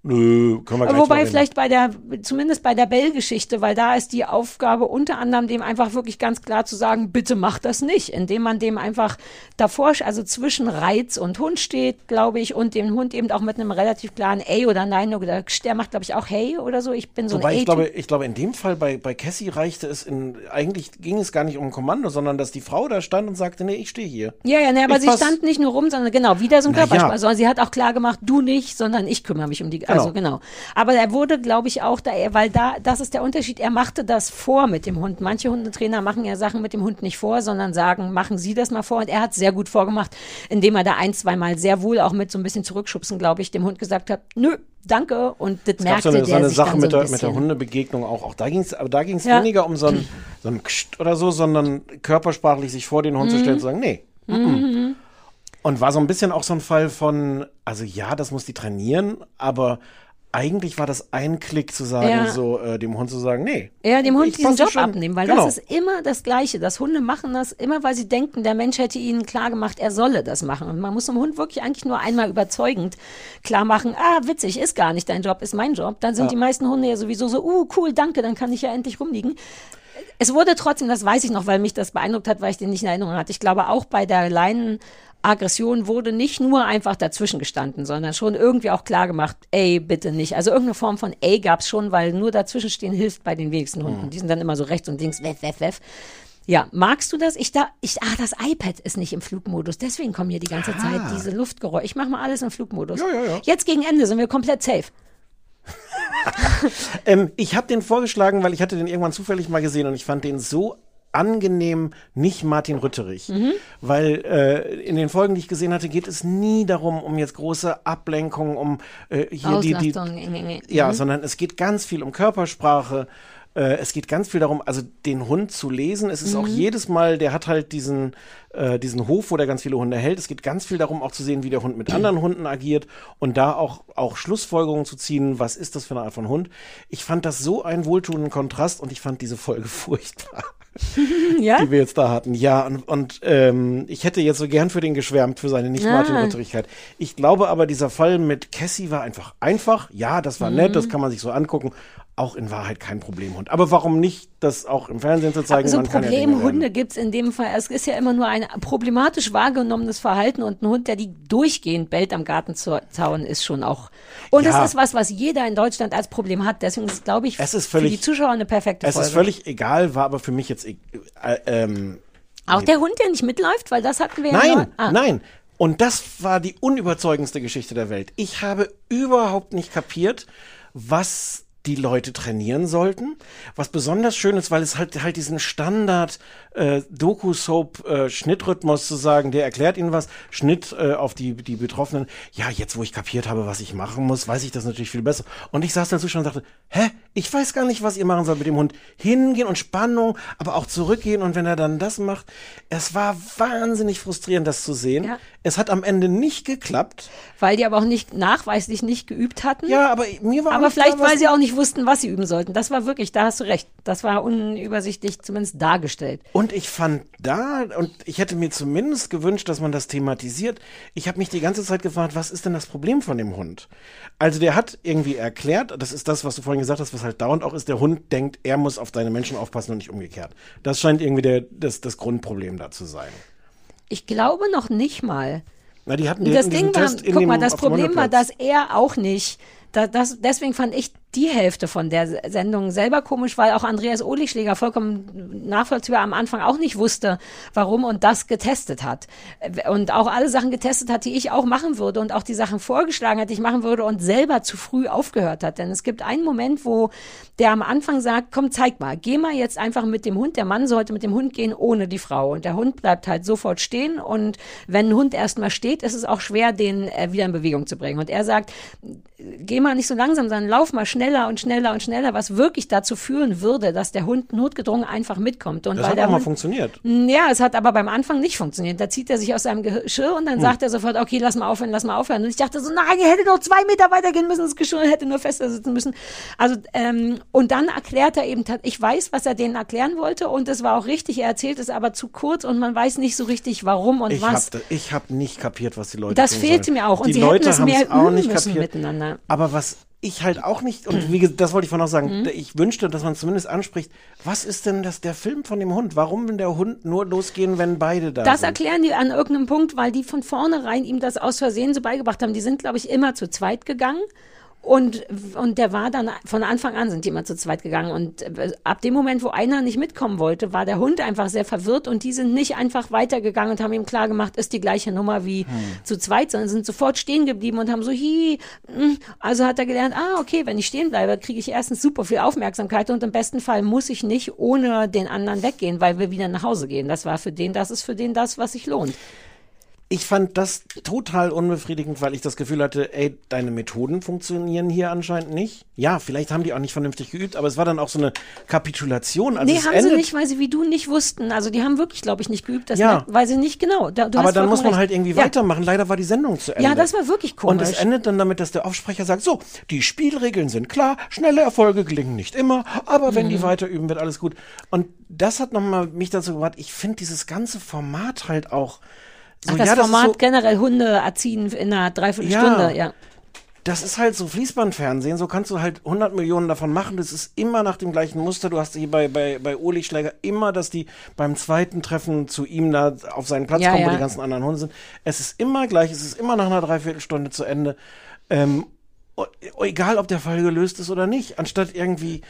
Nö, können wir gleich Wobei vielleicht bei der, zumindest bei der Bell-Geschichte, weil da ist die Aufgabe unter anderem dem einfach wirklich ganz klar zu sagen, bitte mach das nicht, indem man dem einfach davor, also zwischen Reiz und Hund steht, glaube ich, und dem Hund eben auch mit einem relativ klaren Ey oder Nein oder der macht, glaube ich, auch Hey oder so. Ich bin so Wobei ein ich glaube, ich glaube, in dem Fall bei, bei Cassie reichte es in, eigentlich ging es gar nicht um ein Kommando, sondern dass die Frau da stand und sagte, nee, ich stehe hier. Ja, ja, ne, aber Ich sie stand nicht nur rum, sondern genau, wieder so ein Na ja. Sondern sie hat auch klar gemacht, du nicht, sondern ich kümmere mich um die, also genau. Aber er wurde, glaube ich, auch da, weil da, das ist der Unterschied, er machte das vor mit dem Hund. Manche Hundetrainer machen ja Sachen mit dem Hund nicht vor, sondern sagen, machen Sie das mal vor. Und er hat sehr gut vorgemacht, indem er da ein, zweimal sehr wohl auch mit so ein bisschen zurückschubsen, glaube ich, dem Hund gesagt hat, nö, danke. Und das Es merkte so eine, so der eine sich Sache mit, so ein der, mit der. Hundebegegnung auch. Auch da ging es, aber da ging es Ja. weniger um so ein, so ein Kscht oder so, sondern körpersprachlich sich vor den Hund zu Mhm. stellen und zu sagen, nee. Mhm. Und war so ein bisschen auch so ein Fall von, also ja, das muss die trainieren, aber eigentlich war das ein Klick zu sagen, Ja. so äh, dem Hund zu sagen, nee. Ja, dem Hund diesen Job schon- abnehmen, weil genau. das ist immer das Gleiche. Das Hunde machen das immer, weil sie denken, der Mensch hätte ihnen klar gemacht, er solle das machen. Und man muss dem Hund wirklich eigentlich nur einmal überzeugend klar machen, ah, witzig, ist gar nicht dein Job, ist mein Job. Dann sind Ja. die meisten Hunde ja sowieso so, uh, cool, danke, dann kann ich ja endlich rumliegen. Es wurde trotzdem, das weiß ich noch, weil mich das beeindruckt hat, weil ich den nicht in Erinnerung hatte. Ich glaube, auch bei der Leinenaggression wurde nicht nur einfach dazwischen gestanden, sondern schon irgendwie auch klar gemacht, ey, bitte nicht. Also irgendeine Form von ey gab es schon, weil nur dazwischenstehen hilft bei den wenigsten Hunden. Mhm. Die sind dann immer so rechts und links, weff, weff, weff. Ja, magst du das? Ich da, ich, ah, das iPad ist nicht im Flugmodus, deswegen kommen hier die ganze Zeit diese Luftgeräusche. Ich mache mal alles im Flugmodus. Ah. Ja, ja, ja. Jetzt gegen Ende sind wir komplett safe. Ähm, ich habe den vorgeschlagen, weil ich hatte den irgendwann zufällig mal gesehen und ich fand den so angenehm nicht Martin Rütterich. Mhm. Weil äh, in den Folgen, die ich gesehen hatte, geht es nie darum, um jetzt große Ablenkungen, um äh, hier die, die Auslastung. ja, Mhm. sondern es geht ganz viel um Körpersprache. Äh, es geht ganz viel darum, also den Hund zu lesen. Es ist auch Mhm. jedes Mal, der hat halt diesen, äh, diesen Hof, wo der ganz viele Hunde hält. Es geht ganz viel darum, auch zu sehen, wie der Hund mit anderen Hunden agiert und da auch, auch Schlussfolgerungen zu ziehen. Was ist das für eine Art von Hund? Ich fand das so einen wohltuenden Kontrast und ich fand diese Folge furchtbar ja? die wir jetzt da hatten. Ja, und, und ähm, ich hätte jetzt so gern für den geschwärmt, für seine Nicht-Martin-Rütterigkeit. Ich glaube aber, dieser Fall mit Cassie war einfach einfach. Ja, das war nett, das kann man sich so angucken. Auch in Wahrheit kein Problemhund. Aber warum nicht das auch im Fernsehen zu zeigen? Also kann ja Problemhunde lernen. gibt's in dem Fall. Es ist ja immer nur ein problematisch wahrgenommenes Verhalten und ein Hund, der die durchgehend bellt am Gartenzaun, ist schon auch. Und Ja. es ist was, was jeder in Deutschland als Problem hat. Deswegen ist es, glaube ich, Es ist für völlig- die Zuschauer eine perfekte Es Folge. ist völlig egal, war aber für mich jetzt. e- Äh, ähm, auch der Hund, der nicht mitläuft, weil das hatten wir ja Nein, ah. nein. Und das war die unüberzeugendste Geschichte der Welt. Ich habe überhaupt nicht kapiert, was die Leute trainieren sollten. Was besonders schön ist, weil es halt halt diesen Standard äh, Doku-Soap äh, Schnittrhythmus zu sagen, der erklärt ihnen was, Schnitt äh, auf die die Betroffenen. Ja, jetzt wo ich kapiert habe, was ich machen muss, weiß ich das natürlich viel besser. Und ich saß dazu schon und dachte, hä, ich weiß gar nicht, was ihr machen sollt mit dem Hund. Hingehen und Spannung, aber auch zurückgehen und wenn er dann das macht, es war wahnsinnig frustrierend, das zu sehen. Ja. Es hat am Ende nicht geklappt. Weil die aber auch nicht nachweislich nicht geübt hatten. Ja, aber mir war auch Aber nicht vielleicht, klar, weil sie auch nicht wussten, was sie üben sollten. Das war wirklich, da hast du recht. Das war unübersichtlich zumindest dargestellt. Und ich fand da, und ich hätte mir zumindest gewünscht, dass man das thematisiert. Ich habe mich die ganze Zeit gefragt, was ist denn das Problem von dem Hund? Also der hat irgendwie erklärt, das ist das, was du vorhin gesagt hast, was halt dauernd auch ist, der Hund denkt, er muss auf deine Menschen aufpassen und nicht umgekehrt. Das scheint irgendwie der, das, das Grundproblem da zu sein. Ich glaube noch nicht mal. Na, die hatten Das diesen Ding war, guck mal, das Problem war, dass er auch nicht, da, das, deswegen fand ich die Hälfte von der Sendung selber komisch, weil auch Andreas Ohlischläger vollkommen nachvollziehbar am Anfang auch nicht wusste, warum und das getestet hat. Und auch alle Sachen getestet hat, die ich auch machen würde und auch die Sachen vorgeschlagen hat, die ich machen würde und selber zu früh aufgehört hat. Denn es gibt einen Moment, wo der am Anfang sagt, komm, zeig mal, geh mal jetzt einfach mit dem Hund. Der Mann sollte mit dem Hund gehen ohne die Frau. Und der Hund bleibt halt sofort stehen. Und wenn ein Hund erstmal steht, ist es auch schwer, den äh, wieder in Bewegung zu bringen. Und er sagt, geh mal nicht so langsam, sondern lauf mal schneller und schneller und schneller, was wirklich dazu führen würde, dass der Hund notgedrungen einfach mitkommt. Und Das weil hat der auch mal funktioniert. Mm, Ja, es hat aber beim Anfang nicht funktioniert. Da zieht er sich aus seinem Geschirr und dann Hm. sagt er sofort, okay, lass mal aufhören, lass mal aufhören. Und ich dachte so, nein, er hätte noch zwei Meter weitergehen müssen, das Geschirr hätte nur fester sitzen müssen. Also, ähm, und dann erklärt er eben, ich weiß, was er denen erklären wollte und es war auch richtig, er erzählt es aber zu kurz und man weiß nicht so richtig, warum und Ich was. habe ich hab nicht kapiert, was die Leute Das fehlte sollen. mir auch. Und die sie Leute hätten es mehr auch nicht müssen kapiert. miteinander. Aber was ich halt auch nicht, und wie, das wollte ich vorhin noch sagen, Mhm. ich wünschte, dass man zumindest anspricht, was ist denn das der Film von dem Hund? Warum will der Hund nur losgehen, wenn beide da Das sind? erklären die an irgendeinem Punkt, weil die von vornherein ihm das aus Versehen so beigebracht haben. Die sind, glaube ich, immer zu zweit gegangen. Und, und der war dann, von Anfang an sind die immer zu zweit gegangen. Und äh, ab dem Moment, wo einer nicht mitkommen wollte, war der Hund einfach sehr verwirrt und die sind nicht einfach weitergegangen und haben ihm klar gemacht, ist die gleiche Nummer wie zu zweit, sondern sind sofort stehen geblieben und haben so, hi, mm. also hat er gelernt, ah, okay, wenn ich stehen bleibe, kriege ich erstens super viel Aufmerksamkeit und im besten Fall muss ich nicht ohne den anderen weggehen, weil wir wieder nach Hause gehen. Das war für den, das ist für den das, was sich lohnt. Ich fand das total unbefriedigend, weil ich das Gefühl hatte, ey, deine Methoden funktionieren hier anscheinend nicht. Ja, vielleicht haben die auch nicht vernünftig geübt, aber es war dann auch so eine Kapitulation. Also nee, haben endet, sie nicht, weil sie wie du nicht wussten. Also die haben wirklich, glaube ich, nicht geübt, das Ja. merkt- weil sie nicht genau. Da, aber dann muss man halt recht. irgendwie ja. weitermachen. Leider war die Sendung zu Ende. Ja, das war wirklich Und es komisch. endet dann damit, dass der Aufsprecher sagt, so, die Spielregeln sind klar, schnelle Erfolge gelingen nicht immer, aber wenn Mhm. die weiter üben, wird alles gut. Und das hat nochmal mich dazu gebracht, ich finde dieses ganze Format halt auch so, Ach, das ja, das Format so, generell Hunde erziehen in einer Dreiviertelstunde, ja. das ist halt so Fließbandfernsehen, so kannst du halt 100 Millionen davon machen. Das ist immer nach dem gleichen Muster. Du hast hier bei, bei, bei Uli Schläger immer, dass die beim zweiten Treffen zu ihm da auf seinen Platz Ja, kommen, wo ja. die ganzen anderen Hunde sind. Es ist immer gleich, es ist immer nach einer Dreiviertelstunde zu Ende. Ähm, egal, ob der Fall gelöst ist oder nicht. Anstatt irgendwie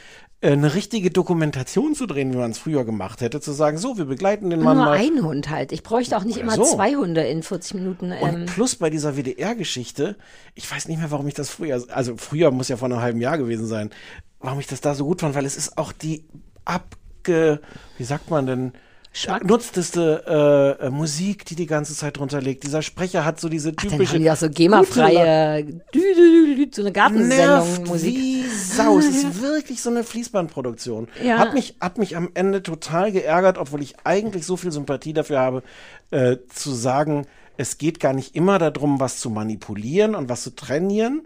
eine richtige Dokumentation zu drehen, wie man es früher gemacht hätte, zu sagen, so, wir begleiten den Mann Nur mal. ein Hund halt. Ich bräuchte auch nicht immer so. zwei Hunde in 40 Minuten. Und Ähm, plus bei dieser WDR-Geschichte, ich weiß nicht mehr, warum ich das früher, also früher muss ja vor einem halben Jahr gewesen sein, warum ich das da so gut fand, weil es ist auch die abge, wie sagt man denn, nutzteste äh, äh, Musik, die die ganze Zeit drunter liegt. Dieser Sprecher hat so diese dann typische. haben die auch so GEMA-freie, so eine Gartensendung Musik. Wie Sau. Es ist wirklich so eine Fließbandproduktion. Ja. Hat, mich, hat mich am Ende total geärgert, obwohl ich eigentlich so viel Sympathie dafür habe, äh, zu sagen, es geht gar nicht immer darum, was zu manipulieren und was zu trainieren,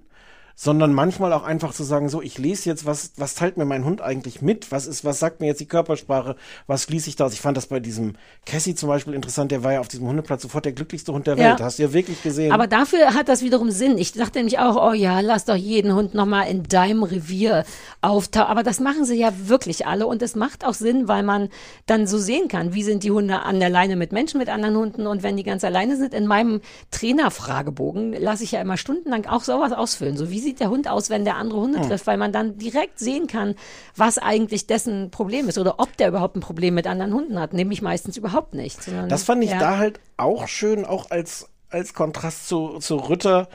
sondern manchmal auch einfach zu sagen, so, ich lese jetzt, was, was teilt mir mein Hund eigentlich mit? Was ist, was sagt mir jetzt die Körpersprache? Was schließe ich daraus? Ich fand das bei diesem Cassie zum Beispiel interessant, der war ja auf diesem Hundeplatz sofort der glücklichste Hund der Ja. Welt. Hast du ja wirklich gesehen. Aber dafür hat das wiederum Sinn. Ich dachte nämlich auch, oh ja, lass doch jeden Hund nochmal in deinem Revier auftauchen. Aber das machen sie ja wirklich alle. Und es macht auch Sinn, weil man dann so sehen kann, wie sind die Hunde an der Leine mit Menschen, mit anderen Hunden. Und wenn die ganz alleine sind, in meinem Trainerfragebogen lasse ich ja immer stundenlang auch sowas ausfüllen. So, wie sieht der Hund aus, wenn der andere Hunde Hm. trifft? Weil man dann direkt sehen kann, was eigentlich dessen Problem ist oder ob der überhaupt ein Problem mit anderen Hunden hat. Nämlich meistens überhaupt nicht. sondern- Das fand ich ja. da halt auch schön, auch als, als Kontrast zu, zu Rütter.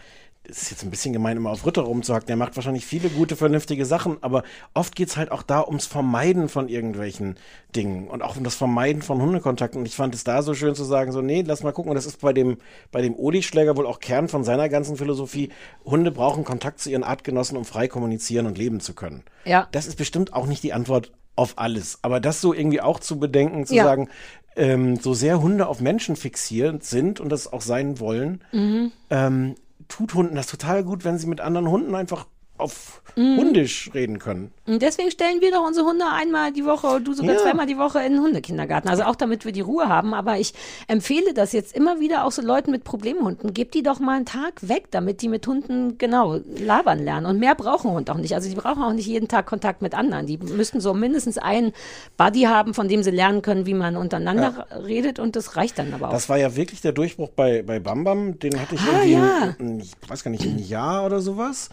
Es ist jetzt ein bisschen gemein, immer auf Rütter rumzuhacken. Der macht wahrscheinlich viele gute, vernünftige Sachen, aber oft geht's halt auch da ums Vermeiden von irgendwelchen Dingen und auch um das Vermeiden von Hundekontakten. Und ich fand es da so schön zu sagen, so, nee, lass mal gucken. Und das ist bei dem, bei dem Odi-Schläger wohl auch Kern von seiner ganzen Philosophie. Hunde brauchen Kontakt zu ihren Artgenossen, um frei kommunizieren und leben zu können. Ja. Das ist bestimmt auch nicht die Antwort auf alles. Aber das so irgendwie auch zu bedenken, zu Ja. sagen, ähm, so sehr Hunde auf Menschen fixiert sind und das auch sein wollen, Mhm. ähm, tut Hunden das total gut, wenn sie mit anderen Hunden einfach auf Mhm. Hundisch reden können. Und deswegen stellen wir doch unsere Hunde einmal die Woche, du sogar Ja. zweimal die Woche in den Hundekindergarten. Also auch damit wir die Ruhe haben. Aber ich empfehle das jetzt immer wieder auch so Leuten mit Problemhunden. Gebt die doch mal einen Tag weg, damit die mit Hunden genau labern lernen. Und mehr brauchen Hund auch nicht. Also die brauchen auch nicht jeden Tag Kontakt mit anderen. Die müssten so mindestens einen Buddy haben, von dem sie lernen können, wie man untereinander redet. Und das reicht dann aber auch. Das war ja wirklich der Durchbruch bei, bei Bam Bam. Den hatte ich Ah, irgendwie, ja. ein, ich weiß gar nicht, ein Jahr oder sowas.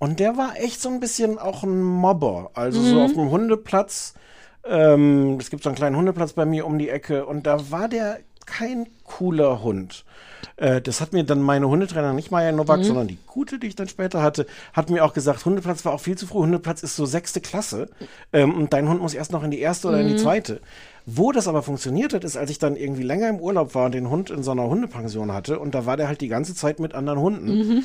Und der war echt so ein bisschen auch ein Mobber. Also so Mhm. auf dem Hundeplatz. Ähm, es gibt so einen kleinen Hundeplatz bei mir um die Ecke. Und da war der kein cooler Hund. Äh, das hat mir dann meine Hundetrainer, nicht Maya Nowak, Mhm. sondern die gute, die ich dann später hatte, hat mir auch gesagt, Hundeplatz war auch viel zu früh. Hundeplatz ist so sechste Klasse. Ähm, und dein Hund muss erst noch in die erste oder in die Mhm. zweite. Wo das aber funktioniert hat, ist, als ich dann irgendwie länger im Urlaub war und den Hund in so einer Hundepension hatte und da war der halt die ganze Zeit mit anderen Hunden. Mhm.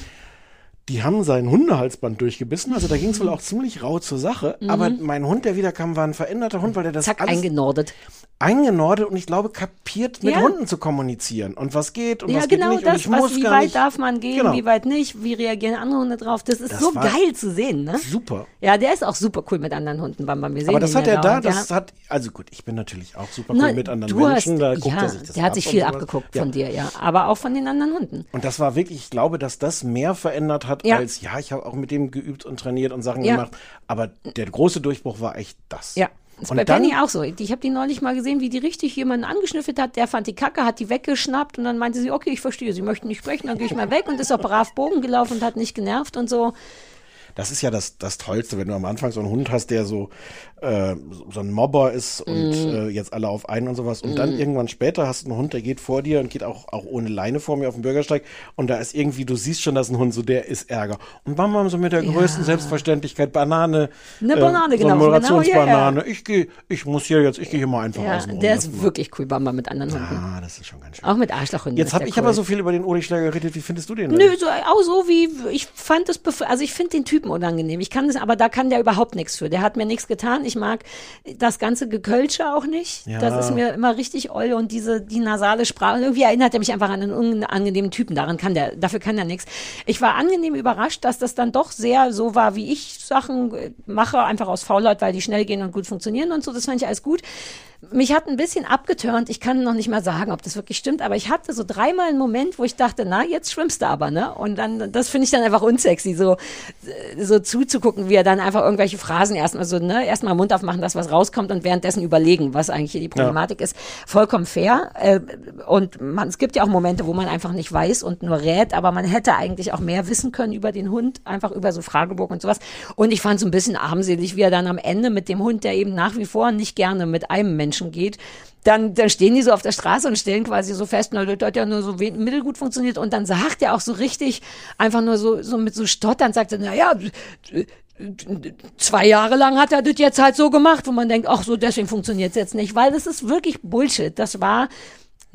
Die haben seinen Hundehalsband durchgebissen, also da ging es wohl auch ziemlich rau zur Sache. Mhm. Aber mein Hund, der wiederkam, war ein veränderter Hund, weil der das Zack, alles eingenordet. eingenordet und ich glaube kapiert, mit Ja. Hunden zu kommunizieren und was geht und ja, was geht genau nicht und das, ich was, muss wie gar weit nicht. darf man gehen, Genau. wie weit nicht, wie reagieren andere Hunde drauf. Das ist Das so geil zu sehen, ne? Super. Ja, der ist auch super cool mit anderen Hunden, Bam Bam. Wir sehen Aber das hat er da, das ja. hat, also gut, ich bin natürlich auch super cool Na, mit anderen du Menschen, hast, da guckt ja, er sich das der hat sich und viel abgeguckt von dir, ja. Aber auch von den anderen Hunden. Und das war wirklich, ich glaube, dass das mehr verändert hat Ja. als, ja, ich habe auch mit dem geübt und trainiert und Sachen Ja. gemacht. Aber der große Durchbruch war echt das. Ja. Das ist Und bei dann- Penny auch so. Ich habe die neulich mal gesehen, wie die richtig jemanden angeschnüffelt hat. Der fand die Kacke, hat die weggeschnappt und dann meinte sie, okay, ich verstehe, sie möchten nicht sprechen, dann gehe ich mal weg und ist auch brav Bogen gelaufen und hat nicht genervt und so. Das ist ja das, das Tollste, wenn du am Anfang so einen Hund hast, der so, äh, so so ein Mobber ist und Mhm. äh, jetzt alle auf einen und sowas. Und dann Mhm. irgendwann später hast du einen Hund, der geht vor dir und geht auch, auch ohne Leine vor mir auf dem Bürgersteig. Und da ist irgendwie, du siehst schon, dass ein Hund so, der ist Ärger. Und Mama so mit der Ja. größten Selbstverständlichkeit, Banane. Eine äh, Banane, so genau, eine genau, Moderationsbanane. ja, ja. Ich gehe, ich muss hier jetzt, ich gehe hier mal einfach Ja, außen der ist wirklich cool, Bamba mit anderen Hunden. Ah, das ist schon ganz schön. Auch mit Arschlochhunden. Jetzt habe ich cool. aber so viel über den Uri-Schläger geredet. Wie findest du den denn? Nö, so, auch so wie, ich fand das, also ich finde den Typen unangenehm. Ich kann das, aber da kann der überhaupt nichts für. Der hat mir nichts getan. Ich mag das ganze Gekölsche auch nicht. Ja. Das ist mir immer richtig oll und diese, die nasale Sprache. Irgendwie erinnert er mich einfach an einen unangenehmen Typen. Daran kann der, dafür kann er nichts. Ich war angenehm überrascht, dass das dann doch sehr so war, wie ich Sachen äh, mache, einfach aus Faulheit, weil die schnell gehen und gut funktionieren und so. Das fand ich alles gut. Mich hat ein bisschen abgeturnt. Ich kann noch nicht mal sagen, ob das wirklich stimmt, aber ich hatte so dreimal einen Moment, wo ich dachte, na, jetzt schwimmst du aber, ne? Und dann, das finde ich dann einfach unsexy, so, so zuzugucken, wie er dann einfach irgendwelche Phrasen erstmal so, ne, erstmal Mund aufmachen, dass was rauskommt und währenddessen überlegen, was eigentlich hier die Problematik ist. Vollkommen fair. Äh, und man, es gibt ja auch Momente, wo man einfach nicht weiß und nur rät, aber man hätte eigentlich auch mehr wissen können über den Hund, einfach über so Fragebogen und sowas. Und ich fand es ein bisschen armselig, wie er dann am Ende mit dem Hund, der eben nach wie vor nicht gerne mit einem Menschen geht, dann, dann stehen die so auf der Straße und stellen quasi so fest, na, das hat ja nur so mittelgut funktioniert. Und dann sagt er auch so richtig, einfach nur so, so mit so Stottern, sagt er, na ja, zwei Jahre lang hat er das jetzt halt so gemacht, wo man denkt, ach so, deswegen funktioniert es jetzt nicht, weil das ist wirklich Bullshit. Das war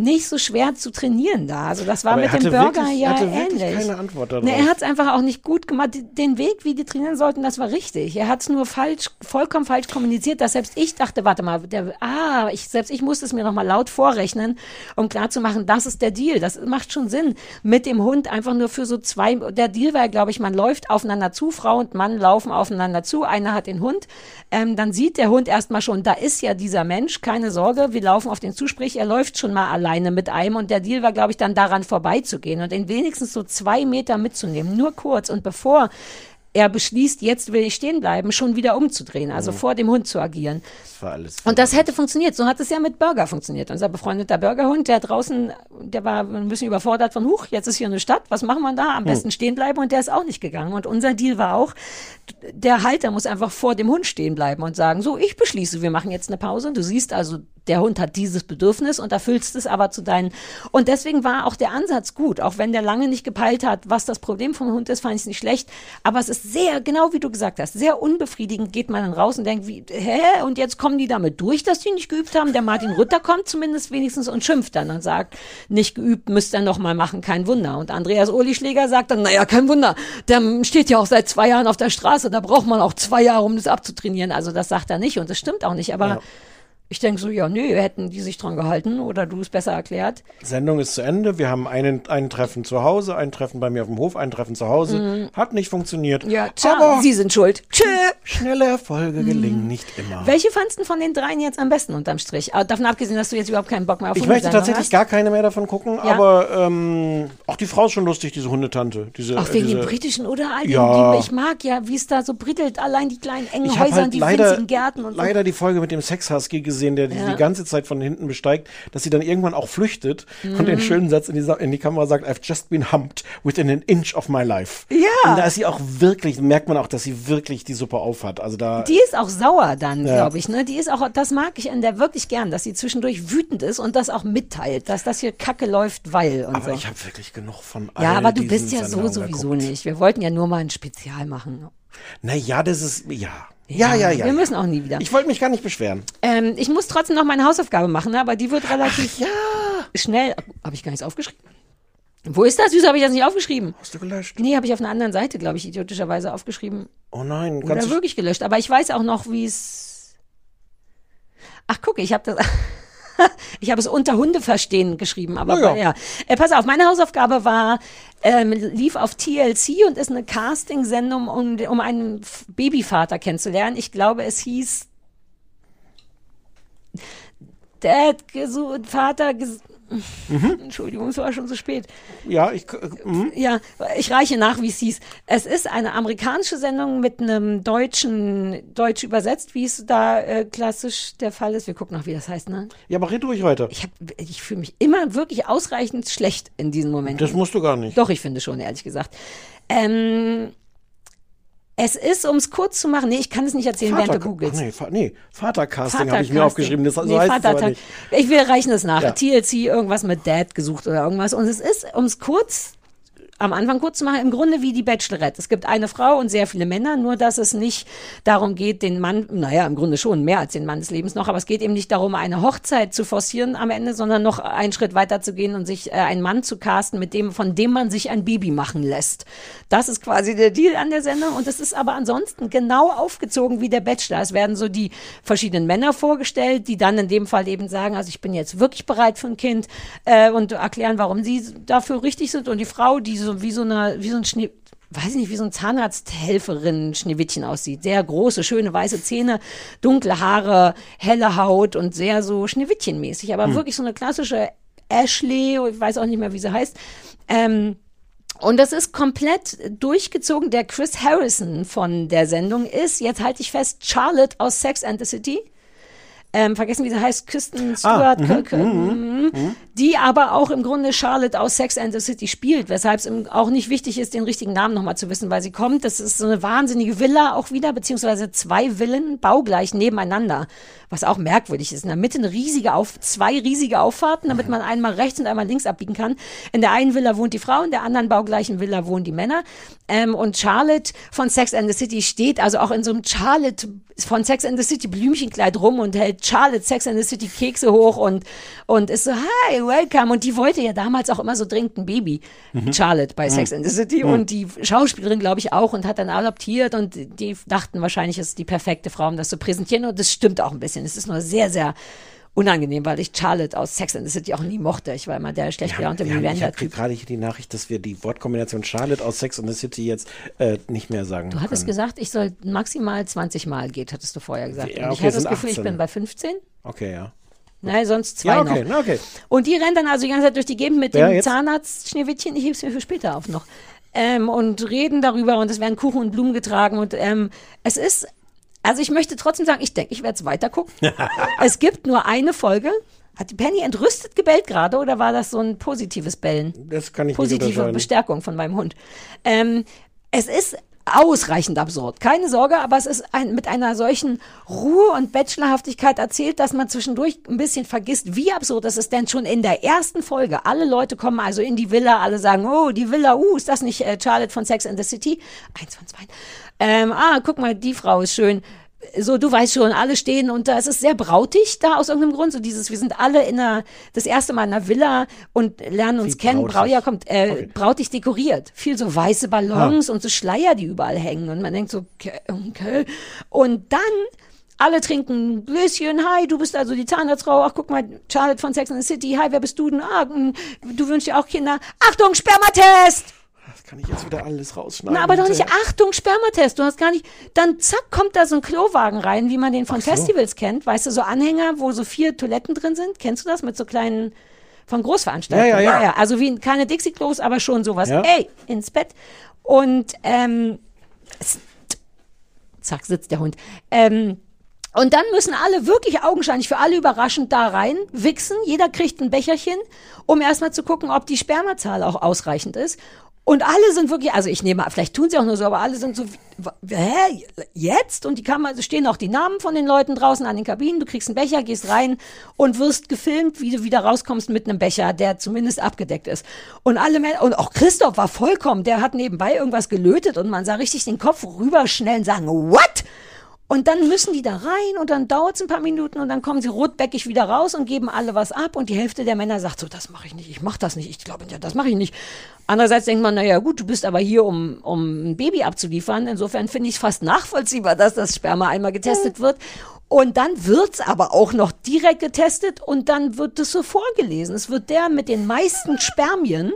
nicht so schwer zu trainieren da. Also das war Aber mit dem Burger wirklich- ja ähnlich. keine Antwort darauf. Nee, er hat es einfach auch nicht gut gemacht. Den Weg, wie die trainieren sollten, das war richtig. Er hat es nur falsch, vollkommen falsch kommuniziert, dass selbst ich dachte, warte mal, der, ah, ich, selbst ich musste es mir nochmal laut vorrechnen, um klarzumachen, das ist der Deal. Das macht schon Sinn. Mit dem Hund einfach nur für so zwei, der Deal war, glaube ich, man läuft aufeinander zu, Frau und Mann laufen aufeinander zu, einer hat den Hund, ähm, dann sieht der Hund erstmal schon, da ist ja dieser Mensch, keine Sorge, wir laufen auf den zu, sprich, er läuft schon mal alleine mit einem und der Deal war, glaube ich, dann daran vorbeizugehen und ihn wenigstens so zwei Meter mitzunehmen, nur kurz und bevor er beschließt, jetzt will ich stehen bleiben, schon wieder umzudrehen, also vor dem Hund zu agieren. Das war alles. Und das hätte funktioniert. So hat es ja mit Burger funktioniert. Unser befreundeter Burgerhund, der draußen, der war ein bisschen überfordert von, huch, jetzt ist hier eine Stadt, was machen wir da? Am besten stehen bleiben und der ist auch nicht gegangen. Und unser Deal war auch, der Halter muss einfach vor dem Hund stehen bleiben und sagen, so, ich beschließe, wir machen jetzt eine Pause. Du siehst also, der Hund hat dieses Bedürfnis und erfüllst es aber zu deinen. Und deswegen war auch der Ansatz gut, auch wenn der lange nicht gepeilt hat, was das Problem vom Hund ist, fand ich es nicht schlecht. Aber es ist sehr, genau wie du gesagt hast, sehr unbefriedigend geht man dann raus und denkt, wie, hä? Und jetzt kommen die damit durch, dass die nicht geübt haben. Der Martin Rütter kommt zumindest wenigstens und schimpft dann und sagt, nicht geübt, müsst ihr noch mal machen, kein Wunder. Und Andreas Ohlischläger sagt dann, naja, kein Wunder, der steht ja auch seit zwei Jahren auf der Straße, da braucht man auch zwei Jahre, um das abzutrainieren. Also das sagt er nicht und das stimmt auch nicht, aber Ja. Ich denke so, ja, nö, hätten die sich dran gehalten oder du es besser erklärt. Sendung ist zu Ende. Wir haben einen, ein Treffen zu Hause, ein Treffen bei mir auf dem Hof, ein Treffen zu Hause. Mhm. Hat nicht funktioniert. Ja, tja, Aber Sie sind schuld. Tschö. schnelle Erfolge gelingen nicht immer. Welche fandst du von den dreien jetzt am besten unterm Strich? Aber davon abgesehen, dass du jetzt überhaupt keinen Bock mehr auf Ich möchte tatsächlich hast. gar keine mehr davon gucken, Ja? aber ähm, auch die Frau ist schon lustig, diese Hundetante. Diese, Auch wegen diese, dem britischen oder all Ja. die, ich mag ja, wie es da so brittelt, allein die kleinen engen Häuser und halt die leider, winzigen Gärten und leider die Folge mit dem Sex-Husky gesehen, der die, Ja. die ganze Zeit von hinten besteigt, dass sie dann irgendwann auch flüchtet und den Mhm. schönen Satz in die, in die Kamera sagt, I've just been humped within an inch of my life. Ja. Und da ist sie auch wirklich, merkt man auch, dass sie wirklich die Suppe aufhat. Also da. Die ist auch sauer dann, Ja. glaube ich. Ne? Die ist auch, das mag ich an der wirklich gern, dass sie zwischendurch wütend ist und das auch mitteilt, dass das hier Kacke läuft, weil und aber so. ich habe wirklich genug von ja, aber du bist ja so sowieso geguckt. nicht. Wir wollten ja nur mal ein Spezial machen. Naja, das ist, ja. Ja, ja, ja. Wir müssen auch nie wieder. Ich wollte mich gar nicht beschweren. Ähm, ich muss trotzdem noch meine Hausaufgabe machen, aber die wird relativ schnell. Habe ich gar nichts aufgeschrieben. Wo ist das? Wieso habe ich das nicht aufgeschrieben? Hast du gelöscht? Nee, habe ich auf einer anderen Seite, glaube ich, idiotischerweise aufgeschrieben. Oh nein, Oder kannst du, wirklich gelöscht. Aber ich weiß auch noch, wie es. Ach, guck, ich habe das. ich habe es unter Hunde verstehen geschrieben, aber Na ja. ja. Äh, pass auf, meine Hausaufgabe war, ähm, lief auf TLC und ist eine Casting-Sendung, um, um einen Babyvater kennenzulernen. Ich glaube, es hieß Dad gesucht, Vater gesucht. Entschuldigung, es war schon zu spät. ja, ich, mhm. Ja, ich reiche nach, wie es hieß. Es ist eine amerikanische Sendung mit einem deutschen, deutsch übersetzt, wie es da äh, klassisch der Fall ist. Wir gucken noch, wie das heißt, ne? ja, aber red ruhig weiter. Ich, hab- ich fühle mich immer wirklich ausreichend schlecht in diesem Moment. Das musst du gar nicht. Doch, ich finde schon, ehrlich gesagt. Ähm, es ist, um es kurz zu machen, nee, ich kann es nicht erzählen, während du Vater, googelst. Nee, Fa nee, Vatercasting habe ich mir aufgeschrieben. Das so Nee, heißt Vatertag. Ich will reichen es nach. Ja. TLC, irgendwas mit Dad gesucht oder irgendwas. Und es ist, um es kurz am Anfang kurz zu machen, im Grunde wie die Bachelorette. Es gibt eine Frau und sehr viele Männer, nur dass es nicht darum geht, den Mann, naja, im Grunde schon mehr als den Mann des Lebens noch, aber es geht eben nicht darum, eine Hochzeit zu forcieren am Ende, sondern noch einen Schritt weiter zu gehen und sich äh, einen Mann zu casten, mit dem, von dem man sich ein Baby machen lässt. Das ist quasi der Deal an der Sendung und es ist aber ansonsten genau aufgezogen wie der Bachelor. Es werden so die verschiedenen Männer vorgestellt, die dann in dem Fall eben sagen, also ich bin jetzt wirklich bereit für ein Kind äh, und erklären, warum sie dafür richtig sind und die Frau, die so wie so eine, wie so ein Schnee, weiß ich nicht, wie so ein Zahnarzthelferin Schneewittchen aussieht. Sehr große, schöne weiße Zähne, dunkle Haare, helle Haut und sehr so Schneewittchenmäßig. Aber Hm. wirklich so eine klassische Ashley, ich weiß auch nicht mehr, wie sie heißt. Ähm, und das ist komplett durchgezogen. Der Chris Harrison von der Sendung ist, jetzt halte ich fest, Charlotte aus Sex and the City. Ähm, vergessen, wie sie heißt, Kristen Ah, Stewart, K- mhm, mhm. die aber auch im Grunde Charlotte aus Sex and the City spielt, weshalb es auch nicht wichtig ist, den richtigen Namen nochmal zu wissen, weil sie kommt. Das ist so eine wahnsinnige Villa auch wieder, beziehungsweise zwei Villen baugleich nebeneinander, was auch merkwürdig ist. In der Mitte eine riesige Auf, zwei riesige Auffahrten, damit man einmal rechts und einmal links abbiegen kann. In der einen Villa wohnt die Frau, in der anderen baugleichen Villa wohnen die Männer. Ähm, und Charlotte von Sex and the City steht also auch in so einem Charlotte von Sex and the City Blümchenkleid rum und hält Charlotte Sex and the City Kekse hoch und, und ist so, hi, welcome. Und die wollte ja damals auch immer so dringend ein Baby. Mhm. Charlotte bei Mhm. Sex and the City. Mhm. Und die Schauspielerin, glaube ich, auch und hat dann adoptiert und die dachten wahrscheinlich, es ist die perfekte Frau, um das zu präsentieren. Und das stimmt auch ein bisschen. Es ist nur sehr, sehr unangenehm, weil ich Charlotte aus Sex and the City auch nie mochte. Ich war immer der schlecht gelaunte Ja, ich habe gerade hier die Nachricht, dass wir die Wortkombination Charlotte aus Sex and the City jetzt äh, nicht mehr sagen Du hattest können. gesagt, ich soll maximal 20 Mal geht, hattest du vorher gesagt. Ja, Und ich okay, hatte das Gefühl, ich 18. bin bei 15. Okay, ja. Nein, sonst zwei Ja, okay, noch. na, okay. Und die rennt dann also die ganze Zeit durch die Gegend mit Wer dem? Zahnarzt-Schneewittchen, ich heb's mir für später auf noch, ähm, und reden darüber und es werden Kuchen und Blumen getragen und ähm, es ist, also ich möchte trotzdem sagen, ich denke, ich werde es weiter gucken. es gibt nur eine Folge. Hat die Penny entrüstet gebellt gerade oder war das so ein positives Bellen? Das kann ich nicht Positive. Bestärkung von meinem Hund. Ähm, es ist ausreichend absurd. Keine Sorge, aber es ist ein, mit einer solchen Ruhe und Bachelorhaftigkeit erzählt, dass man zwischendurch ein bisschen vergisst, wie absurd es ist. Denn schon in der ersten Folge, alle Leute kommen also in die Villa, alle sagen, oh, die Villa, uh, ist das nicht äh, Charlotte von Sex and the City? Eins von zwei. Ähm, ah, guck mal, die Frau ist schön. So, du weißt schon, alle stehen und da es ist sehr brautig da aus irgendeinem Grund. So dieses, wir sind alle in einer, das erste Mal in einer Villa und lernen uns Wie kennen. brautig? Brauja kommt, äh, brautig dekoriert. Viel so weiße Ballons und so Schleier, die überall hängen. Und man denkt so, okay, okay. Und dann alle trinken ein Gläschen. Hi, du bist also die Zahnarztfrau. Ach, guck mal, Charlotte von Sex and the City. Hi, wer bist du denn? Ah, mm, du wünschst dir auch Kinder. Achtung, Spermatest! Das kann ich jetzt wieder alles rausschneiden. Na, aber doch nicht. Achtung, Spermatest. Du hast gar nicht. Dann zack, kommt da so ein Klowagen rein, wie man den von so. Festivals kennt. Weißt du, so Anhänger, wo so vier Toiletten drin sind. Kennst du das mit so kleinen von Großveranstaltungen? Ja, ja, ja. Also wie keine Dixie-Klos, aber schon sowas. Ja. Ey, ins Bett. Und ähm, zack, sitzt der Hund. Ähm, und dann müssen alle wirklich augenscheinlich für alle überraschend da rein wichsen. Jeder kriegt ein Becherchen, um erstmal zu gucken, ob die Spermazahl auch ausreichend ist. Und alle sind wirklich, also ich nehme, vielleicht tun sie auch nur so, aber alle sind so, hä, jetzt? Und die Kamera, es stehen auch die Namen von den Leuten draußen an den Kabinen. Du kriegst einen Becher, gehst rein und wirst gefilmt, wie du wieder rauskommst mit einem Becher, der zumindest abgedeckt ist. Und alle Männer, und auch Christoph war vollkommen, der hat nebenbei irgendwas gelötet und man sah richtig den Kopf rüberschnellen sagen, what? Und dann müssen die da rein und dann dauert es ein paar Minuten und dann kommen sie rotbäckig wieder raus und geben alle was ab und die Hälfte der Männer sagt so, das mache ich nicht, ich mache das nicht, ich glaube, ja, das mache ich nicht. Andererseits denkt man, naja gut, du bist aber hier, um, um ein Baby abzuliefern. Insofern finde ich es fast nachvollziehbar, dass das Sperma einmal getestet wird. Und dann wird's aber auch noch direkt getestet und dann wird es so vorgelesen. Es wird der mit den meisten Spermien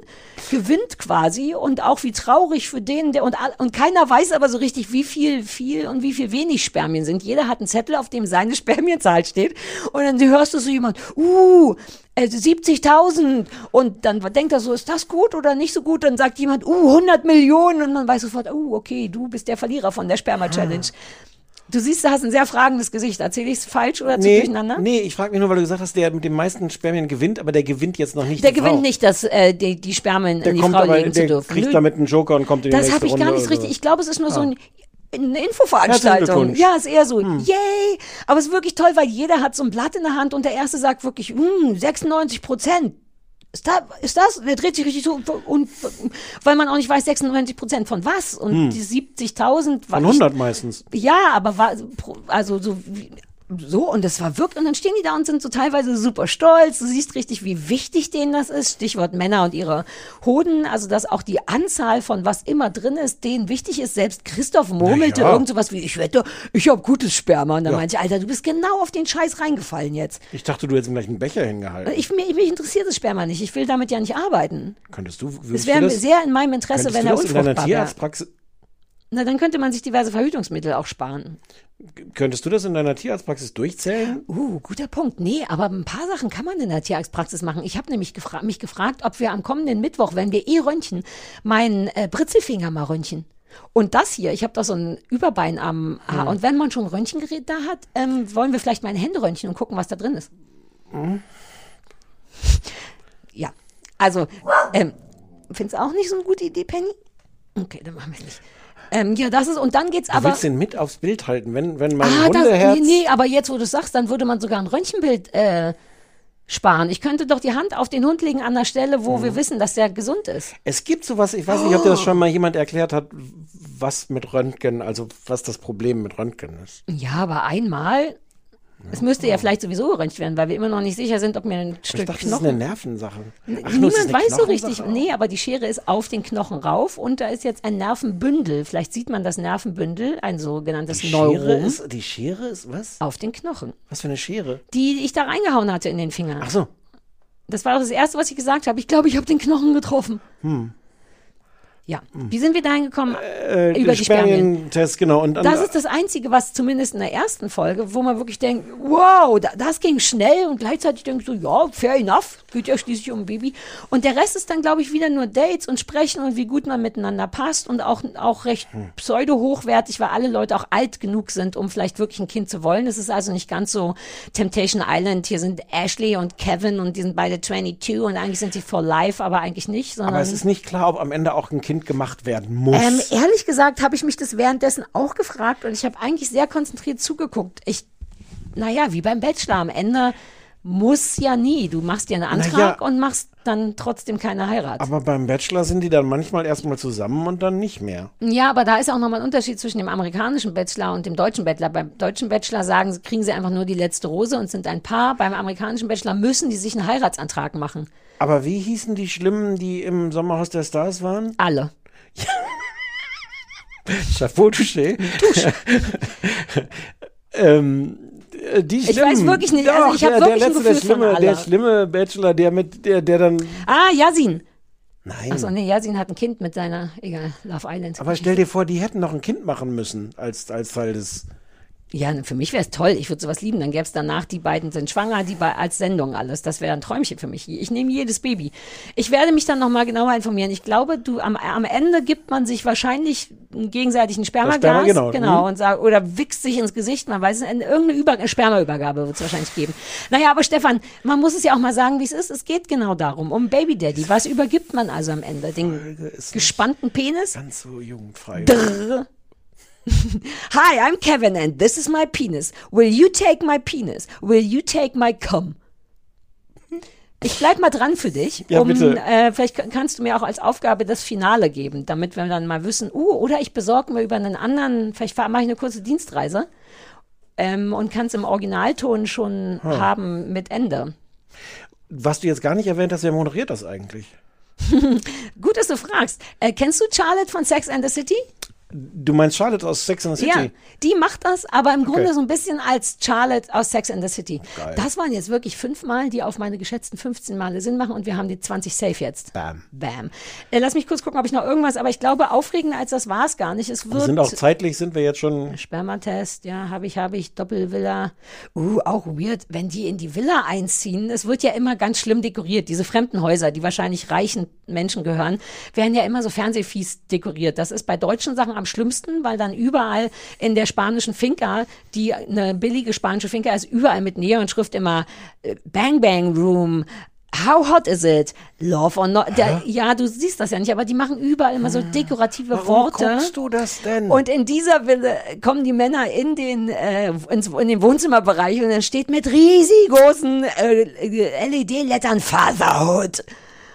gewinnt quasi und auch wie traurig für den, der und, und keiner weiß aber so richtig, wie viel viel und wie viel wenig Spermien sind. Jeder hat einen Zettel, auf dem seine Spermienzahl steht und dann hörst du so jemand, uh, also 70.000 und dann denkt er so, ist das gut oder nicht so gut? Dann sagt jemand, uh, 100 Millionen und man weiß sofort, uh, okay, du bist der Verlierer von der Sperma-Challenge. Du siehst, du hast ein sehr fragendes Gesicht. Erzähle ich es falsch oder zu Nee, durcheinander? nee, ich frage mich nur, weil du gesagt hast, der mit den meisten Spermien gewinnt, aber der gewinnt jetzt noch nicht Der die Frau. gewinnt nicht, dass äh, die, die Spermien Der in die kommt Frau aber, legen zu der dürfen. kriegt Nö, damit einen Joker und kommt in die das nächste habe ich Runde gar nicht so richtig. Ich glaube, es ist nur so Ah. ein, eine Infoveranstaltung. Ja, ist eher so, yay. Aber es ist wirklich toll, weil jeder hat so ein Blatt in der Hand und der Erste sagt wirklich, hm, 96 Prozent. Ist, da, ist das? Der dreht sich richtig so. Und, weil man auch nicht weiß, 96 Prozent von was? Und Hm. die 70.000 war Von 100 meistens. ja, aber war also so wie- so und das war wirklich und dann stehen die da und sind so teilweise super stolz. Du siehst richtig, wie wichtig denen das ist. Stichwort Männer und ihre Hoden, also dass auch die Anzahl von was immer drin ist, denen wichtig ist. Selbst Christoph murmelte ja. irgend sowas wie ich wette, ich habe gutes Sperma und dann Ja. meinte ich, Alter, du bist genau auf den Scheiß reingefallen jetzt. Ich dachte, du hättest gleich einen Becher hingehalten. Ich, mich, mich interessiert das Sperma nicht. Ich will damit ja nicht arbeiten. Könntest du, Es wäre sehr in meinem Interesse, wenn er unfruchtbar wäre. Na, dann könnte man sich diverse Verhütungsmittel auch sparen. könntest du das in deiner Tierarztpraxis durchzählen? Uh, guter Punkt. Nee, aber ein paar Sachen kann man in der Tierarztpraxis machen. Ich habe nämlich gefra mich gefragt, ob wir am kommenden Mittwoch, wenn wir eh röntgen, meinen äh, Britzelfinger mal röntgen. Und das hier, ich habe da so ein Überbein am Haar. Hm. Und wenn man schon ein Röntgengerät da hat, ähm, wollen wir vielleicht meine Hände röntgen und gucken, was da drin ist. Hm? Ja, also, ähm, findest du auch nicht so eine gute Idee, Penny? Okay, dann machen wir es nicht. Ähm, ja, das ist, und dann geht's Du aber. willst den mit aufs Bild halten, wenn, wenn mein Ah, das, Hundeherz... nee, nee, aber jetzt, wo du sagst, dann würde man sogar ein Röntgenbild äh, sparen. Ich könnte doch die Hand auf den Hund legen an der Stelle, wo Mhm. wir wissen, dass der gesund ist. Es gibt sowas, ich weiß nicht, ob dir das schon mal jemand erklärt hat, was mit Röntgen, also was das Problem mit Röntgen ist. Ja, aber einmal Es müsste ja vielleicht sowieso geröntgt werden, weil wir immer noch nicht sicher sind, ob mir ein Ich Stück dachte, das ist Knochen. eine Nervensache. Ach, Niemand weiß so richtig. Nee, aber die Schere ist auf den Knochen rauf und da ist jetzt ein Nervenbündel. Vielleicht sieht man das Nervenbündel, ein sogenanntes Die Schere Neuron. ist, die Schere ist was? Auf den Knochen. Was für eine Schere? Die ich da reingehauen hatte in den Finger. Ach so. Das war auch das Erste, was ich gesagt habe. Ich glaube, ich habe den Knochen getroffen. Hm. Ja. Wie sind wir dahin gekommen? Äh, Über die Spermien. Spermientest, genau. Und Das ist das Einzige, was zumindest in der ersten Folge, wo man wirklich denkt, wow, da, das ging schnell und gleichzeitig denkt so, ja, fair enough, geht ja schließlich um ein Baby. Und der Rest ist dann, glaube ich, wieder nur Dates und Sprechen und wie gut man miteinander passt und auch, auch recht Hm. pseudo-hochwertig, weil alle Leute auch alt genug sind, um vielleicht wirklich ein Kind zu wollen. Es ist also nicht ganz so Temptation Island. Hier sind Ashley und Kevin und die sind beide 22 und eigentlich sind sie for life, aber eigentlich nicht, sondern aber es ist nicht klar, ob am Ende auch ein Kind gemacht werden muss. ähm, ehrlich gesagt habe ich mich das währenddessen auch gefragt und ich habe eigentlich sehr konzentriert zugeguckt. Ich, naja, wie beim Bachelor am Ende muss ja nie. Du machst dir einen Antrag Naja. und machst dann trotzdem keine Heirat. aber beim Bachelor sind die dann manchmal erstmal zusammen und dann nicht mehr. ja, aber da ist auch nochmal ein Unterschied zwischen dem amerikanischen Bachelor und dem deutschen Bachelor. Beim deutschen Bachelor sagen, sie- kriegen sie einfach nur die letzte Rose und sind ein Paar. Beim amerikanischen Bachelor müssen die sich einen Heiratsantrag machen. Aber wie hießen die Schlimmen, die im Sommerhaus der Stars waren? Alle. Chapeau touché. ähm, äh, die Ich Schlimmen. weiß wirklich nicht, also Doch, ich hab der, wirklich der ein letzte, Gefühl der schlimme, von der Allah. schlimme Bachelor, der mit der, der dann. Ah, Yasin. Nein. Achso, nee, Yasin hat ein Kind mit seiner, egal, Love Island. Aber stell dir vor, die hätten noch ein Kind machen müssen als, als Teil des. Ja, für mich wäre es toll. Ich würde sowas lieben. Dann gäbe es danach, die beiden sind schwanger, die bei, als Sendung alles. Das wäre ein Träumchen für mich. Ich nehme jedes Baby. Ich werde mich dann nochmal genauer informieren. Ich glaube, du am, am Ende gibt man sich wahrscheinlich einen gegenseitigen Spermagas. Sperma, genau. genau Mhm. und sagt, oder wichst sich ins Gesicht. Man weiß es. Irgendeine Über Spermaübergabe wird es wahrscheinlich geben. Naja, aber Stefan, man muss es ja auch mal sagen, wie es ist. Es geht genau darum, um Baby Daddy. Was übergibt man also am Ende? Den gespannten Penis? Ganz so jugendfrei. Drrr. Hi, I'm Kevin and this is my penis. Will you take my penis? Will you take my cum? Ich bleib mal dran für dich. Ja, um, bitte. Äh, vielleicht kann- kannst du mir auch als Aufgabe das Finale geben, damit wir dann mal wissen, uh, oder ich besorge mir über einen anderen, vielleicht mache ich eine kurze Dienstreise ähm, und kann es im Originalton schon Hm. haben mit Ende. Was du jetzt gar nicht erwähnt hast, wer moderiert das eigentlich? Gut, dass du fragst. Äh, kennst du Charlotte von Sex and the City? Du meinst Charlotte aus Sex and the City? Ja, die macht das, aber im Grunde Okay. so ein bisschen als Charlotte aus Sex and the City. Geil. Das waren jetzt wirklich fünfmal, die auf meine geschätzten 15 Male Sinn machen und wir haben die 20 safe jetzt. Bam. Bam. Äh, lass mich kurz gucken, ob ich noch irgendwas, aber ich glaube, aufregender als das war es gar nicht. Es Wir wird sind auch zeitlich, sind wir jetzt schon. Spermatest, ja, habe ich, habe ich, Doppelvilla. Uh, auch weird, wenn die in die Villa einziehen. Es wird ja immer ganz schlimm dekoriert. Diese fremden Häuser, die wahrscheinlich reichen Menschen gehören, werden ja immer so Fernsehfies dekoriert. Das ist bei deutschen Sachen am schlimmsten, weil dann überall in der spanischen Finca, die eine billige spanische Finca ist, überall mit Neonschrift immer äh, Bang Bang Room. How hot is it? Love or not? Der, ja, du siehst das ja nicht, aber die machen überall immer so dekorative Warum Worte. guckst du das denn? Und in dieser Villa kommen die Männer in den, äh, ins, in den Wohnzimmerbereich und dann steht mit riesig großen äh, LED-Lettern Fatherhood.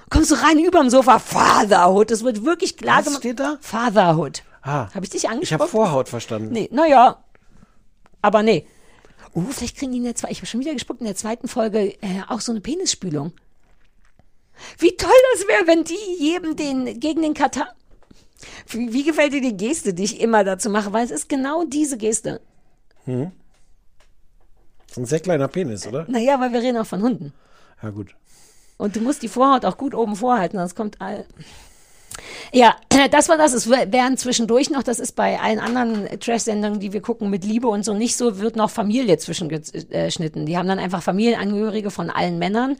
Kommst du rein überm Sofa, Fatherhood. Es wird wirklich klar Was gemacht. steht da? Fatherhood. Ah, Habe ich dich ich angesprochen? habe Vorhaut verstanden. Nee, naja. Aber nee. Uh, vielleicht kriegen die in der zweiten, ich habe schon wieder gespuckt, in der zweiten Folge äh, auch so eine Penisspülung. Wie toll das wäre, wenn die jedem den, gegen den Katar. Wie, wie gefällt dir die Geste, die ich immer dazu mache? Weil es ist genau diese Geste. Hm? Das ist ein sehr kleiner Penis, oder? Naja, weil wir reden auch von Hunden. Ja, gut. Und du musst die Vorhaut auch gut oben vorhalten, sonst kommt all. Ja, das war das. Es werden zwischendurch noch, das ist bei allen anderen Trash-Sendungen, die wir gucken, mit Liebe und so nicht so, wird noch Familie zwischengeschnitten. Die haben dann einfach Familienangehörige von allen Männern.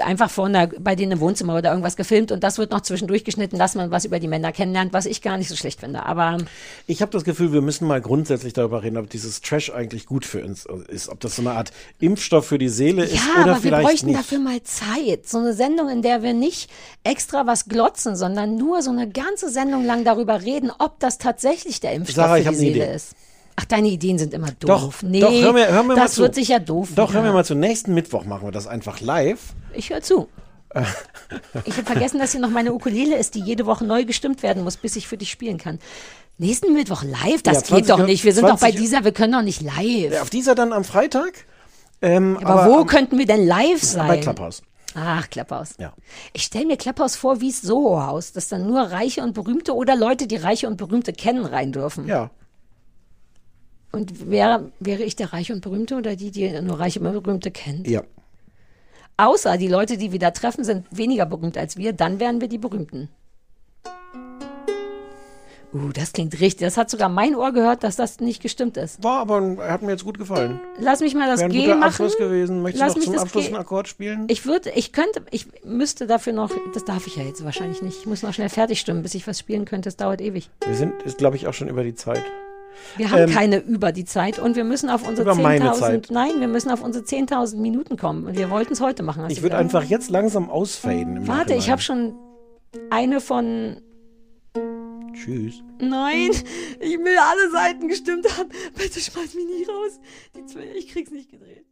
Einfach von der, bei denen im Wohnzimmer oder irgendwas gefilmt und das wird noch zwischendurch geschnitten, dass man was über die Männer kennenlernt, was ich gar nicht so schlecht finde. Aber Ich habe das Gefühl, wir müssen mal grundsätzlich darüber reden, ob dieses Trash eigentlich gut für uns ist. Ob das so eine Art Impfstoff für die Seele ist Ja, oder aber wir vielleicht bräuchten nicht. dafür mal Zeit. So eine Sendung, in der wir nicht extra was glotzen, sondern nur so eine ganze Sendung lang darüber reden, ob das tatsächlich der Impfstoff Sarah, für die Seele Idee. ist. Ach, deine Ideen sind immer Doch, doof. nee, doch, hör mir, hör mir das wird sicher doof. Doch, hör wieder. mir mal zu. Nächsten Mittwoch machen wir das einfach live. Ich höre zu. Ich habe vergessen, dass hier noch meine Ukulele ist, die jede Woche neu gestimmt werden muss, bis ich für dich spielen kann. Nächsten Mittwoch live? Das Ja, geht 20 doch nicht. Wir sind doch bei 20 dieser, wir können doch nicht live. Ja, auf dieser dann am Freitag. Ähm, aber, wo am- könnten wir denn live sein? Bei Clubhouse. Ach, Klapphaus. Ja. Ich stelle mir Klapphaus vor wie Soho-Haus, dass dann nur Reiche und Berühmte oder Leute, die Reiche und Berühmte kennen, rein dürfen. Ja. Und wäre, wäre ich der Reiche und Berühmte oder die, die nur Reiche und Berühmte kennen? Ja. Außer die Leute, die wir da treffen, sind weniger berühmt als wir, dann wären wir die Berühmten. Uh, das klingt richtig. Das hat sogar mein Ohr gehört, dass das nicht gestimmt ist. War aber, hat mir jetzt gut gefallen. Lass mich mal das Wäre ein G guter machen. Abschluss gewesen. Möchtest Lass du noch zum Abschluss G- einen Akkord spielen? Ich würde, ich könnte, ich müsste dafür noch, das darf ich ja jetzt wahrscheinlich nicht. Ich muss noch schnell fertig stimmen, bis ich was spielen könnte. Das dauert ewig. Wir sind, ist glaube ich auch schon über die Zeit. Wir haben Ähm, keine über die Zeit und wir müssen auf unsere Über meine 10.000, Zeit. nein, wir müssen auf unsere 10.000 Minuten kommen. Und wir wollten es heute machen. Ich würde einfach jetzt langsam ausfaden. Warte, ich habe schon eine von, Tschüss. nein, ich will alle Seiten gestimmt haben. Bitte schmeiß mich nie raus. Die zwei, ich krieg's nicht gedreht.